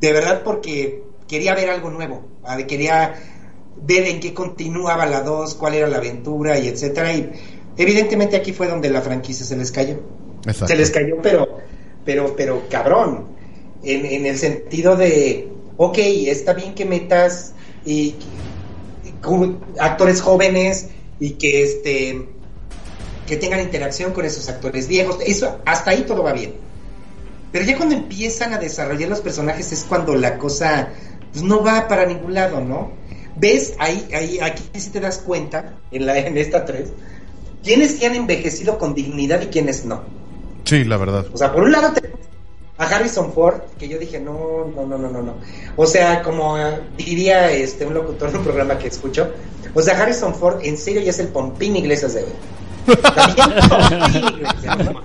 De verdad porque quería ver algo nuevo, quería ver en qué continuaba la 2, cuál era la aventura y etcétera, y evidentemente aquí fue donde la franquicia se les cayó. Exacto. Se les cayó, pero, pero, pero cabrón. En, en el sentido de, ok, está bien que metas y, actores jóvenes y que este que tengan interacción con esos actores viejos. Eso, hasta ahí todo va bien. Pero ya cuando empiezan a desarrollar los personajes es cuando la cosa pues, no va para ningún lado, ¿no? ¿Ves? Ahí, ahí, aquí sí te das cuenta, en, la, en esta 3, quiénes sí han envejecido con dignidad y quiénes no. Sí, la verdad. O sea, por un lado tenemos a Harrison Ford, que yo dije, no, no, no, no, no, no. O sea, como diría este un locutor en un programa que escucho, o sea, Harrison Ford en serio ya es el Pompín Iglesias de hoy. También Pompín Iglesias, ¿no?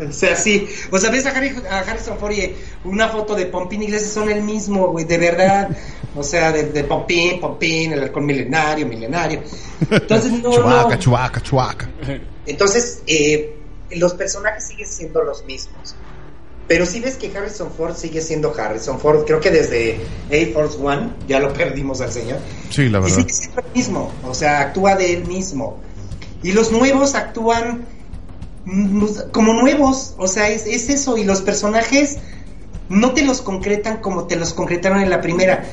O sea, sí. O sea, ves a, Harry- a Harrison Ford y una foto de Pompín Iglesias son el mismo, güey, de verdad. O sea, de, de Pompín, Pompín, el halcón milenario, milenario. Entonces, no, chubaca, no. chubaca, chubaca. Entonces, eh, los personajes siguen siendo los mismos. Pero si ves que Harrison Ford sigue siendo Harrison Ford, creo que desde Air Force One ya lo perdimos al señor. Sí, la Y verdad. sigue siendo el mismo, o sea, actúa de él mismo. Y los nuevos actúan como nuevos, o sea, es, es eso. Y los personajes no te los concretan como te los concretaron en la primera.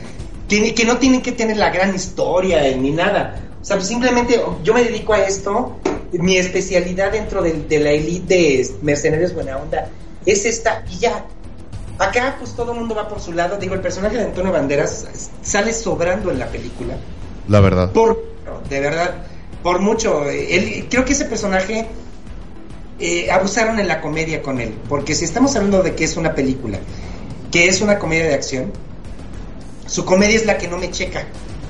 Que, que no tienen que tener la gran historia ni nada. O sea, pues simplemente yo me dedico a esto. Mi especialidad dentro de, de la elite de mercenarios buena onda es esta y ya. Acá pues todo el mundo va por su lado. Digo, el personaje de Antonio Banderas sale sobrando en la película. La verdad. Por, de verdad, por mucho. Él, creo que ese personaje eh, abusaron en la comedia con él. Porque si estamos hablando de que es una película, que es una comedia de acción, su comedia es la que no me checa.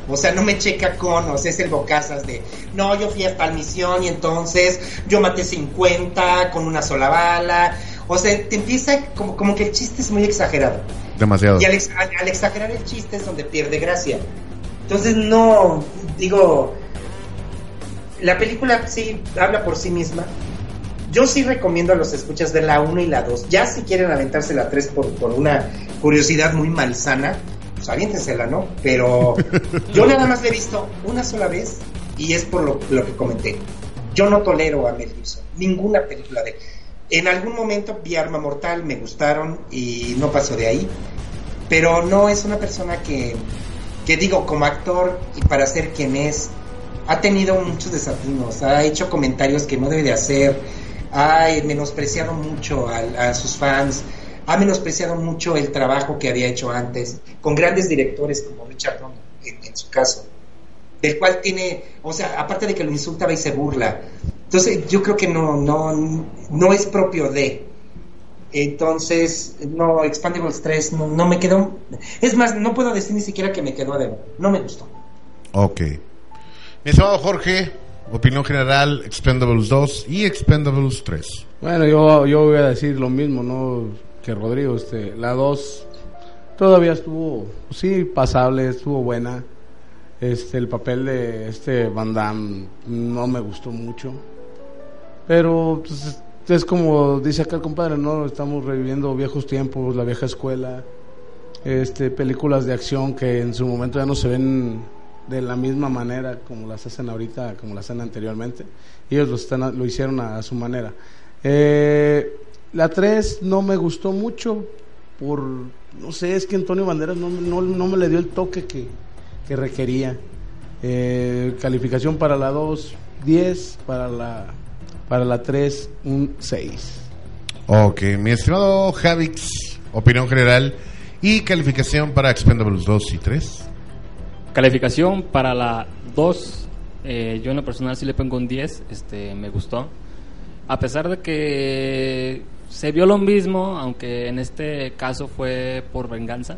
O sea, no me checa con, o sea, es el bocazas de, no, yo fui a tal misión y entonces yo maté 50 con una sola bala. O sea, te empieza como, como que el chiste es muy exagerado. Demasiado. Y al, ex- al- al exagerar el chiste es donde pierde gracia. Entonces, no, digo, la película sí habla por sí misma. Yo sí recomiendo a los escuchas de la 1 y la 2. Ya si quieren aventarse la 3 por, por una curiosidad muy malsana, pues aviéntensela, ¿no? Pero yo nada más la he visto una sola vez y es por lo, lo que comenté. Yo no tolero a Mel Gibson, ninguna película de él. En algún momento vi Arma Mortal, me gustaron y no pasó de ahí. Pero no es una persona que, que digo, como actor y para ser quien es, ha tenido muchos desatinos, ha hecho comentarios que no debe de hacer, ha menospreciado mucho a, a sus fans, ha menospreciado mucho el trabajo que había hecho antes, con grandes directores como Richard Donner, en, en su caso, del cual tiene, o sea, aparte de que lo insultaba y se burla. Entonces, yo creo que no, no, no es propio de. Entonces, no, Expandables 3 no, no me quedó. Es más, no puedo decir ni siquiera que me quedó deber. No me gustó. Ok. Mi estimado Jorge, opinión general, Expendables 2 y Expendables 3. Bueno, yo, yo voy a decir lo mismo, ¿no? Que Rodrigo, este, la 2 todavía estuvo, sí, pasable, estuvo buena. Este, el papel de este Van Damme no me gustó mucho. Pero pues, es- como dice acá el compadre, ¿no? Estamos reviviendo viejos tiempos, la vieja escuela. Este, películas de acción que en su momento ya no se ven de la misma manera como las hacen ahorita, como las hacen anteriormente. Ellos lo, están, lo hicieron a, su manera. Eh, la 3 no me gustó mucho por, no sé, es que Antonio Banderas no, no, no me le dio el toque que, que requería. Eh, calificación para la 2, 10, para la, para la 3, un 6. Ok, mi estimado Javix, opinión general y calificación para Expendables 2 y 3. Calificación para la 2, eh, yo en lo personal sí le pongo un 10, este, me gustó. A pesar de que se vio lo mismo, aunque en este caso fue por venganza,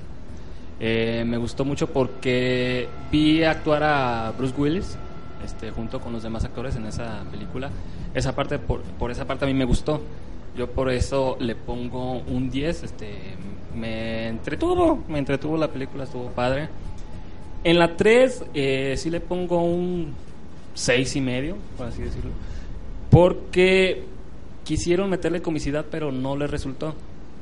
eh, me gustó mucho porque vi actuar a Bruce Willis este, junto con los demás actores en esa película. Esa parte, por, por esa parte a mí me gustó. Yo por eso le pongo un 10, este, me entretuvo, me entretuvo la película, estuvo padre. En la 3 eh, sí le pongo un 6 y medio, por así decirlo. Porque quisieron meterle comicidad, pero no les resultó.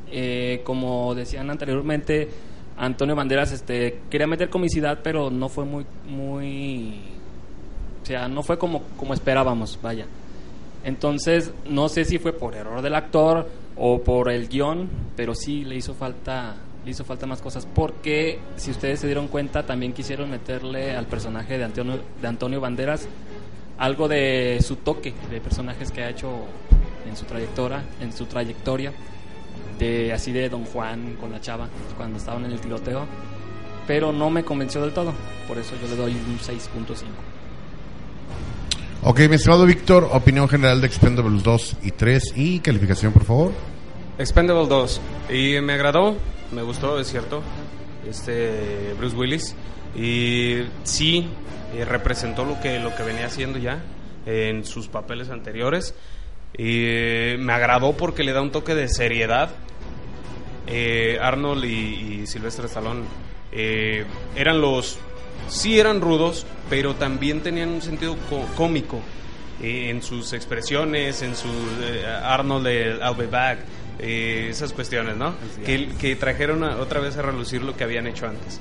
Eh, como decían anteriormente, Antonio Banderas este, quería meter comicidad, pero no fue muy, muy, o sea, no fue como, como esperábamos, vaya. Entonces, no sé si fue por error del actor o por el guion, pero sí le hizo falta le hizo falta más cosas porque si ustedes se dieron cuenta también quisieron meterle al personaje de Antonio de Antonio Banderas algo de su toque de personajes que ha hecho en su trayectoria, en su trayectoria de así de Don Juan con la chava cuando estaban en el tiroteo, pero no me convenció del todo, por eso yo le doy un 6.5. Ok, mi estimado Víctor, opinión general de Expendables 2 y 3 y calificación, por favor. Expendable 2. Y me agradó, me gustó, es cierto. Este Bruce Willis. Y sí, eh, representó lo que, lo que venía haciendo ya en sus papeles anteriores. Y eh, me agradó porque le da un toque de seriedad. Eh, Arnold y, y Sylvester Stallone eran los. Sí eran rudos, pero también tenían un sentido có- cómico en sus expresiones, en su Arnold de I'll be eh, esas cuestiones, ¿no? Que, que trajeron a- otra vez a relucir lo que habían hecho antes.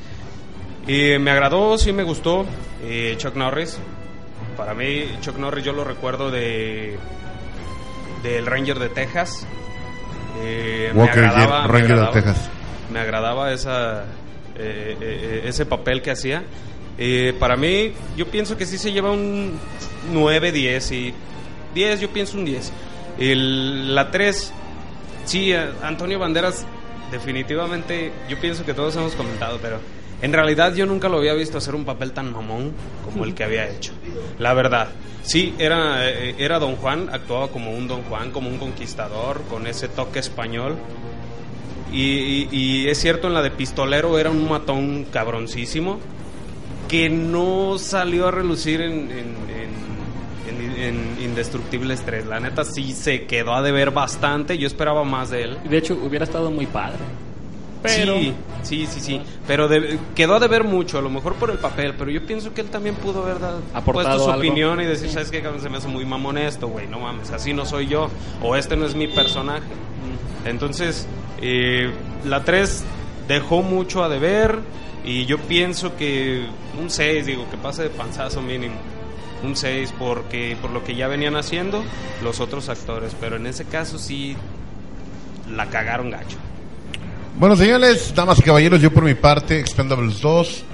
Eh, me agradó, sí me gustó eh, Chuck Norris. Para mí, Chuck Norris yo lo recuerdo de del Ranger de Texas. Eh, me Walker agradaba- Jet, me Ranger de agradaba- Texas. Me agradaba esa, eh, eh, eh, ese papel que hacía. Eh, para mí, yo pienso que sí se lleva un 9, 10 y 10, yo pienso un 10. El, la 3, sí, eh, Antonio Banderas, definitivamente, yo pienso que todos hemos comentado, pero en realidad yo nunca lo había visto hacer un papel tan mamón como el que había hecho. La verdad. Sí, era, eh, era Don Juan, actuaba como un Don Juan, como un conquistador, con ese toque español. Y, es cierto, en la de Pistolero era un matón cabroncísimo que no salió a relucir en- en- en- en Indestructibles 3. La neta sí se quedó a deber bastante. Yo esperaba más de él. De hecho, hubiera estado muy padre. Pero Sí, sí, sí, sí. Pero de- quedó a deber mucho, a lo mejor por el papel. Pero yo pienso que él también pudo haber dado, Aportado puesto su algo. opinión y decir, ¿sabes qué? Se me hace muy mamón esto, güey. No mames, así no soy yo. O este no es mi personaje. Entonces, eh, la 3 dejó mucho a deber. Y yo pienso que un 6, digo, que pase de panzazo mínimo. Un 6 porque por lo que ya venían haciendo los otros actores. Pero en ese caso sí la cagaron gacho. Bueno, señores, damas y caballeros, yo por mi parte, Expendables 2,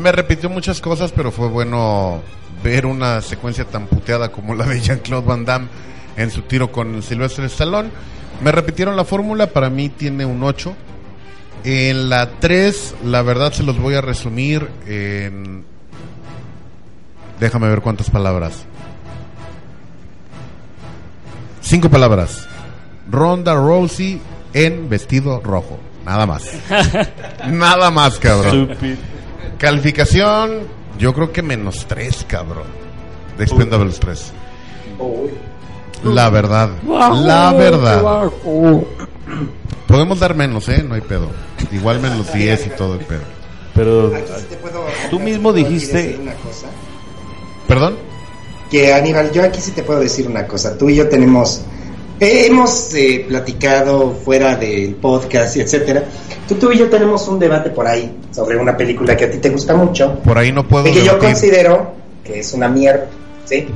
me repitió muchas cosas, pero fue bueno ver una secuencia tan puteada como la de Jean-Claude Van Damme en su tiro con Sylvester Stallone. Me repitieron la fórmula, para mí tiene un 8. En la 3, la verdad se los voy a resumir en... Déjame ver cuántas palabras. Cinco palabras. Ronda Rousey en vestido rojo. Nada más. Nada más, cabrón. Calificación, yo creo que menos tres, cabrón. De Expendables 3. La verdad. La verdad. Podemos dar menos, ¿eh? No hay pedo. Igual menos 10 y todo el pedo. Pero tú mismo dijiste- decir una cosa. ¿Perdón? Que Aníbal, yo aquí sí te puedo decir una cosa. Tú y yo tenemos, eh, hemos eh, platicado fuera del podcast y etcétera. Tú, tú y yo tenemos un debate por ahí sobre una película que a ti te gusta mucho Por ahí no puedo y que yo considero que es una mierda, ¿sí?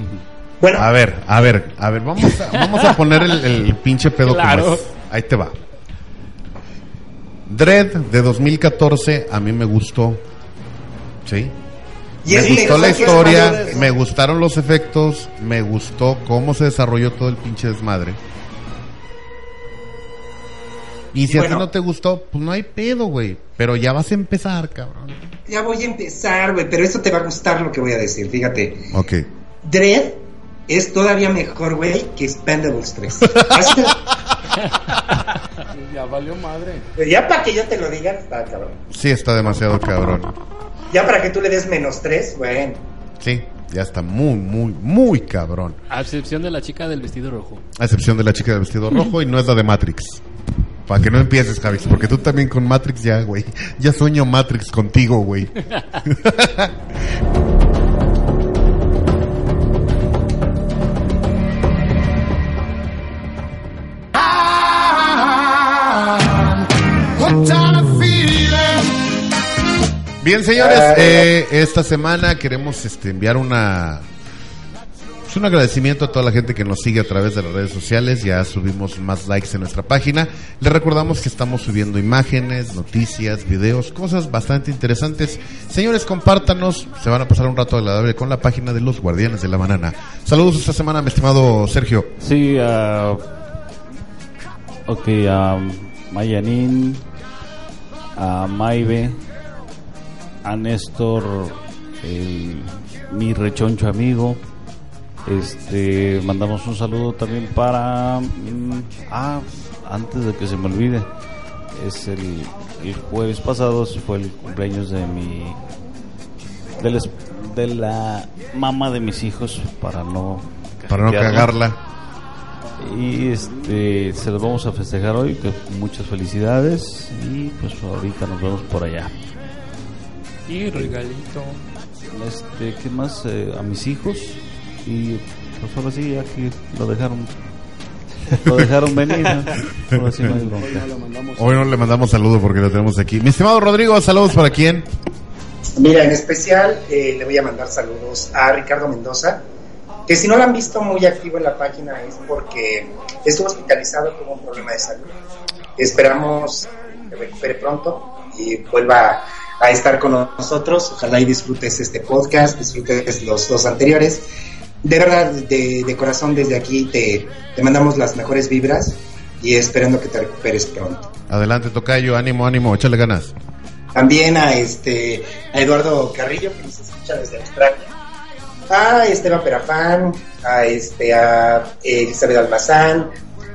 Bueno, A ver, a ver, a ver, vamos a, vamos a poner el, el pinche pedo Claro. como es. Ahí te va. Dread de 2014 a mí me gustó. ¿Sí? Y me es gustó la historia, me gustaron los efectos, me gustó cómo se desarrolló todo el pinche desmadre. Y si a ti no te gustó, pues no hay pedo, güey. Pero ya vas a empezar, cabrón. Ya voy a empezar, güey, pero eso te va a gustar lo que voy a decir, fíjate. Ok. Dread es todavía mejor, güey, que Expendables 3. Así- Ya valió madre. ya para que yo te lo diga, está cabrón. Sí, está demasiado cabrón. Ya para que tú le des menos 3, bueno. Sí, ya está muy, muy, muy cabrón. a excepción de la chica del vestido rojo. A excepción de la chica del vestido rojo y no es la de Matrix. Para que no empieces, Javis, porque tú también con Matrix ya, güey. Ya sueño Matrix contigo, güey. Bien, señores, eh, esta semana queremos este, enviar una Es un agradecimiento a toda la gente que nos sigue a través de las redes sociales. Ya subimos más likes en nuestra página. Les recordamos que estamos subiendo imágenes, noticias, videos, cosas bastante interesantes. Señores, compártanos. Se van a pasar un rato agradable con la página de los Guardianes de la Banana. Saludos esta semana, mi estimado Sergio. Sí, a. ok, a Mayanín, a Maive, a Néstor, el- mi rechoncho amigo. Este, mandamos un saludo también para. mm, ah, antes de que se me olvide, es el, el jueves pasado fue el cumpleaños de mi. de, de la mamá de mis hijos, para no. Para no cagarla. Y este, se los vamos a festejar hoy, que muchas felicidades y pues ahorita nos vemos por allá. Y regalito. Este, ¿qué más? Eh, a mis hijos y pues ahora sí, ya que lo dejaron, lo dejaron venir, ¿no? ahora sí no hay bronca. Hoy no le mandamos saludos porque lo tenemos aquí. Mi estimado Rodrigo, saludos para quién. Mira, en especial eh, le voy a mandar saludos a Ricardo Mendoza, que si no lo han visto muy activo en la página es porque estuvo hospitalizado con un problema de salud. Esperamos que recupere pronto y vuelva a estar con nosotros. Ojalá y disfrutes este podcast, disfrutes los dos anteriores. De verdad, de, de corazón desde aquí te, te mandamos las mejores vibras y esperando que te recuperes pronto. Adelante, Tocayo, ánimo, ánimo, échale ganas. También a este a Eduardo Carrillo que nos escucha desde Australia. A Esteban Perafán, a este a Elizabeth Almazán,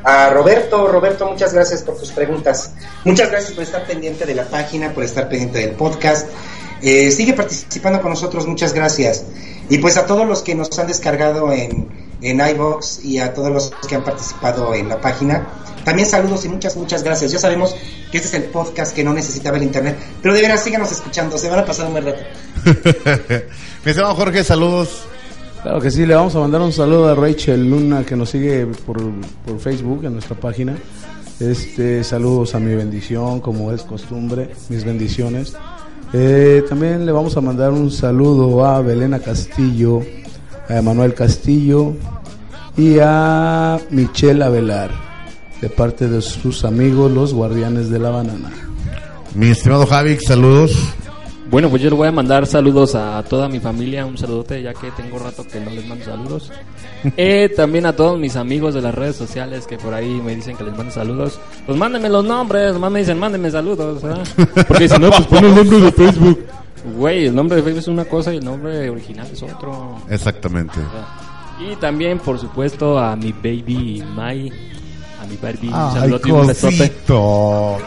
a Roberto, Roberto, muchas gracias por tus preguntas. Muchas gracias por estar pendiente de la página, por estar pendiente del podcast. Eh, sigue participando con nosotros, muchas gracias. Y pues a todos los que nos han descargado en, en iVox y a todos los que han participado en la página, también saludos y muchas, muchas gracias. Ya sabemos que este es el podcast que no necesitaba el internet, pero de veras síganos escuchando, se van a pasar un buen rato. Jorge, saludos. Claro que sí, le vamos a mandar un saludo a Rachel Luna que nos sigue por, por Facebook en nuestra página. Este, saludos a mi bendición, como es costumbre, mis bendiciones. Eh, también le vamos a mandar un saludo a Belena Castillo, a Manuel Castillo y a Michelle Avelar, de parte de sus amigos los Guardianes de la Banana. Mi estimado Javix, saludos. Bueno, pues yo le voy a mandar saludos a toda mi familia, un saludote ya que tengo rato que no les mando saludos. Eh, también a todos mis amigos de las redes sociales que por ahí me dicen que les mando saludos. Pues mándenme los nombres, más me dicen mándenme saludos, ¿verdad? Porque si no, pues pon el nombre de Facebook. Güey, el nombre de Facebook es una cosa y el nombre original es otro. Exactamente. Y también, por supuesto, a mi baby Mai, a mi Barbie, Ay, y cosito.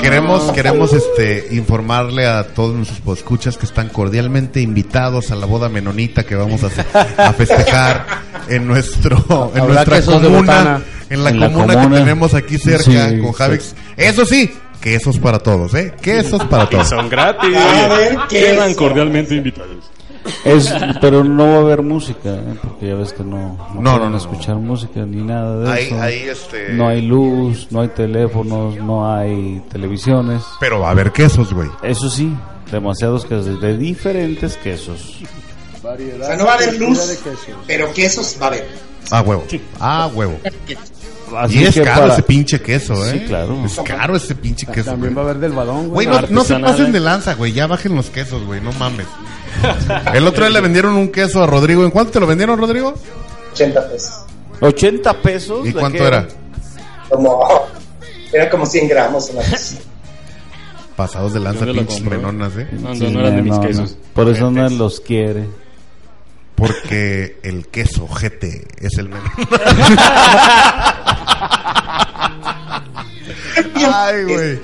Queremos, queremos este, informarle a todos nuestros escuchas que están cordialmente invitados a la boda menonita que vamos a, hacer- a festejar en nuestro en Habrá nuestra comuna, en la En la comuna que tenemos aquí cerca Sí, con sí. Javix. Eso sí, quesos para todos, ¿eh? Quesos para todos. Son gratis. A ver, ¿qué Quedan cordialmente invitados. Es, pero no va a haber música, ¿eh? porque ya ves que no, no, No, no, no. escuchar música ni nada de Ahí, eso. ahí, este. No hay luz, no hay teléfonos, no hay televisiones. Pero va a haber quesos, güey. Eso sí, demasiados quesos, de diferentes quesos. O sea, no va a haber luz, pero quesos va a haber. Ah, huevo. Ah, huevo. Así Y es que caro para- ese pinche queso, ¿eh? Sí, claro. Es caro ese pinche queso. También va a haber del balón, Güey, güey. no, no se pasen ¿eh? de lanza, güey. Ya bajen los quesos, güey. No mames. El otro día le vendieron un queso a Rodrigo. ¿En cuánto te lo vendieron, Rodrigo? 80 pesos. 80 pesos. ¿Y ¿de cuánto era? Como, era como 100 gramos. Una cosa. Pasados de lanza, ¿Dónde lo pinches menonas, ¿eh? No, Sí, no eran de mis no, no. quesos. Por eso no los quiere. Porque el queso GT es el menú. Ay, güey.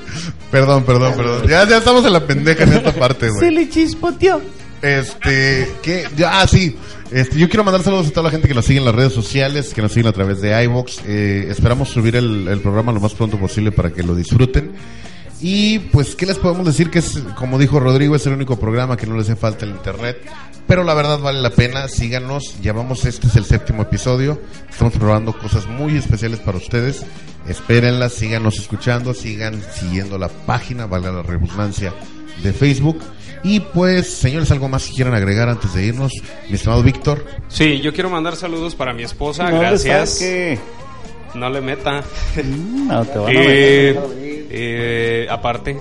Perdón, perdón, perdón. Ya, ya estamos en la pendeja en esta parte, güey. le chispoteó. Este, que ya, ah, sí. Este, yo quiero mandar saludos a toda la gente que nos sigue en las redes sociales, que nos siguen a través de iVoox. Eh, esperamos subir el, el programa lo más pronto posible para que lo disfruten. Y pues, ¿qué les podemos decir? Que es, como dijo Rodrigo, es el único programa que no le hace falta el internet. Pero la verdad vale la pena, síganos. Ya vamos, este es el séptimo episodio. Estamos probando cosas muy especiales para ustedes. Espérenlas, síganos escuchando, sigan siguiendo la página, vale la redundancia, de Facebook. Y pues, señores, algo más que quieran agregar antes de irnos. Mi estimado Víctor. Sí, yo quiero mandar saludos para mi esposa, No le gracias. No le meta. No te van a Eh, meter. eh, aparte,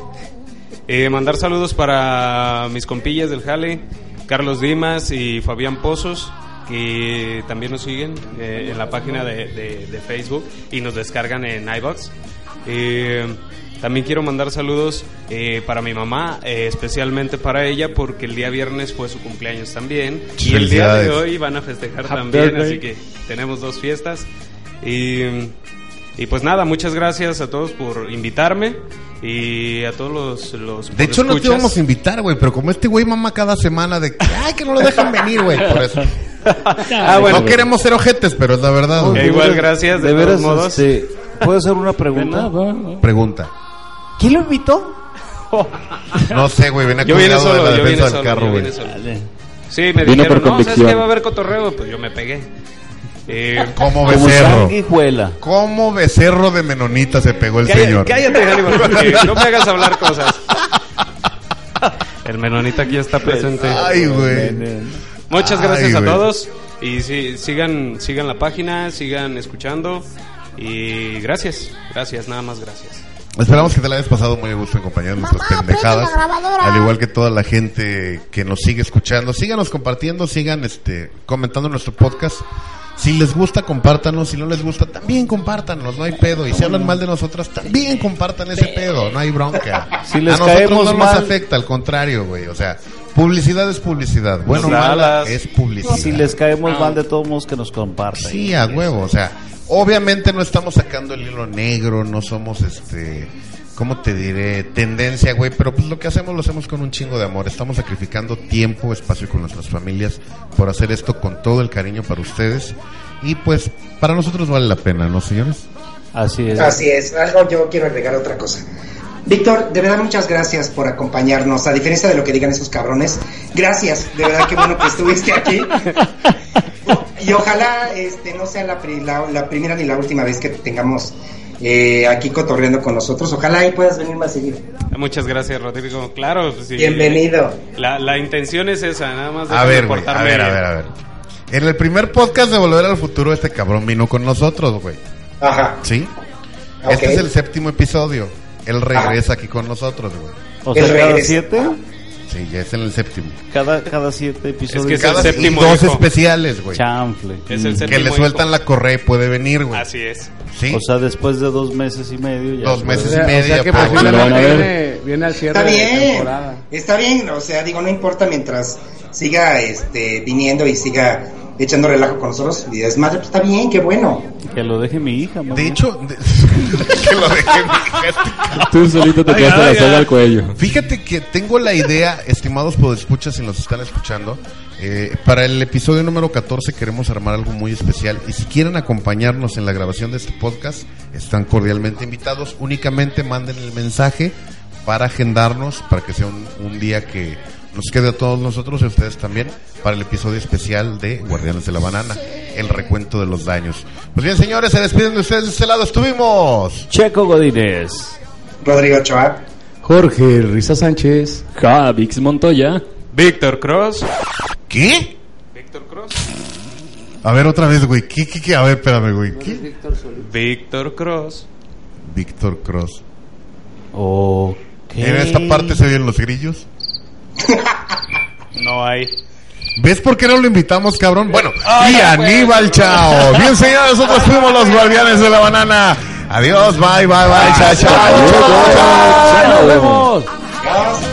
eh, mandar saludos para mis compillas del Jale, Carlos Dimas y Fabián Pozos, que también nos siguen eh, en la página de, de- de Facebook y nos descargan en iBox. Eh, también quiero mandar saludos eh, para mi mamá, eh, especialmente para ella, porque el día viernes fue su cumpleaños también. Y el día de hoy van a festejar Happy también, birthday. así que tenemos dos fiestas. Y, y pues nada, muchas gracias a todos por invitarme y a todos los... los De hecho, no te íbamos a invitar, güey, pero como este güey mama cada semana de que, ay, que no lo dejan venir, güey, por eso. Ah, bueno, no queremos ser ojetes, pero es la verdad, Eh, igual, gracias, de, De todos veras, modos. este, ¿puedo hacer una pregunta? nada. Pregunta. ¿Quién lo invitó? No sé, güey, venía Yo vine colgado de solo, la yo vine solo, del carro, yo güey. solo. Sí, me Vino dijeron, no, ¿sabes que va a haber cotorreo? Pues yo me pegué. Eh, Como becerro. Como becerro de menonita se pegó el cállate, señor. cállate, Hannibal, porque no me hagas hablar cosas. El menonita aquí está presente. Ay, güey. Muchas Ay, gracias a güey. todos y sí, sigan sigan la página, sigan escuchando y gracias, gracias, nada más gracias. Esperamos que te la hayas pasado muy a gusto en compañía de nuestras pendejadas. Al igual que toda la gente que nos sigue escuchando. Síganos compartiendo, sigan este comentando nuestro podcast. Si les gusta, compártanos. Si no les gusta, también compártanos. No hay pedo. Y si hablan mal de nosotras, también compartan ese pedo. No hay bronca. Si les a nosotros caemos no nos mal- afecta, al contrario, güey. O sea, publicidad es publicidad. Bueno, mala es publicidad. Si les caemos mal de todos modos que nos compartan. Sí, a huevo, o sea, obviamente no estamos sacando el hilo negro, no somos este, ¿cómo te diré? Tendencia, güey, pero pues lo que hacemos lo hacemos con un chingo de amor. Estamos sacrificando tiempo, espacio con nuestras familias por hacer esto con todo el cariño para ustedes. Y pues para nosotros vale la pena, ¿no, señores? Así es. Así es, algo yo quiero agregar otra cosa. Víctor, de verdad muchas gracias por acompañarnos. A diferencia de lo que digan esos cabrones, gracias. De verdad que bueno que estuviste aquí. Y ojalá este no sea la, pri- la, la primera ni la última vez que te tengamos eh, aquí cotorreando con nosotros. Ojalá y puedas venir más seguido. Muchas gracias, Rodrigo. Claro, pues, sí. Bienvenido. La, la intención es esa, nada más. A déjame ver, a ver, a ver, a ver. En el primer podcast de Volver al Futuro, este cabrón vino con nosotros, güey. Ajá. ¿Sí? Este es el séptimo episodio. Él regresa aquí con nosotros, güey. O sea, cada siete, Sí, ya es en el séptimo. cada, cada siete episodios. Es que es Cada el séptimo, dos hijo. especiales, güey. Chanfle. Es el séptimo Que le hijo. sueltan la correa y puede venir, güey. Así es. ¿Sí? O sea, después de dos meses y medio. Ya Dos puede- meses y media, o sea que ver. viene, viene al cierre Está de bien, temporada. está bien, o sea, digo, no importa mientras siga este viniendo y siga echando relajo con nosotros y desmadre, pues está bien, qué bueno. Que lo deje mi hija, mamá. De hecho, de- que lo dejé en mi hija. Tú solito te quedaste la soga al cuello. Fíjate que tengo la idea, estimados podescuchas, si nos están escuchando, eh, para el episodio número 14 queremos armar algo muy especial y si quieren acompañarnos en la grabación de este podcast, están cordialmente invitados. Únicamente manden el mensaje para agendarnos, para que sea un, un día que nos quede a todos nosotros y a ustedes también, para el episodio especial de Guardianes de la Banana, el recuento de los daños. Pues bien, señores, se despiden de ustedes de este lado. Estuvimos. Checo Godínez. Rodrigo Ochoa. Jorge Risa Sánchez. Javix Montoya. Víctor Cross. ¿Qué? Víctor Cross. A ver, otra vez, güey. ¿Qué, qué, qué? A ver, espérame, güey. ¿Qué? Víctor Cross. Víctor Cross. Ok. En esta parte se oyen los grillos. No hay. ¿Ves por qué no lo invitamos, cabrón? Bueno, y Aníbal, chao. Bien, señores, nosotros fuimos los guardianes de la banana. Adiós, bye, bye, bye, chao, chao. chao. Nos vemos.